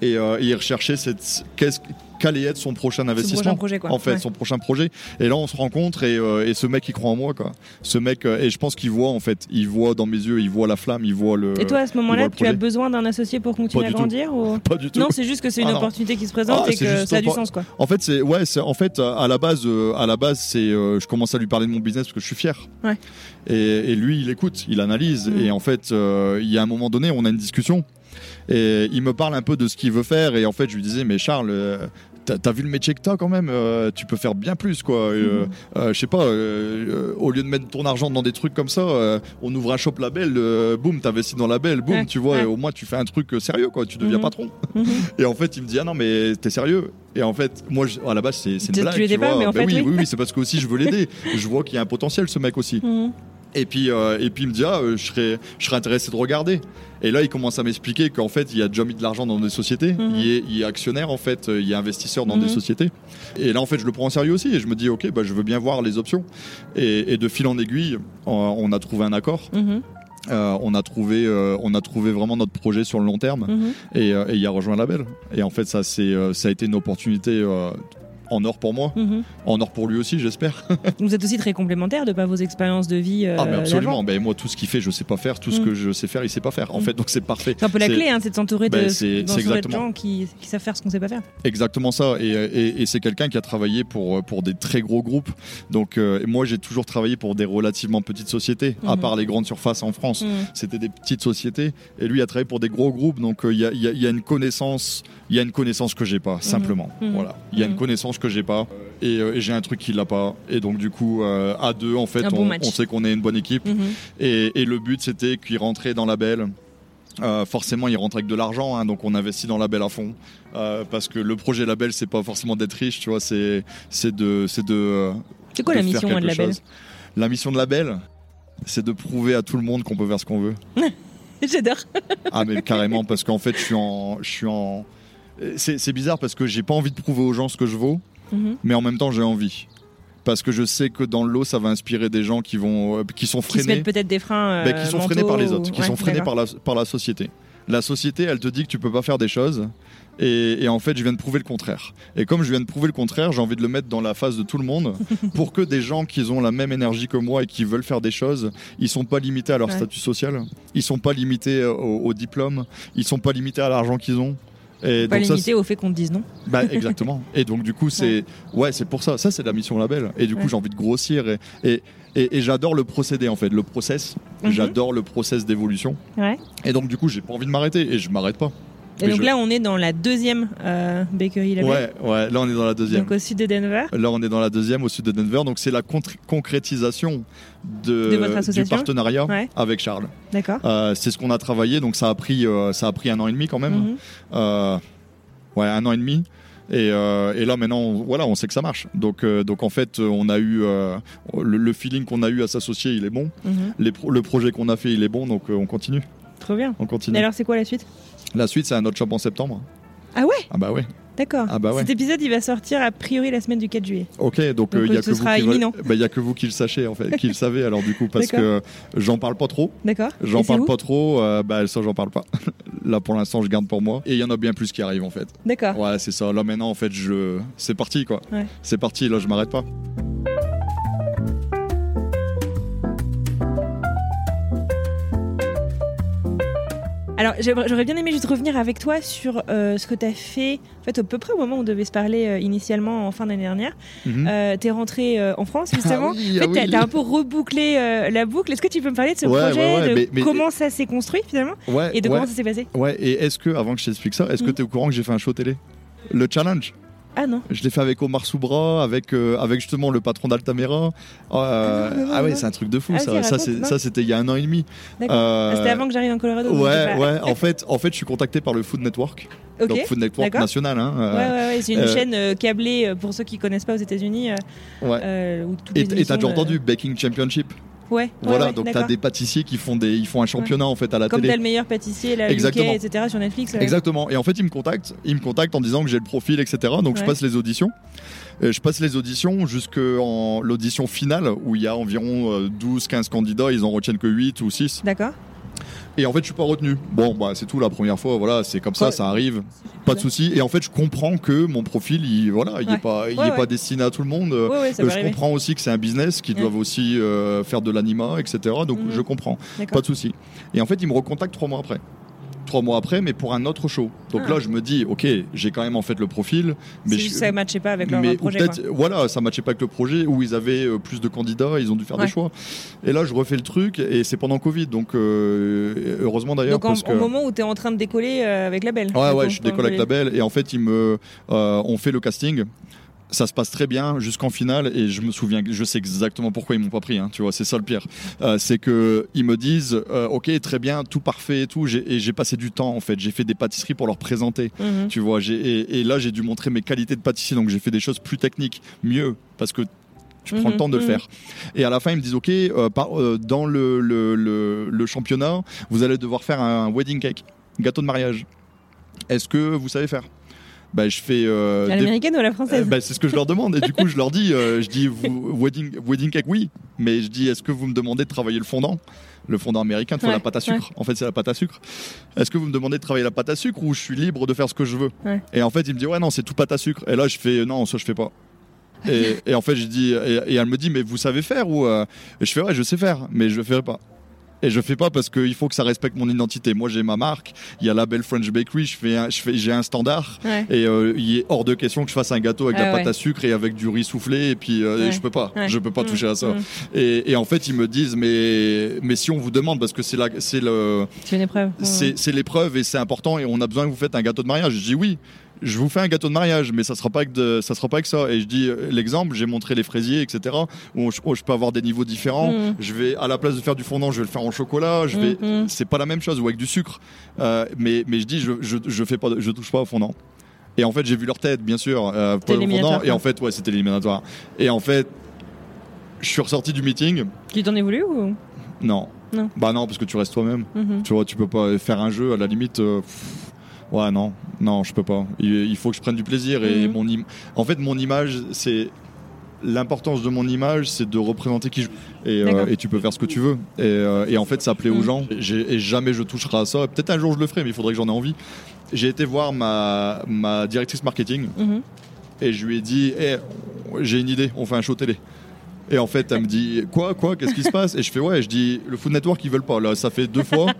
Speaker 2: et euh, il recherchait cette, qu'est-ce qu'allait être son prochain
Speaker 3: Son
Speaker 2: investissement.
Speaker 3: prochain projet quoi.
Speaker 2: En fait,
Speaker 3: Ouais.
Speaker 2: son prochain projet. Et là, on se rencontre et, euh, et ce mec, il croit en moi, quoi. Ce mec, euh, et je pense qu'il voit, en fait, il voit dans mes yeux, il voit la flamme, il voit le.
Speaker 3: Et toi à ce moment-là, tu as besoin d'un associé pour continuer à grandir ou...
Speaker 2: Pas du tout.
Speaker 3: Non, c'est juste que c'est une
Speaker 2: Ah
Speaker 3: opportunité qui se présente
Speaker 2: Ah,
Speaker 3: et que ça a du sens quoi.
Speaker 2: En fait, c'est ouais, c'est en fait à la base, euh, à la base, c'est euh, je commence à lui parler de mon business parce que je suis fier.
Speaker 3: Ouais.
Speaker 2: Et, et lui, il écoute, il analyse,
Speaker 3: Mhm.
Speaker 2: et en fait, il y a un moment donné, on a une discussion, et il me parle un peu de ce qu'il veut faire, et en fait, je lui disais, mais Charles. euh, T'as vu le métier que t'as quand même, euh, tu peux faire bien plus quoi. Euh,
Speaker 3: Mhm.
Speaker 2: euh, je sais pas, au lieu de mettre ton argent dans des trucs comme ça, on ouvre un shop label, boum, t'investis dans label, boum,
Speaker 3: Ouais,
Speaker 2: tu vois,
Speaker 3: ouais.
Speaker 2: et au moins tu fais un truc sérieux quoi, tu deviens
Speaker 3: Mhm.
Speaker 2: patron.
Speaker 3: Mhm.
Speaker 2: Et en fait, il me dit ah non mais t'es sérieux Et en fait, moi je- à la base c'est
Speaker 3: Tu-
Speaker 2: une
Speaker 3: tu
Speaker 2: blague.
Speaker 3: l'étais pas,
Speaker 2: vois.
Speaker 3: mais en
Speaker 2: Ben
Speaker 3: fait,
Speaker 2: oui,
Speaker 3: oui.
Speaker 2: oui, oui, c'est parce que aussi je veux l'aider. je vois qu'il y a un potentiel ce mec aussi.
Speaker 3: Mhm.
Speaker 2: Et puis euh, et puis il me dit ah euh, je serais je serais intéressé de regarder. Et là il commence à m'expliquer qu'en fait il a déjà mis de l'argent dans des sociétés.
Speaker 3: Mhm.
Speaker 2: Il, est, il est actionnaire en fait, il est investisseur dans
Speaker 3: Mhm.
Speaker 2: des sociétés. Et là en fait je le prends en sérieux aussi et je me dis ok bah je veux bien voir les options. Et, et de fil en aiguille on, a trouvé un accord.
Speaker 3: Mhm.
Speaker 2: Euh, on a trouvé euh, on a trouvé vraiment notre projet sur le long terme
Speaker 3: Mhm.
Speaker 2: et, euh, et il a rejoint la belle. Et en fait, ça, c'est, ça a été une opportunité en or pour moi,
Speaker 3: Mhm.
Speaker 2: en or pour lui aussi, j'espère.
Speaker 3: Vous êtes aussi très complémentaires de par vos expériences de vie. euh,
Speaker 2: ah, mais absolument. Ben, moi, tout ce qu'il fait, je sais pas faire. Tout ce
Speaker 3: Mm.
Speaker 2: que je sais faire, il sait pas faire. En
Speaker 3: Mm.
Speaker 2: fait, donc c'est parfait.
Speaker 3: C'est un peu la clé, hein, c'est de s'entourer de,
Speaker 2: Ben,
Speaker 3: de gens qui, qui savent faire ce qu'on sait pas faire.
Speaker 2: Exactement ça. Et, et- et c'est quelqu'un qui a travaillé pour, pour des très gros groupes. Donc, euh, moi, j'ai toujours travaillé pour des relativement petites sociétés, à
Speaker 3: Mhm.
Speaker 2: part les grandes surfaces en France.
Speaker 3: Mhm.
Speaker 2: C'était des petites sociétés. Et lui a travaillé pour des gros groupes. Donc, euh, il y, a, il y a- y a une connaissance, il y a une connaissance que j'ai pas, simplement.
Speaker 3: Mhm.
Speaker 2: Voilà. Il y a
Speaker 3: Mhm.
Speaker 2: une connaissance que j'ai pas. Et, euh, et j'ai un truc qu'il n'a pas. Et donc, du coup, euh, à deux, en fait,
Speaker 3: bon
Speaker 2: on, sait qu'on est une bonne équipe.
Speaker 3: Mhm.
Speaker 2: Et, et le but, c'était qu'il rentrait dans la belle. Euh, forcément, il rentre avec de l'argent, hein, donc on investit dans la belle à fond. Euh, parce que le projet label, c'est pas forcément d'être riche, tu vois, c'est c'est de c'est de.
Speaker 3: C'est quoi
Speaker 2: de
Speaker 3: la mission de la belle
Speaker 2: chose. La mission de la belle, c'est de prouver à tout le monde qu'on peut faire ce qu'on veut.
Speaker 3: J'adore.
Speaker 2: Ah mais carrément parce qu'en fait je suis en je suis en c'est c'est bizarre parce que j'ai pas envie de prouver aux gens ce que je vaux,
Speaker 3: Mhm.
Speaker 2: mais en même temps j'ai envie. Parce que je sais que dans l'eau ça va inspirer des gens qui vont euh, qui sont freinés
Speaker 3: peut-être des freins. euh,
Speaker 2: bah, qui sont freinés par les autres,
Speaker 3: ou-
Speaker 2: qui
Speaker 3: Ouais,
Speaker 2: sont freinés par la, par la société. La société, elle te dit que tu peux pas faire des choses. Et, et en fait, je viens de prouver le contraire. Et comme je viens de prouver le contraire, j'ai envie de le mettre dans la face de tout le monde pour que des gens qui ont la même énergie que moi et qui veulent faire des choses, ils sont pas limités à leur
Speaker 3: Ouais.
Speaker 2: statut social, ils sont pas limités euh, au, au diplôme, ils sont pas limités à l'argent qu'ils ont. Et
Speaker 3: Pas
Speaker 2: donc ça,
Speaker 3: limité au fait qu'on te dise non.
Speaker 2: bah, exactement. Et donc du coup c'est ouais c'est pour ça. Ça c'est la mission label. Et du coup
Speaker 3: Ouais.
Speaker 2: j'ai envie de grossir et et, et, et j'adore le procédé en fait, le process.
Speaker 3: Mhm.
Speaker 2: J'adore le process d'évolution.
Speaker 3: Ouais.
Speaker 2: Et donc du coup j'ai pas envie de m'arrêter et je m'arrête pas.
Speaker 3: Et donc
Speaker 2: je-
Speaker 3: là, on est dans la deuxième euh, bakery.
Speaker 2: Ouais ouais. Là on est dans la deuxième.
Speaker 3: Donc au sud de Denver.
Speaker 2: Là on est dans la deuxième au sud de Denver. Donc c'est la concrétisation de,
Speaker 3: De votre
Speaker 2: du partenariat
Speaker 3: Ouais.
Speaker 2: avec Charles.
Speaker 3: D'accord.
Speaker 2: Euh, c'est ce qu'on a travaillé. Donc ça a pris euh, ça a pris un an et demi quand même.
Speaker 3: Mhm.
Speaker 2: Euh, ouais, un an et demi. Et, euh, et là maintenant, on- voilà, on sait que ça marche. Donc, euh, donc en fait, on a eu euh, le, le feeling qu'on a eu à s'associer, il est bon.
Speaker 3: Mhm.
Speaker 2: Les pro- le projet qu'on a fait, il est bon. Donc on continue,
Speaker 3: Trop bien.
Speaker 2: on
Speaker 3: Et
Speaker 2: continue.
Speaker 3: alors, c'est quoi la suite?
Speaker 2: La suite, c'est un autre shop en septembre.
Speaker 3: Ah ouais
Speaker 2: Ah bah ouais.
Speaker 3: D'accord.
Speaker 2: Ah bah ouais.
Speaker 3: Cet épisode, il va sortir a priori la semaine du 4 juillet.
Speaker 2: Ok, donc euh, il y a
Speaker 3: ce
Speaker 2: que vous
Speaker 3: sera
Speaker 2: qui
Speaker 3: imminent.
Speaker 2: bah, a que vous qui le sachez en fait, qui le savez alors du coup parce que j'en parle pas trop.
Speaker 3: D'accord.
Speaker 2: J'en parle pas trop. euh, bah ça, j'en parle pas. Là pour l'instant, je garde pour moi. Et il y en a bien plus qui arrivent en fait.
Speaker 3: D'accord.
Speaker 2: Ouais, c'est ça. Là maintenant, en fait, je, c'est parti quoi.
Speaker 3: Ouais.
Speaker 2: C'est parti. Là, je m'arrête pas.
Speaker 3: Alors, j'aurais bien aimé juste revenir avec toi sur euh, ce que tu as fait, en fait, à peu près au moment où on devait se parler euh, initialement en fin d'année dernière.
Speaker 2: Mhm.
Speaker 3: Euh, t'es rentré euh, en France, justement.
Speaker 2: Ah oui,
Speaker 3: en fait,
Speaker 2: ah
Speaker 3: t'as
Speaker 2: oui.
Speaker 3: t'as un peu rebouclé la boucle. Est-ce que tu peux me parler de ce
Speaker 2: Ouais,
Speaker 3: projet,
Speaker 2: ouais, ouais,
Speaker 3: de
Speaker 2: mais- mais-
Speaker 3: comment ça s'est construit finalement,
Speaker 2: Ouais,
Speaker 3: et de comment ça s'est passé?
Speaker 2: Ouais. Et est-ce que, avant que je t'explique ça, est-ce que
Speaker 3: Mhm.
Speaker 2: tu es au courant que j'ai fait un show télé? Le challenge?
Speaker 3: Ah non.
Speaker 2: Je l'ai fait avec Omar Soubra, avec, euh, avec justement le patron d'Altamera. Euh,
Speaker 3: Ah, non, non,
Speaker 2: ah ouais, c'est un truc de fou.
Speaker 3: Ah,
Speaker 2: ça, ça, c'était il y a un an et demi.
Speaker 3: D'accord.
Speaker 2: Euh,
Speaker 3: Ah, C'était avant que j'arrive en Colorado.
Speaker 2: Ouais, ouais. En fait, en fait, je suis contacté par le Food Network.
Speaker 3: Ok.
Speaker 2: Donc Food Network national. Hein,
Speaker 3: Ouais,
Speaker 2: euh,
Speaker 3: ouais, ouais, c'est une chaîne câblée pour ceux qui connaissent pas aux États-Unis.
Speaker 2: ouais.
Speaker 3: où toutes
Speaker 2: Et t'as déjà entendu Baking Championship?
Speaker 3: Ouais.
Speaker 2: Voilà,
Speaker 3: ouais,
Speaker 2: donc t'as
Speaker 3: d'accord.
Speaker 2: des pâtissiers qui font, des, ils font un championnat en fait à la
Speaker 3: Comme
Speaker 2: télé.
Speaker 3: t'as le meilleur pâtissier, la
Speaker 2: Exactement.
Speaker 3: UK, etc. sur Netflix. euh,
Speaker 2: Exactement. Et en fait, ils me contactent. Ils me contactent en disant que j'ai le profil, etc. Donc je
Speaker 3: Ouais.
Speaker 2: passe les auditions. Euh, Je passe les auditions jusqu'en l'audition finale où il y a environ 12-15 candidats. Ils en retiennent que 8 ou 6.
Speaker 3: D'accord.
Speaker 2: Et en fait, je suis pas retenu. Bon, bah, c'est tout la première fois. Voilà, c'est comme ça,
Speaker 3: Ouais.
Speaker 2: ça arrive. Pas de souci. Et en fait, je comprends que mon profil, il, voilà, il
Speaker 3: Ouais.
Speaker 2: est pas, il
Speaker 3: Ouais,
Speaker 2: est pas destiné à tout le monde. Euh, je
Speaker 3: arriver.
Speaker 2: comprends aussi que c'est un business, qu'ils
Speaker 3: Ouais.
Speaker 2: doivent aussi euh, faire de l'anima, etc. Donc
Speaker 3: Mhm.
Speaker 2: je comprends. Pas de souci. Et en fait, il me recontacte trois mois après. Trois mois après, mais pour un autre show. Donc
Speaker 3: Ah.
Speaker 2: là, je me dis, ok, j'ai quand même en fait le profil, mais
Speaker 3: C'est
Speaker 2: je-
Speaker 3: ça matchait pas avec leur
Speaker 2: mais
Speaker 3: projet. quoi.
Speaker 2: voilà, ça matchait pas avec le projet où ils avaient euh, plus de candidats, ils ont dû faire
Speaker 3: Ouais.
Speaker 2: des choix. Et là, je refais le truc et c'est pendant Covid, donc euh, heureusement d'ailleurs
Speaker 3: Donc en,
Speaker 2: parce que.
Speaker 3: au moment où tu es en train de décoller euh, avec la belle.
Speaker 2: Ouais, ouais, je décolle avec la belle et en fait, ils me, euh, on fait le casting. Ça se passe très bien jusqu'en finale et je me souviens, je sais exactement pourquoi ils m'ont pas pris. hein, tu vois, c'est ça le pire. Euh, c'est que ils me disent, euh, ok, très bien, tout parfait et tout. Et j'ai passé du temps en fait. J'ai fait des pâtisseries pour leur présenter.
Speaker 3: Mhm.
Speaker 2: Tu vois, et, et là j'ai dû montrer mes qualités de pâtissier, donc j'ai fait des choses plus techniques, mieux, parce que tu prends
Speaker 3: Mhm,
Speaker 2: le temps de le
Speaker 3: mhm.
Speaker 2: faire. Et à la fin, ils me disent, ok, euh, par- euh, dans le, le, le- le championnat, vous allez devoir faire un wedding cake, gâteau de mariage. Est-ce que vous savez faire? Bah, je fais. euh,
Speaker 3: À
Speaker 2: des-
Speaker 3: l'américaine ou à la française
Speaker 2: euh, bah, c'est ce que je leur demande et du coup je leur dis, euh, je dis vous, wedding, wedding cake oui, mais je dis est-ce que vous me demandez de travailler le fondant, le fondant américain, tu
Speaker 3: Ouais,
Speaker 2: la pâte à sucre. En fait c'est la pâte à sucre. Est-ce que vous me demandez de travailler la pâte à sucre ou je suis libre de faire ce que je veux?
Speaker 3: Ouais.
Speaker 2: Et en fait il me dit ouais non c'est tout pâte à sucre. Et là je fais non ça je fais pas. Et, et en fait je dis et, et elle me dit mais vous savez faire ou euh? Et je fais ouais je sais faire mais je le ferai pas. Et je fais pas parce qu'il faut que ça respecte mon identité. Moi, j'ai ma marque. Il y a la belle French Bakery. Je fais, un- je fais, j'ai un standard.
Speaker 3: Ouais.
Speaker 2: Et euh, il est hors de question que je fasse un gâteau avec de
Speaker 3: Ah
Speaker 2: la pâte
Speaker 3: ouais.
Speaker 2: à sucre et avec du riz soufflé. Et puis, euh,
Speaker 3: Ouais.
Speaker 2: je peux pas. Je peux pas
Speaker 3: Mm,
Speaker 2: toucher à ça.
Speaker 3: mm.
Speaker 2: Et, et en fait, ils me disent, mais, mais si on vous demande, parce que c'est la, c'est le,
Speaker 3: C'est une épreuve.
Speaker 2: c'est, c'est l'épreuve et c'est important et on a besoin que vous faites un gâteau de mariage. Je dis oui. Je vous fais un gâteau de mariage, mais ça sera pas de, ça sera pas avec ça. Et je dis euh, l'exemple, j'ai montré les fraisiers, etc. Où je, où je peux avoir des niveaux différents.
Speaker 3: Mm.
Speaker 2: Je vais à la place de faire du fondant, je vais le faire en chocolat. Je vais,
Speaker 3: Mhm.
Speaker 2: c'est pas la même chose ou avec du sucre. Euh, mais, mais je dis, je, je, je fais pas, je touche pas au fondant. Et en fait, j'ai vu leur tête, bien sûr, euh, fondant. Et en fait, ouais, c'était éliminatoire. Et en fait, je suis ressorti du meeting.
Speaker 3: Tu t'en es voulu ou?
Speaker 2: Non.
Speaker 3: Non.
Speaker 2: Bah non, parce que tu restes toi-même.
Speaker 3: Mhm.
Speaker 2: Tu vois, tu peux pas faire un jeu à la limite. euh, pff, ouais, non, non, je peux pas. Il, il faut que je prenne du plaisir et
Speaker 3: Mhm.
Speaker 2: mon en fait, mon image, c'est l'importance de mon image, c'est de représenter qui je et, euh, et tu peux faire ce que tu veux. Et, euh, et en fait, ça plaît aux
Speaker 3: Mhm.
Speaker 2: gens. Et jamais je toucherai à ça. Peut-être un jour je le ferai, mais il faudrait que j'en ai envie. J'ai été voir ma, ma directrice marketing
Speaker 3: Mhm.
Speaker 2: et je lui ai dit Eh, j'ai une idée, on fait un show télé. Et en fait, elle me dit Quoi Quoi Qu'est-ce qui se passe? Et je fais Ouais, je dis Le Food Network, ils veulent pas. Là, ça fait deux fois.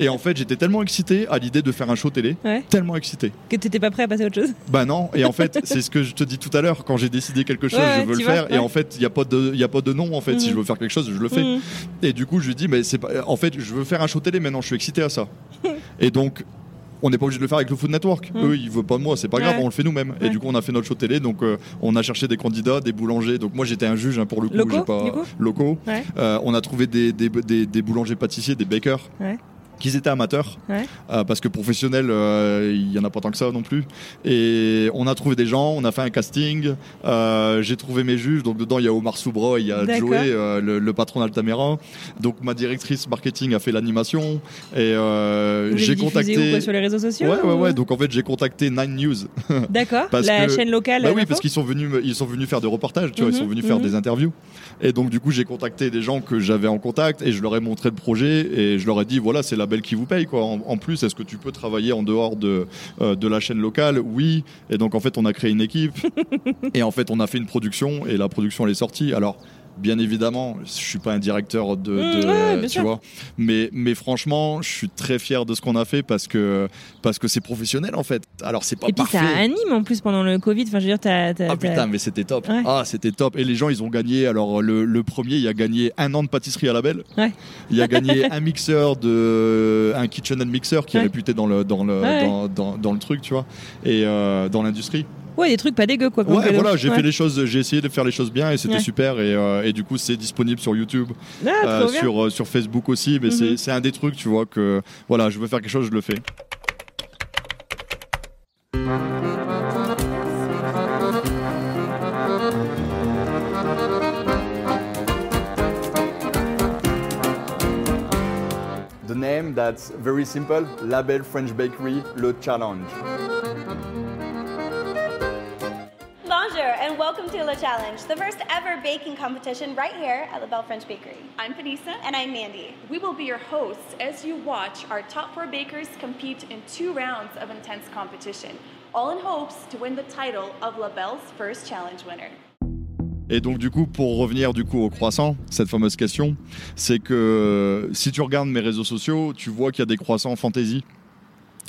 Speaker 2: Et en fait, j'étais tellement excité à l'idée de faire un show télé.
Speaker 3: Ouais.
Speaker 2: Tellement excité.
Speaker 3: Que t'étais pas prêt à passer à autre chose
Speaker 2: Bah non. Et en fait, c'est ce que je te dis tout à l'heure. Quand j'ai décidé quelque chose,
Speaker 3: Ouais,
Speaker 2: je veux
Speaker 3: tu
Speaker 2: le
Speaker 3: vois,
Speaker 2: faire. Et en fait, il n'y a, pas de- y a pas de non. En fait, si
Speaker 3: Mhm.
Speaker 2: je veux faire quelque chose, je le fais.
Speaker 3: Mhm.
Speaker 2: Et du coup, je lui dis, mais c'est pas. En fait, je veux faire un show télé maintenant, je suis excité à ça. et donc, on n'est pas obligé de le faire avec le Food Network.
Speaker 3: Mm.
Speaker 2: Eux, ils veulent pas de moi, c'est pas grave,
Speaker 3: Ouais.
Speaker 2: on le fait nous-mêmes. Et du coup, on a fait notre show télé, donc euh, on a cherché des candidats, des boulangers. Donc, moi, j'étais un juge hein, pour le coup,
Speaker 3: Locaux,
Speaker 2: j'ai pas locaux.
Speaker 3: Ouais.
Speaker 2: Euh, on a trouvé des, des, des- des boulangers pâtissiers, des bakers. Qu'ils étaient amateurs,
Speaker 3: Ouais.
Speaker 2: Euh, parce que professionnels, euh, il y en a pas tant que ça non plus. Et on a trouvé des gens, on a fait un casting. euh, J'ai trouvé mes juges, donc dedans il y a Omar Soubra, il y a. Joey, le, le patron d'Altamera. Donc ma directrice marketing a fait l'animation et j'ai contacté.
Speaker 3: quoi, sur les réseaux sociaux
Speaker 2: Ouais, ouais,
Speaker 3: ou-
Speaker 2: ouais. Donc en fait, j'ai contacté Nine News.
Speaker 3: D'accord. La
Speaker 2: que-
Speaker 3: chaîne locale.
Speaker 2: Bah oui, parce qu'ils sont venus, ils sont venus faire des reportages, tu vois, ils sont
Speaker 3: Mhm,
Speaker 2: venus faire
Speaker 3: mhm.
Speaker 2: des interviews. Et donc du coup, j'ai contacté des gens que j'avais en contact et je leur ai montré le projet et je leur ai dit voilà, c'est la belle qui vous paye quoi. En, en plus, est-ce que tu peux travailler en dehors de euh, de la chaîne locale? Oui. Et donc en fait, on a créé une équipe et en fait, on a fait une production et la production elle est sortie. Alors bien évidemment. Je suis pas un directeur de,
Speaker 3: Mmh,
Speaker 2: de-
Speaker 3: ouais,
Speaker 2: tu
Speaker 3: sûr.
Speaker 2: vois. Mais, mais franchement, je suis très fier de ce qu'on a fait parce que parce que c'est professionnel en fait. Alors c'est pas
Speaker 3: Et puis
Speaker 2: parfait.
Speaker 3: ça anime en plus pendant le Covid. Enfin, je veux dire,
Speaker 2: Ah putain, mais c'était top.
Speaker 3: Ouais.
Speaker 2: Ah, c'était top. Et les gens, ils ont gagné. Alors, le, le premier, il a gagné un an de pâtisserie à la belle.
Speaker 3: Ouais.
Speaker 2: Il a gagné un mixeur de. un KitchenAid mixer qui est réputé dans le, dans le, dans, dans- dans le truc, tu vois. Et euh, dans l'industrie.
Speaker 3: Ouais, des trucs pas dégueux quoi.
Speaker 2: Ouais, voilà, j'ai
Speaker 3: Ouais.
Speaker 2: fait les choses, j'ai essayé de faire les choses bien et c'était
Speaker 3: Ouais.
Speaker 2: super. Et, euh, et du coup, c'est disponible sur YouTube,
Speaker 3: Ah,
Speaker 2: euh, sur, euh, sur Facebook aussi. Mais c'est- c'est un des trucs, tu vois, que voilà, je veux faire quelque chose, je le fais. The name that's very simple, Label French Bakery Le Challenge.
Speaker 4: Welcome to Challenge, the first ever baking competition right here at La Belle French Bakery.
Speaker 5: I'm Panisa,
Speaker 4: And I'm Mandy.
Speaker 5: we will be your hosts as you watch our top four bakers compete in two rounds of intense competition, all in hopes to win the title of La Belle's first challenge winner.
Speaker 2: Et donc du coup, pour revenir du coup au croissant, cette fameuse question, c'est que si tu regardes mes réseaux sociaux, tu vois qu'il y a des croissants fantaisie.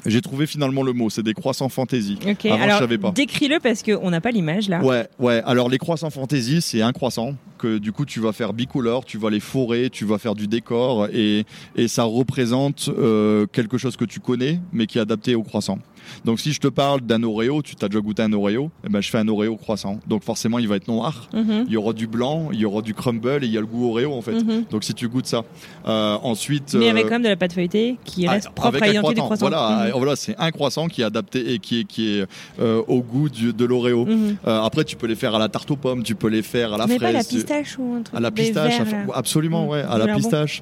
Speaker 2: J'ai trouvé finalement le mot, c'est des croissants fantaisie.
Speaker 3: Ok,
Speaker 2: Avant, je
Speaker 3: alors
Speaker 2: savais pas.
Speaker 3: décris-le parce qu'on n'a pas l'image là.
Speaker 2: Ouais, ouais. Alors les croissants fantaisie, c'est un croissant que du coup tu vas faire bicolore, tu vas les forer, tu vas faire du décor et, et ça représente euh, quelque chose que tu connais mais qui est adapté au croissant. Donc si je te parle d'un Oreo, tu t'as déjà goûté un Oreo, eh ben je fais un Oreo croissant. Donc forcément il va être noir.
Speaker 3: Mhm,
Speaker 2: Il y aura du blanc, il y aura du crumble et il y a le goût Oreo en fait.
Speaker 3: mhm.
Speaker 2: Donc si tu goûtes ça. Euh, ensuite.
Speaker 3: Mais avec
Speaker 2: euh,
Speaker 3: quand même de la pâte feuilletée qui
Speaker 2: ah,
Speaker 3: reste propre à l'identité du
Speaker 2: croissant. Voilà,
Speaker 3: Mhm.
Speaker 2: euh, voilà c'est un croissant qui est adapté et qui est, qui est euh, au goût du- de l'Oreo.
Speaker 3: Mhm.
Speaker 2: Euh, après, tu peux les faire à la tarte aux pommes, tu peux les faire à la
Speaker 3: Mais
Speaker 2: fraise.
Speaker 3: pas la
Speaker 2: tu-
Speaker 3: pistache ou un truc
Speaker 2: à la pistache,
Speaker 3: verts,
Speaker 2: à- absolument,
Speaker 3: Mm,
Speaker 2: ouais, à la
Speaker 3: bon.
Speaker 2: pistache,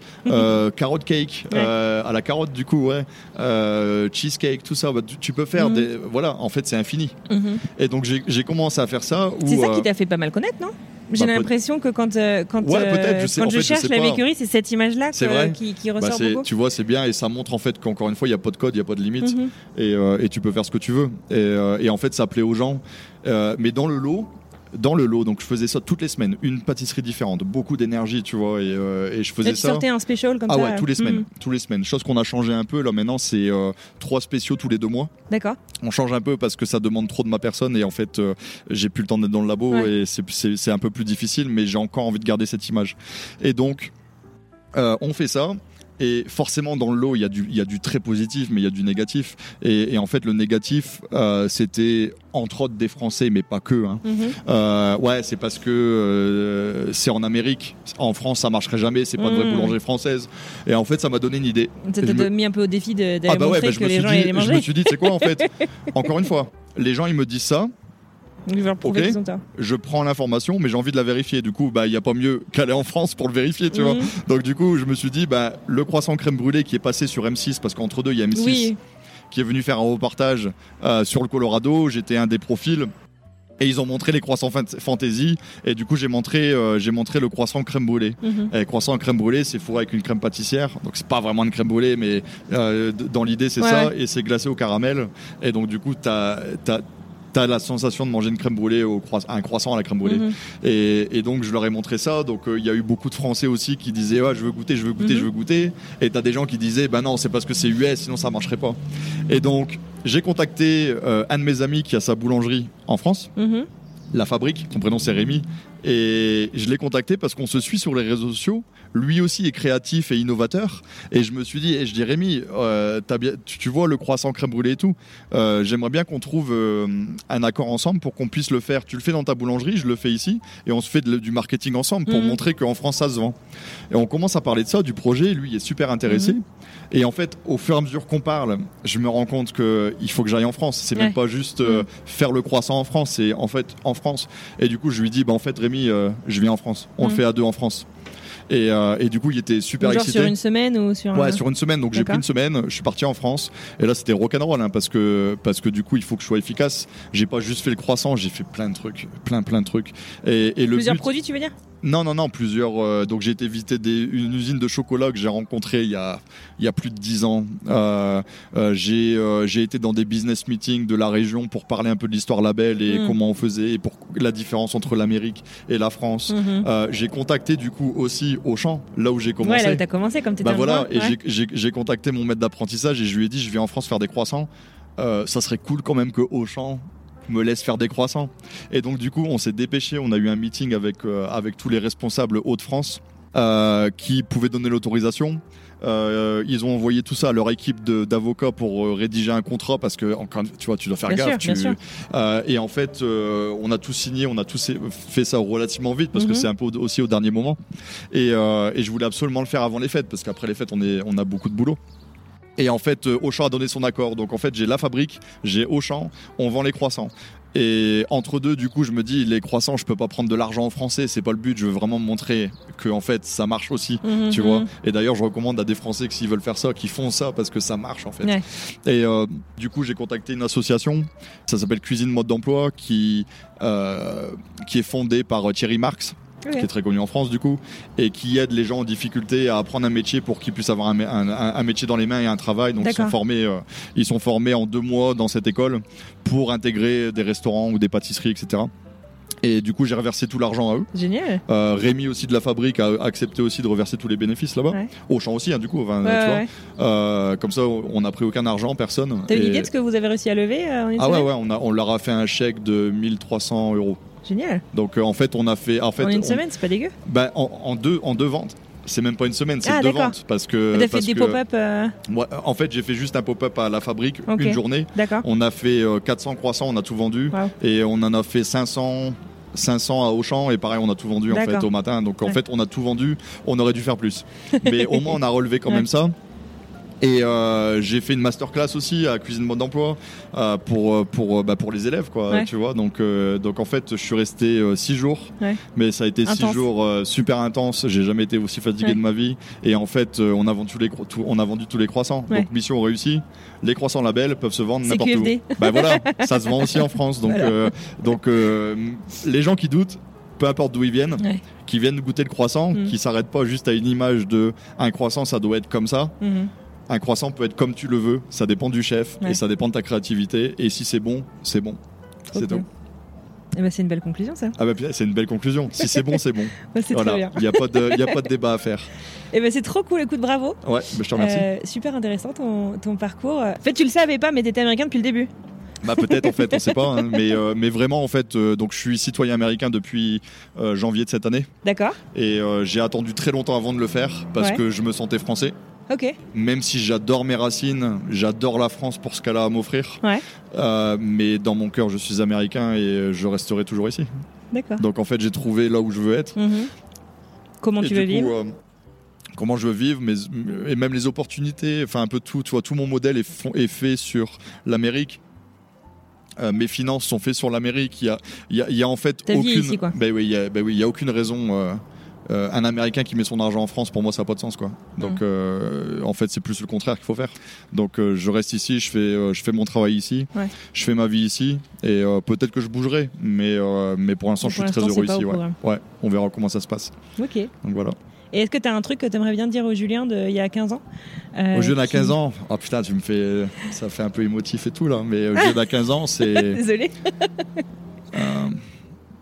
Speaker 2: carotte cake, à la carotte du coup, ouais, cheesecake, tout ça. Bah, tu, tu peux faire
Speaker 3: Mhm.
Speaker 2: des, voilà, en fait, c'est infini.
Speaker 3: Mhm.
Speaker 2: Et donc j'ai j'ai commencé à faire ça.
Speaker 3: C'est ça
Speaker 2: euh,
Speaker 3: qui t'a fait pas mal connaître, non? J'ai
Speaker 2: bah, peut-
Speaker 3: l'impression que quand, euh, quand,
Speaker 2: Ouais,
Speaker 3: euh,
Speaker 2: je sais,
Speaker 3: quand
Speaker 2: en
Speaker 3: je
Speaker 2: fait,
Speaker 3: cherche la bakery, c'est cette image-là
Speaker 2: vrai
Speaker 3: qui, qui
Speaker 2: bah,
Speaker 3: ressort
Speaker 2: c'est-
Speaker 3: beaucoup.
Speaker 2: tu vois, c'est bien et ça montre en fait qu'encore une fois, il n'y a pas de code, il n'y a pas de limite.
Speaker 3: Mhm.
Speaker 2: et, euh, et tu peux faire ce que tu veux. Et, euh, et en fait, ça plaît aux gens. Euh, mais dans le lot, dans le lot, donc je faisais ça toutes les semaines, une pâtisserie différente, beaucoup d'énergie, tu vois, et, euh, et je faisais
Speaker 3: tu
Speaker 2: ça.
Speaker 3: sortais un special comme
Speaker 2: Ah
Speaker 3: ça
Speaker 2: ouais, tous les semaines,
Speaker 3: Mhm.
Speaker 2: tous les semaines. Chose qu'on a changé un peu. Là maintenant, c'est euh, trois spéciaux tous les deux mois.
Speaker 3: D'accord.
Speaker 2: On change un peu parce que ça demande trop de ma personne et en fait, euh, j'ai plus le temps d'être dans le labo
Speaker 3: Ouais.
Speaker 2: et c'est- un peu plus difficile, mais j'ai encore envie de garder cette image. Et donc, euh, on fait ça. Et forcément, dans le lot, il y, a du, il y a du très positif, mais il y a du négatif. Et, et en fait, le négatif, euh, c'était entre autres des Français, mais pas que. hein.
Speaker 3: Mhm.
Speaker 2: Euh, ouais, c'est parce que euh, c'est en Amérique. En France, ça marcherait jamais. C'est pas une vraie
Speaker 3: Mhm.
Speaker 2: boulangerie française. Et en fait, ça m'a donné une idée.
Speaker 3: Ça
Speaker 2: je
Speaker 3: t'a mis un peu au défi d'aller
Speaker 2: ah bah ouais, bah, je
Speaker 3: que les gens allaient les
Speaker 2: dit, je
Speaker 3: manger.
Speaker 2: me suis dit, c'est quoi en fait Encore une fois, les gens ils me disent ça, Je prends l'information, mais j'ai envie de la vérifier. Du coup, bah il y a pas mieux qu'aller en France pour le vérifier, tu vois.
Speaker 3: Mhm.
Speaker 2: Donc du coup, je me suis dit, bah le croissant crème brûlée qui est passé sur M6, parce qu'entre deux il y a M6
Speaker 3: Oui,
Speaker 2: qui est venu faire un reportage euh, sur le Colorado. J'étais un des profils. Et ils ont montré les croissants fant- fantasy. Et du coup, j'ai montré, euh, j'ai montré le croissant crème brûlée.
Speaker 3: Mhm.
Speaker 2: Et croissant crème brûlée, c'est fourré avec une crème pâtissière. Donc c'est pas vraiment une crème brûlée, mais euh, dans l'idée c'est
Speaker 3: Ouais,
Speaker 2: ça.
Speaker 3: ouais.
Speaker 2: Et c'est glacé au caramel. Et donc du coup, t'as as, T'as la sensation de manger une crème brûlée au croi- un croissant à la crème brûlée.
Speaker 3: Mhm.
Speaker 2: Et, et donc je leur ai montré ça. Donc euh, il y a eu beaucoup de Français aussi qui disaient ouais, je veux goûter, je veux goûter,
Speaker 3: Mhm.
Speaker 2: je veux goûter. Et t'as des gens qui disaient bah non, c'est parce que c'est US, sinon ça marcherait pas. Et donc j'ai contacté euh, un de mes amis qui a sa boulangerie en France,
Speaker 3: Mhm.
Speaker 2: la fabrique. Son prénom c'est Rémi. Et je l'ai contacté parce qu'on se suit sur les réseaux sociaux. Lui aussi est créatif et innovateur. Et je me suis dit, et je dis Rémi, euh, bien, tu, vois le croissant crème brûlée et tout. euh, J'aimerais bien qu'on trouve euh, un accord ensemble pour qu'on puisse le faire. Tu le fais dans ta boulangerie, je le fais ici, et on se fait de- du marketing ensemble pour
Speaker 3: Mhm.
Speaker 2: montrer qu'en France ça se vend. Et on commence à parler de ça, du projet. Lui il est super intéressé.
Speaker 3: Mhm.
Speaker 2: Et en fait, au fur et à mesure qu'on parle, je me rends compte que il faut que j'aille en France. C'est
Speaker 3: Ouais.
Speaker 2: même pas juste
Speaker 3: Mhm.
Speaker 2: faire le croissant en France, c'est en fait en France. Et du coup, je lui dis, bah en fait, Rémi, euh, je viens en France. On le fait à deux en France. Et, euh, et du coup, il était super
Speaker 3: Genre
Speaker 2: excité.
Speaker 3: sur une semaine ou sur un...
Speaker 2: Ouais, sur une semaine. Donc j'ai pris une semaine. Je suis parti en France. Et là, c'était rock'n'roll hein, parce que parce que du coup, il faut que je sois efficace. J'ai pas juste fait le croissant, j'ai fait plein de trucs, plein plein de trucs. Et, et le
Speaker 3: Plusieurs
Speaker 2: but,
Speaker 3: produits, tu veux dire?
Speaker 2: Non, non, non, plusieurs. euh, donc j'ai été visiter des- une usine de chocolat que j'ai rencontrée il y a, il y a plus de 10 ans. Euh, euh, j'ai euh, été dans des business meetings de la région pour parler un peu de l'histoire label et
Speaker 3: Mm.
Speaker 2: comment on faisait et pour la différence entre l'Amérique et la France.
Speaker 3: Mhm.
Speaker 2: Euh, j'ai contacté du coup aussi Auchan, là où j'ai commencé.
Speaker 3: Ouais, là où t'as commencé, comme t'étais
Speaker 2: Bah voilà, et
Speaker 3: ouais.
Speaker 2: j'ai- j'ai j'ai contacté mon maître d'apprentissage et je lui ai dit je viens en France faire des croissants. Euh, ça serait cool quand même que Auchan me laisse faire des croissants. Et donc du coup, on s'est dépêché, on a eu un meeting avec, euh, avec tous les responsables Hauts-de-France euh, qui pouvaient donner l'autorisation. Euh, ils ont envoyé tout ça à leur équipe d'avocats pour euh, rédiger un contrat parce que encore, tu vois tu dois faire
Speaker 3: Bien
Speaker 2: gaffe.
Speaker 3: sûr,
Speaker 2: tu- euh, et en fait, on a tout signé, on a tous fait ça relativement vite parce
Speaker 3: Mhm.
Speaker 2: que c'est un peu au- aussi au dernier moment. Et, et je voulais absolument le faire avant les fêtes parce qu'après les fêtes, on, est, on a beaucoup de boulot. Et en fait, euh, Auchan a donné son accord. Donc en fait, j'ai la fabrique, j'ai Auchan, on vend les croissants. Et entre deux, du coup, je me dis, les croissants, je peux pas prendre de l'argent en français, c'est pas le but. Je veux vraiment montrer que en fait, ça marche aussi,
Speaker 3: Mhm,
Speaker 2: tu
Speaker 3: mhm.
Speaker 2: vois. Et d'ailleurs, je recommande à des Français que s'ils veulent faire ça, qu'ils font ça parce que ça marche en fait.
Speaker 3: Ouais.
Speaker 2: Et euh, du coup, j'ai contacté une association, ça s'appelle Cuisine Mode d'Emploi, qui euh, qui est fondée par Thierry Marx Qui est très connu en France du coup, et qui aide les gens en difficulté à apprendre un métier pour qu'ils puissent avoir un, mé- un- un- un métier dans les mains et un travail. Donc ils sont formés, euh, ils sont formés en deux mois dans cette école pour intégrer des restaurants ou des pâtisseries, etc. Et du coup, j'ai reversé tout l'argent à eux.
Speaker 3: Génial.
Speaker 2: Euh, Rémi aussi de la fabrique a accepté aussi de reverser tous les bénéfices là-bas.
Speaker 3: Ouais.
Speaker 2: Auchan aussi, hein, du coup. enfin,
Speaker 3: Ouais,
Speaker 2: tu vois.
Speaker 3: ouais.
Speaker 2: Euh, comme ça, on n'a pris aucun argent, personne.
Speaker 3: T'as une
Speaker 2: Et-
Speaker 3: idée de ce que vous avez réussi à lever euh, en une
Speaker 2: Ah ouais, ouais, on, a, on leur a fait un chèque de 1300 euros.
Speaker 3: Génial.
Speaker 2: Donc euh, en fait, on a fait. En fait,
Speaker 3: en une
Speaker 2: on-
Speaker 3: semaine, c'est pas dégueu.
Speaker 2: bah, en, en deux, en deux ventes. C'est même pas une semaine, c'est
Speaker 3: Ah,
Speaker 2: deux ventes. Parce que.
Speaker 3: T'as fait des pop-up. euh,
Speaker 2: Moi, en fait, j'ai fait juste un pop-up à la fabrique une journée.
Speaker 3: D'accord.
Speaker 2: On a fait euh, 400 croissants, on a tout vendu.
Speaker 3: Wow.
Speaker 2: Et on en a fait 500. 500 à Auchan et pareil on a tout vendu en fait au matin donc en
Speaker 3: Ouais.
Speaker 2: fait on a tout vendu on aurait dû faire plus mais au moins on a relevé quand
Speaker 3: Ouais.
Speaker 2: même ça et euh, j'ai fait une masterclass aussi à Cuisine Mode d'Emploi euh, pour, euh, pour, euh, bah, pour les élèves, quoi,
Speaker 3: Ouais.
Speaker 2: tu vois. Donc, euh, donc en fait, je suis resté euh, six jours,
Speaker 3: Ouais.
Speaker 2: mais ça a été six
Speaker 3: Intense.
Speaker 2: jours euh, super intenses. J'ai jamais été aussi fatigué
Speaker 3: Ouais.
Speaker 2: de ma vie. Et en fait, euh, on, a vendu tous les, tout- on a vendu tous les croissants. Donc, mission réussie. Les croissants label peuvent se vendre n'importe où. Bah voilà, ça se vend aussi en France. Donc,
Speaker 3: Voilà.
Speaker 2: euh, donc euh, les gens qui doutent, peu importe d'où ils viennent,
Speaker 3: Ouais.
Speaker 2: qui viennent goûter le croissant,
Speaker 3: Mm.
Speaker 2: qui s'arrêtent pas juste à une image de un croissant, ça doit être comme ça.
Speaker 3: Mhm.
Speaker 2: Un croissant peut être comme tu le veux, ça dépend du chef
Speaker 3: Ouais.
Speaker 2: et ça dépend de ta créativité. Et si c'est bon, c'est bon. C'est tout.
Speaker 3: Eh ben, c'est une belle conclusion, ça.
Speaker 2: Ah bah c'est une belle conclusion. Si c'est bon, c'est bon.
Speaker 3: Trop
Speaker 2: Voilà,
Speaker 3: bien.
Speaker 2: il n'y a, a pas de débat à faire.
Speaker 3: Eh ben, c'est trop cool. Écoute, bravo.
Speaker 2: Ouais, bah, je te remercie.
Speaker 3: Euh, super intéressant ton, ton parcours. En fait, tu le savais pas, mais t'étais américain depuis le début.
Speaker 2: Bah peut-être en fait, on sait pas. hein, mais, euh, mais vraiment en fait, euh, donc je suis citoyen américain depuis janvier de cette année.
Speaker 3: D'accord.
Speaker 2: Et j'ai attendu très longtemps avant de le faire parce
Speaker 3: Ouais.
Speaker 2: que je me sentais français. Même si j'adore mes racines, j'adore la France pour ce qu'elle a à m'offrir.
Speaker 3: Ouais.
Speaker 2: Euh, mais dans mon cœur, je suis américain et je resterai toujours ici.
Speaker 3: D'accord.
Speaker 2: Donc en fait, j'ai trouvé là où je veux être.
Speaker 3: Mhm. Comment
Speaker 2: Et
Speaker 3: tu veux
Speaker 2: coup,
Speaker 3: vivre
Speaker 2: euh, Comment je veux vivre, mais, et même les opportunités, enfin un peu tout, tu vois, tout mon modèle est, fait sur l'Amérique. Euh, mes finances sont faites sur l'Amérique. Il y a, y a- y a en fait
Speaker 3: Ta
Speaker 2: aucune.
Speaker 3: ici, quoi.
Speaker 2: Ben oui, il y ben oui, il y a aucune raison. euh, euh, un Américain qui met son argent en France, pour moi, ça n'a pas de sens, quoi. Donc,
Speaker 3: Mm.
Speaker 2: euh, en fait, c'est plus le contraire qu'il faut faire. Donc, euh, je reste ici, je fais, je fais mon travail ici,
Speaker 3: Ouais.
Speaker 2: je fais ma vie ici, et peut-être que je bougerai, mais, mais pour l'instant, je suis très heureux ici. Ouais. on verra comment ça se passe.
Speaker 3: Ok.
Speaker 2: Donc voilà.
Speaker 3: Et est-ce que t'as un truc que t'aimerais bien dire au Julien de il y a 15 ans? Euh,
Speaker 2: Au jeune à
Speaker 3: qui-
Speaker 2: 15 ans, oh putain, tu me fais, ça fait un peu émotif et tout là, mais au jeune à 15 ans, c'est,
Speaker 3: Désolé.
Speaker 2: euh,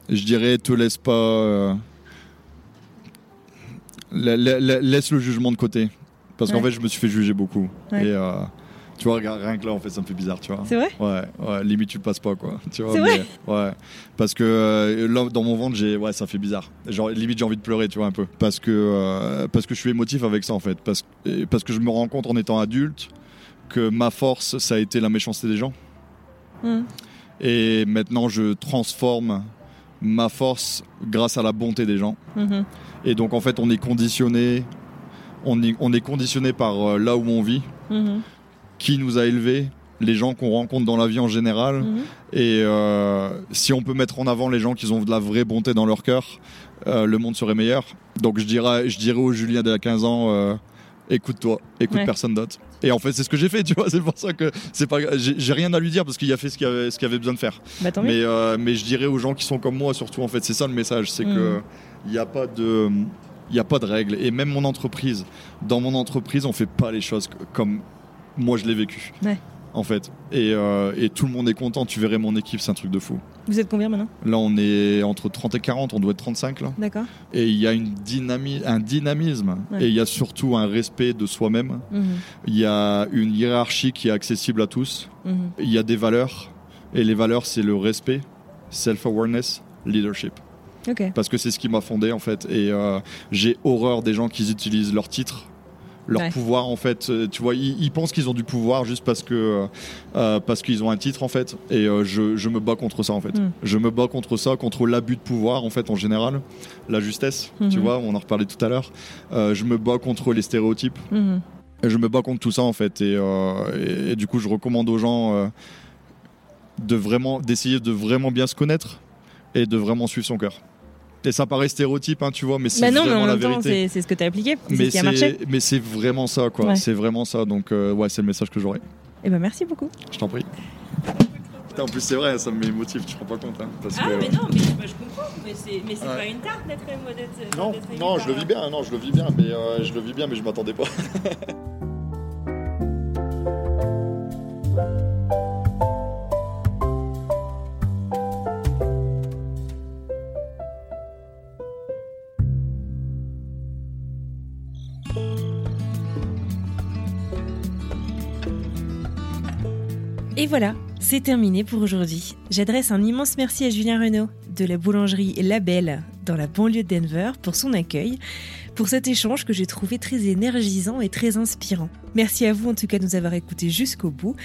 Speaker 2: je dirais, te laisse pas, la- la- la- laisse le jugement de côté, parce qu'en
Speaker 3: Ouais.
Speaker 2: fait, je me suis fait juger beaucoup,
Speaker 3: Ouais.
Speaker 2: et euh, tu vois, rien que là, en fait, ça me fait bizarre, tu vois.
Speaker 3: C'est vrai
Speaker 2: Ouais, ouais, limite tu le passes pas quoi. Tu vois, mais- Ouais, parce que euh, là dans mon ventre j'ai, ouais, ça fait bizarre. Genre limite j'ai envie de pleurer, tu vois un peu, parce que euh, parce que je suis émotif avec ça en fait, parce parce que je me rends compte en étant adulte que ma force ça a été la méchanceté des gens,
Speaker 3: Mhm.
Speaker 2: et maintenant je transforme ma force grâce à la bonté des gens.
Speaker 3: Mhm.
Speaker 2: Et donc en fait on est conditionné, on est, on est conditionné par euh, là où on vit,
Speaker 3: Mhm.
Speaker 2: qui nous a élevés, les gens qu'on rencontre dans la vie en général.
Speaker 3: Mhm.
Speaker 2: Et euh, si on peut mettre en avant les gens qui ont de la vraie bonté dans leur cœur, euh, le monde serait meilleur. Donc je dirais, je dirais au Julien de 15 ans, écoute-toi, écoute
Speaker 3: Ouais.
Speaker 2: personne d'autre. Et en fait, c'est ce que j'ai fait, tu vois. C'est pour ça que c'est pas, j'ai rien à lui dire parce qu'il a fait ce qu'il avait, besoin de faire.
Speaker 3: Bah.
Speaker 2: Mais, euh, mais je dirais aux gens qui sont comme moi, surtout, en fait, c'est ça le message, c'est
Speaker 3: Mm.
Speaker 2: que il n'y a pas de, il a pas de règles. Et même mon entreprise, dans mon entreprise, on fait pas les choses comme moi je l'ai vécu.
Speaker 3: Ouais.
Speaker 2: En fait, et, euh, et tout le monde est content. Tu verrais mon équipe, c'est un truc de fou.
Speaker 3: Vous êtes combien maintenant?
Speaker 2: Là, on est entre 30 et 40, on doit être 35 là.
Speaker 3: D'accord.
Speaker 2: Et il y a une dynami- un dynamisme
Speaker 3: Ouais.
Speaker 2: et il y a surtout un respect de soi-même.
Speaker 3: Mhm.
Speaker 2: Il y a une hiérarchie qui est accessible à tous.
Speaker 3: Mhm.
Speaker 2: Il y a des valeurs et les valeurs, c'est le respect, self-awareness, leadership.
Speaker 3: Ok.
Speaker 2: Parce que c'est ce qui m'a fondé en fait. Et euh, j'ai horreur des gens qui utilisent leur titre. Leur
Speaker 3: Ouais.
Speaker 2: pouvoir en fait, euh, tu vois, ils, ils pensent qu'ils ont du pouvoir juste parce que euh, euh, parce qu'ils ont un titre en fait. Et euh, je, je me bats contre ça en fait.
Speaker 3: Mm.
Speaker 2: Je me bats contre ça, contre l'abus de pouvoir en fait en général, la justesse, tu
Speaker 3: Mhm.
Speaker 2: vois, on en reparlait tout à l'heure. Euh, je me bats contre les stéréotypes.
Speaker 3: Mhm.
Speaker 2: Et je me bats contre tout ça en fait. Et, et- et du coup, je recommande aux gens de vraiment, d'essayer de vraiment bien se connaître et de vraiment suivre son cœur. Et ça paraît stéréotype, hein, tu vois, mais c'est
Speaker 3: Bah non, mais
Speaker 2: vraiment
Speaker 3: en
Speaker 2: la
Speaker 3: même temps,
Speaker 2: vérité.
Speaker 3: c'est c'est ce que tu as appliqué.
Speaker 2: Mais
Speaker 3: qui a marché.
Speaker 2: c'est, mais c'est vraiment ça, quoi.
Speaker 3: Ouais.
Speaker 2: C'est vraiment ça. Donc, euh, ouais, c'est le message que j'aurais.
Speaker 3: Et ben merci beaucoup.
Speaker 2: Je t'en prie. Putain, en plus, c'est vrai, ça me m'émotive, tu te rends pas compte. Hein, parce que...
Speaker 3: non, mais je comprends. Mais c'est
Speaker 2: Ouais.
Speaker 3: pas une tarte d'être modeste.
Speaker 2: Non, non, je le vis bien, non, je le vis bien, mais euh, je le vis bien, mais je m'attendais pas.
Speaker 1: Et voilà, c'est terminé pour aujourd'hui. J'adresse un immense merci à Julien Renaud de la boulangerie La Belle dans la banlieue de Denver pour son accueil, pour cet échange que j'ai trouvé très énergisant et très inspirant. Merci à vous en tout cas de nous avoir écoutés jusqu'au bout.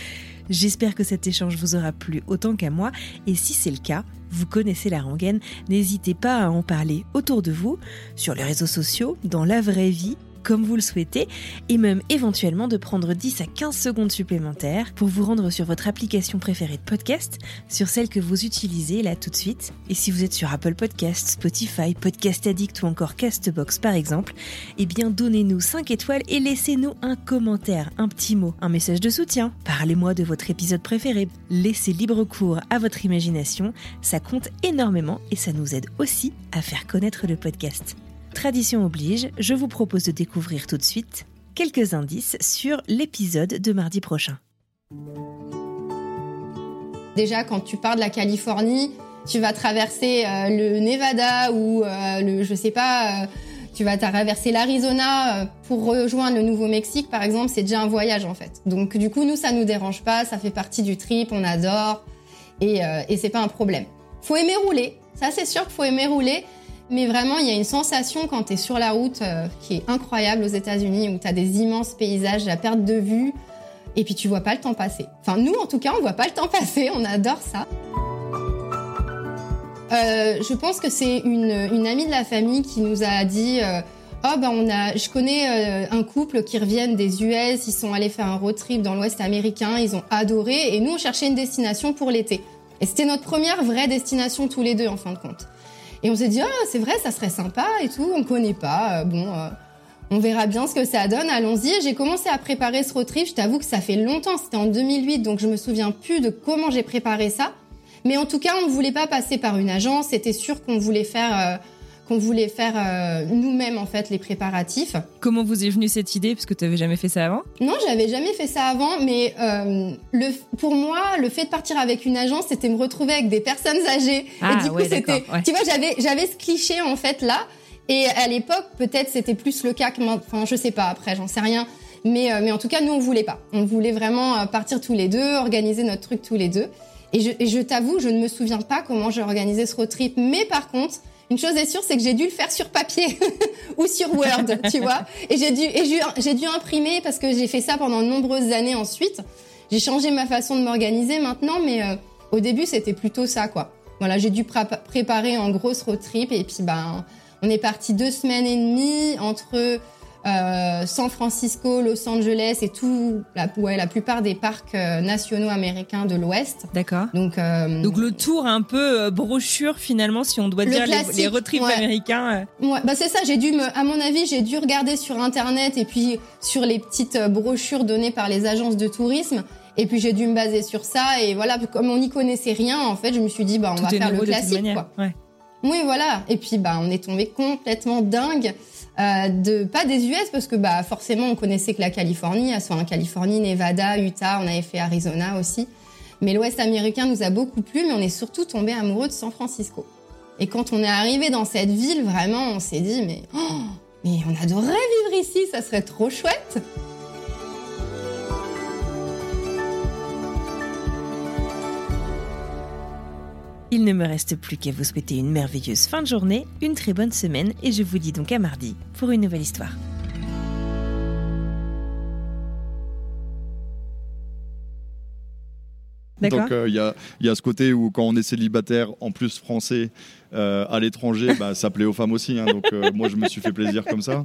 Speaker 1: J'espère que cet échange vous aura plu autant qu'à moi et si c'est le cas, vous connaissez la rengaine, n'hésitez pas à en parler autour de vous, sur les réseaux sociaux, dans la vraie vie comme vous le souhaitez, et même éventuellement de prendre 10 à 15 secondes supplémentaires pour vous rendre sur votre application préférée de podcast, sur celle que vous utilisez là tout de suite. Et si vous êtes sur Apple Podcasts, Spotify, Podcast Addict ou encore Castbox par exemple, eh bien donnez-nous 5 étoiles et laissez-nous un commentaire, un petit mot, un message de soutien. Parlez-moi de votre épisode préféré. Laissez libre cours à votre imagination, ça compte énormément et ça nous aide aussi à faire connaître le podcast. Tradition oblige, je vous propose de découvrir tout de suite quelques indices sur l'épisode de mardi prochain.
Speaker 6: Déjà, quand tu pars de la Californie, tu vas traverser euh, le Nevada ou euh, le, je sais pas, euh, tu vas traverser l'Arizona pour rejoindre le Nouveau-Mexique, par exemple, c'est déjà un voyage en fait. Donc du coup, nous, ça nous dérange pas, ça fait partie du trip, on adore et, et c'est pas un problème. Faut aimer rouler, ça c'est sûr qu'il faut aimer rouler. Mais vraiment, il y a une sensation quand tu es sur la route euh, qui est incroyable aux États-Unis, où tu as des immenses paysages à perte de vue, et puis tu vois pas le temps passer. Enfin, nous, en tout cas, on voit pas le temps passer, on adore ça. Euh, je pense que c'est une, amie de la famille qui nous a dit euh, Oh, ben on a, je connais un couple qui reviennent des US, ils sont allés faire un road trip dans l'Ouest américain, ils ont adoré, et nous, on cherchait une destination pour l'été. Et c'était notre première vraie destination tous les deux, en fin de compte. Et on s'est dit, ah, c'est vrai, ça serait sympa et tout, on connaît pas, euh, bon, euh, on verra bien ce que ça donne, allons-y. J'ai commencé à préparer ce road trip, je t'avoue que ça fait longtemps, c'était en 2008, donc je me souviens plus de comment j'ai préparé ça. Mais en tout cas, on ne voulait pas passer par une agence, c'était sûr qu'on voulait faire, euh, qu'on voulait faire euh, nous-mêmes, en fait, les préparatifs.
Speaker 3: Comment vous est venue cette idée Parce que tu n'avais jamais fait ça avant?
Speaker 6: Non, j'avais jamais fait ça avant, mais euh, le, pour moi, le fait de partir avec une agence, c'était me retrouver avec des personnes âgées.
Speaker 3: Ah,
Speaker 6: et du coup,
Speaker 3: ouais,
Speaker 6: c'était,
Speaker 3: ouais.
Speaker 6: tu vois, j'avais, j'avais ce cliché en fait là. Et à l'époque, peut-être c'était plus le cas que maintenant. Enfin, je sais pas. Après, j'en sais rien. Mais, euh, mais en tout cas, nous, on voulait pas. On voulait vraiment euh, partir tous les deux, organiser notre truc tous les deux. Et je, et je t'avoue, je ne me souviens pas comment j'ai organisé ce road trip. Mais par contre, une chose est sûre, c'est que j'ai dû le faire sur papier ou sur Word, tu vois. Et j'ai dû, j'ai, dû imprimer parce que j'ai fait ça pendant de nombreuses années ensuite. J'ai changé ma façon de m'organiser maintenant, mais euh, au début, c'était plutôt ça, quoi. Voilà, j'ai dû pré- préparer en grosse road trip et puis ben, on est parti deux semaines et demie entre euh, San Francisco, Los Angeles et tout, la, ouais, la plupart des parcs euh, nationaux américains de l'Ouest.
Speaker 1: D'accord.
Speaker 6: Donc, euh,
Speaker 1: Donc le tour un peu euh, brochure finalement, si on doit
Speaker 6: Le
Speaker 1: dire les, les road trips
Speaker 6: ouais.
Speaker 1: américains. euh.
Speaker 6: Ouais, bah c'est ça, j'ai dû me, à mon avis, j'ai dû regarder sur internet et puis sur les petites brochures données par les agences de tourisme. Et puis j'ai dû me baser sur ça et voilà, comme on n'y connaissait rien, en fait, je me suis dit bah on
Speaker 1: Tout
Speaker 6: va faire le classique quoi.
Speaker 1: Ouais.
Speaker 6: Oui, voilà. Et puis bah on est tombé complètement dingue euh, de pas des US parce que bah forcément on connaissait que la Californie, soit en Californie, Nevada, Utah, on avait fait Arizona aussi. Mais l'Ouest américain nous a beaucoup plu, mais on est surtout tombé amoureux de San Francisco. Et quand on est arrivé dans cette ville, vraiment, on s'est dit mais oh, mais on adorerait vivre ici, ça serait trop chouette.
Speaker 1: Il ne me reste plus qu'à vous souhaiter une merveilleuse fin de journée, une très bonne semaine et je vous dis donc à mardi pour une nouvelle histoire.
Speaker 2: Donc euh, il y, a, y a ce côté où quand on est célibataire, en plus français, euh, à l'étranger, bah, ça plaît aux femmes aussi. hein. donc euh, moi je me suis fait plaisir comme ça.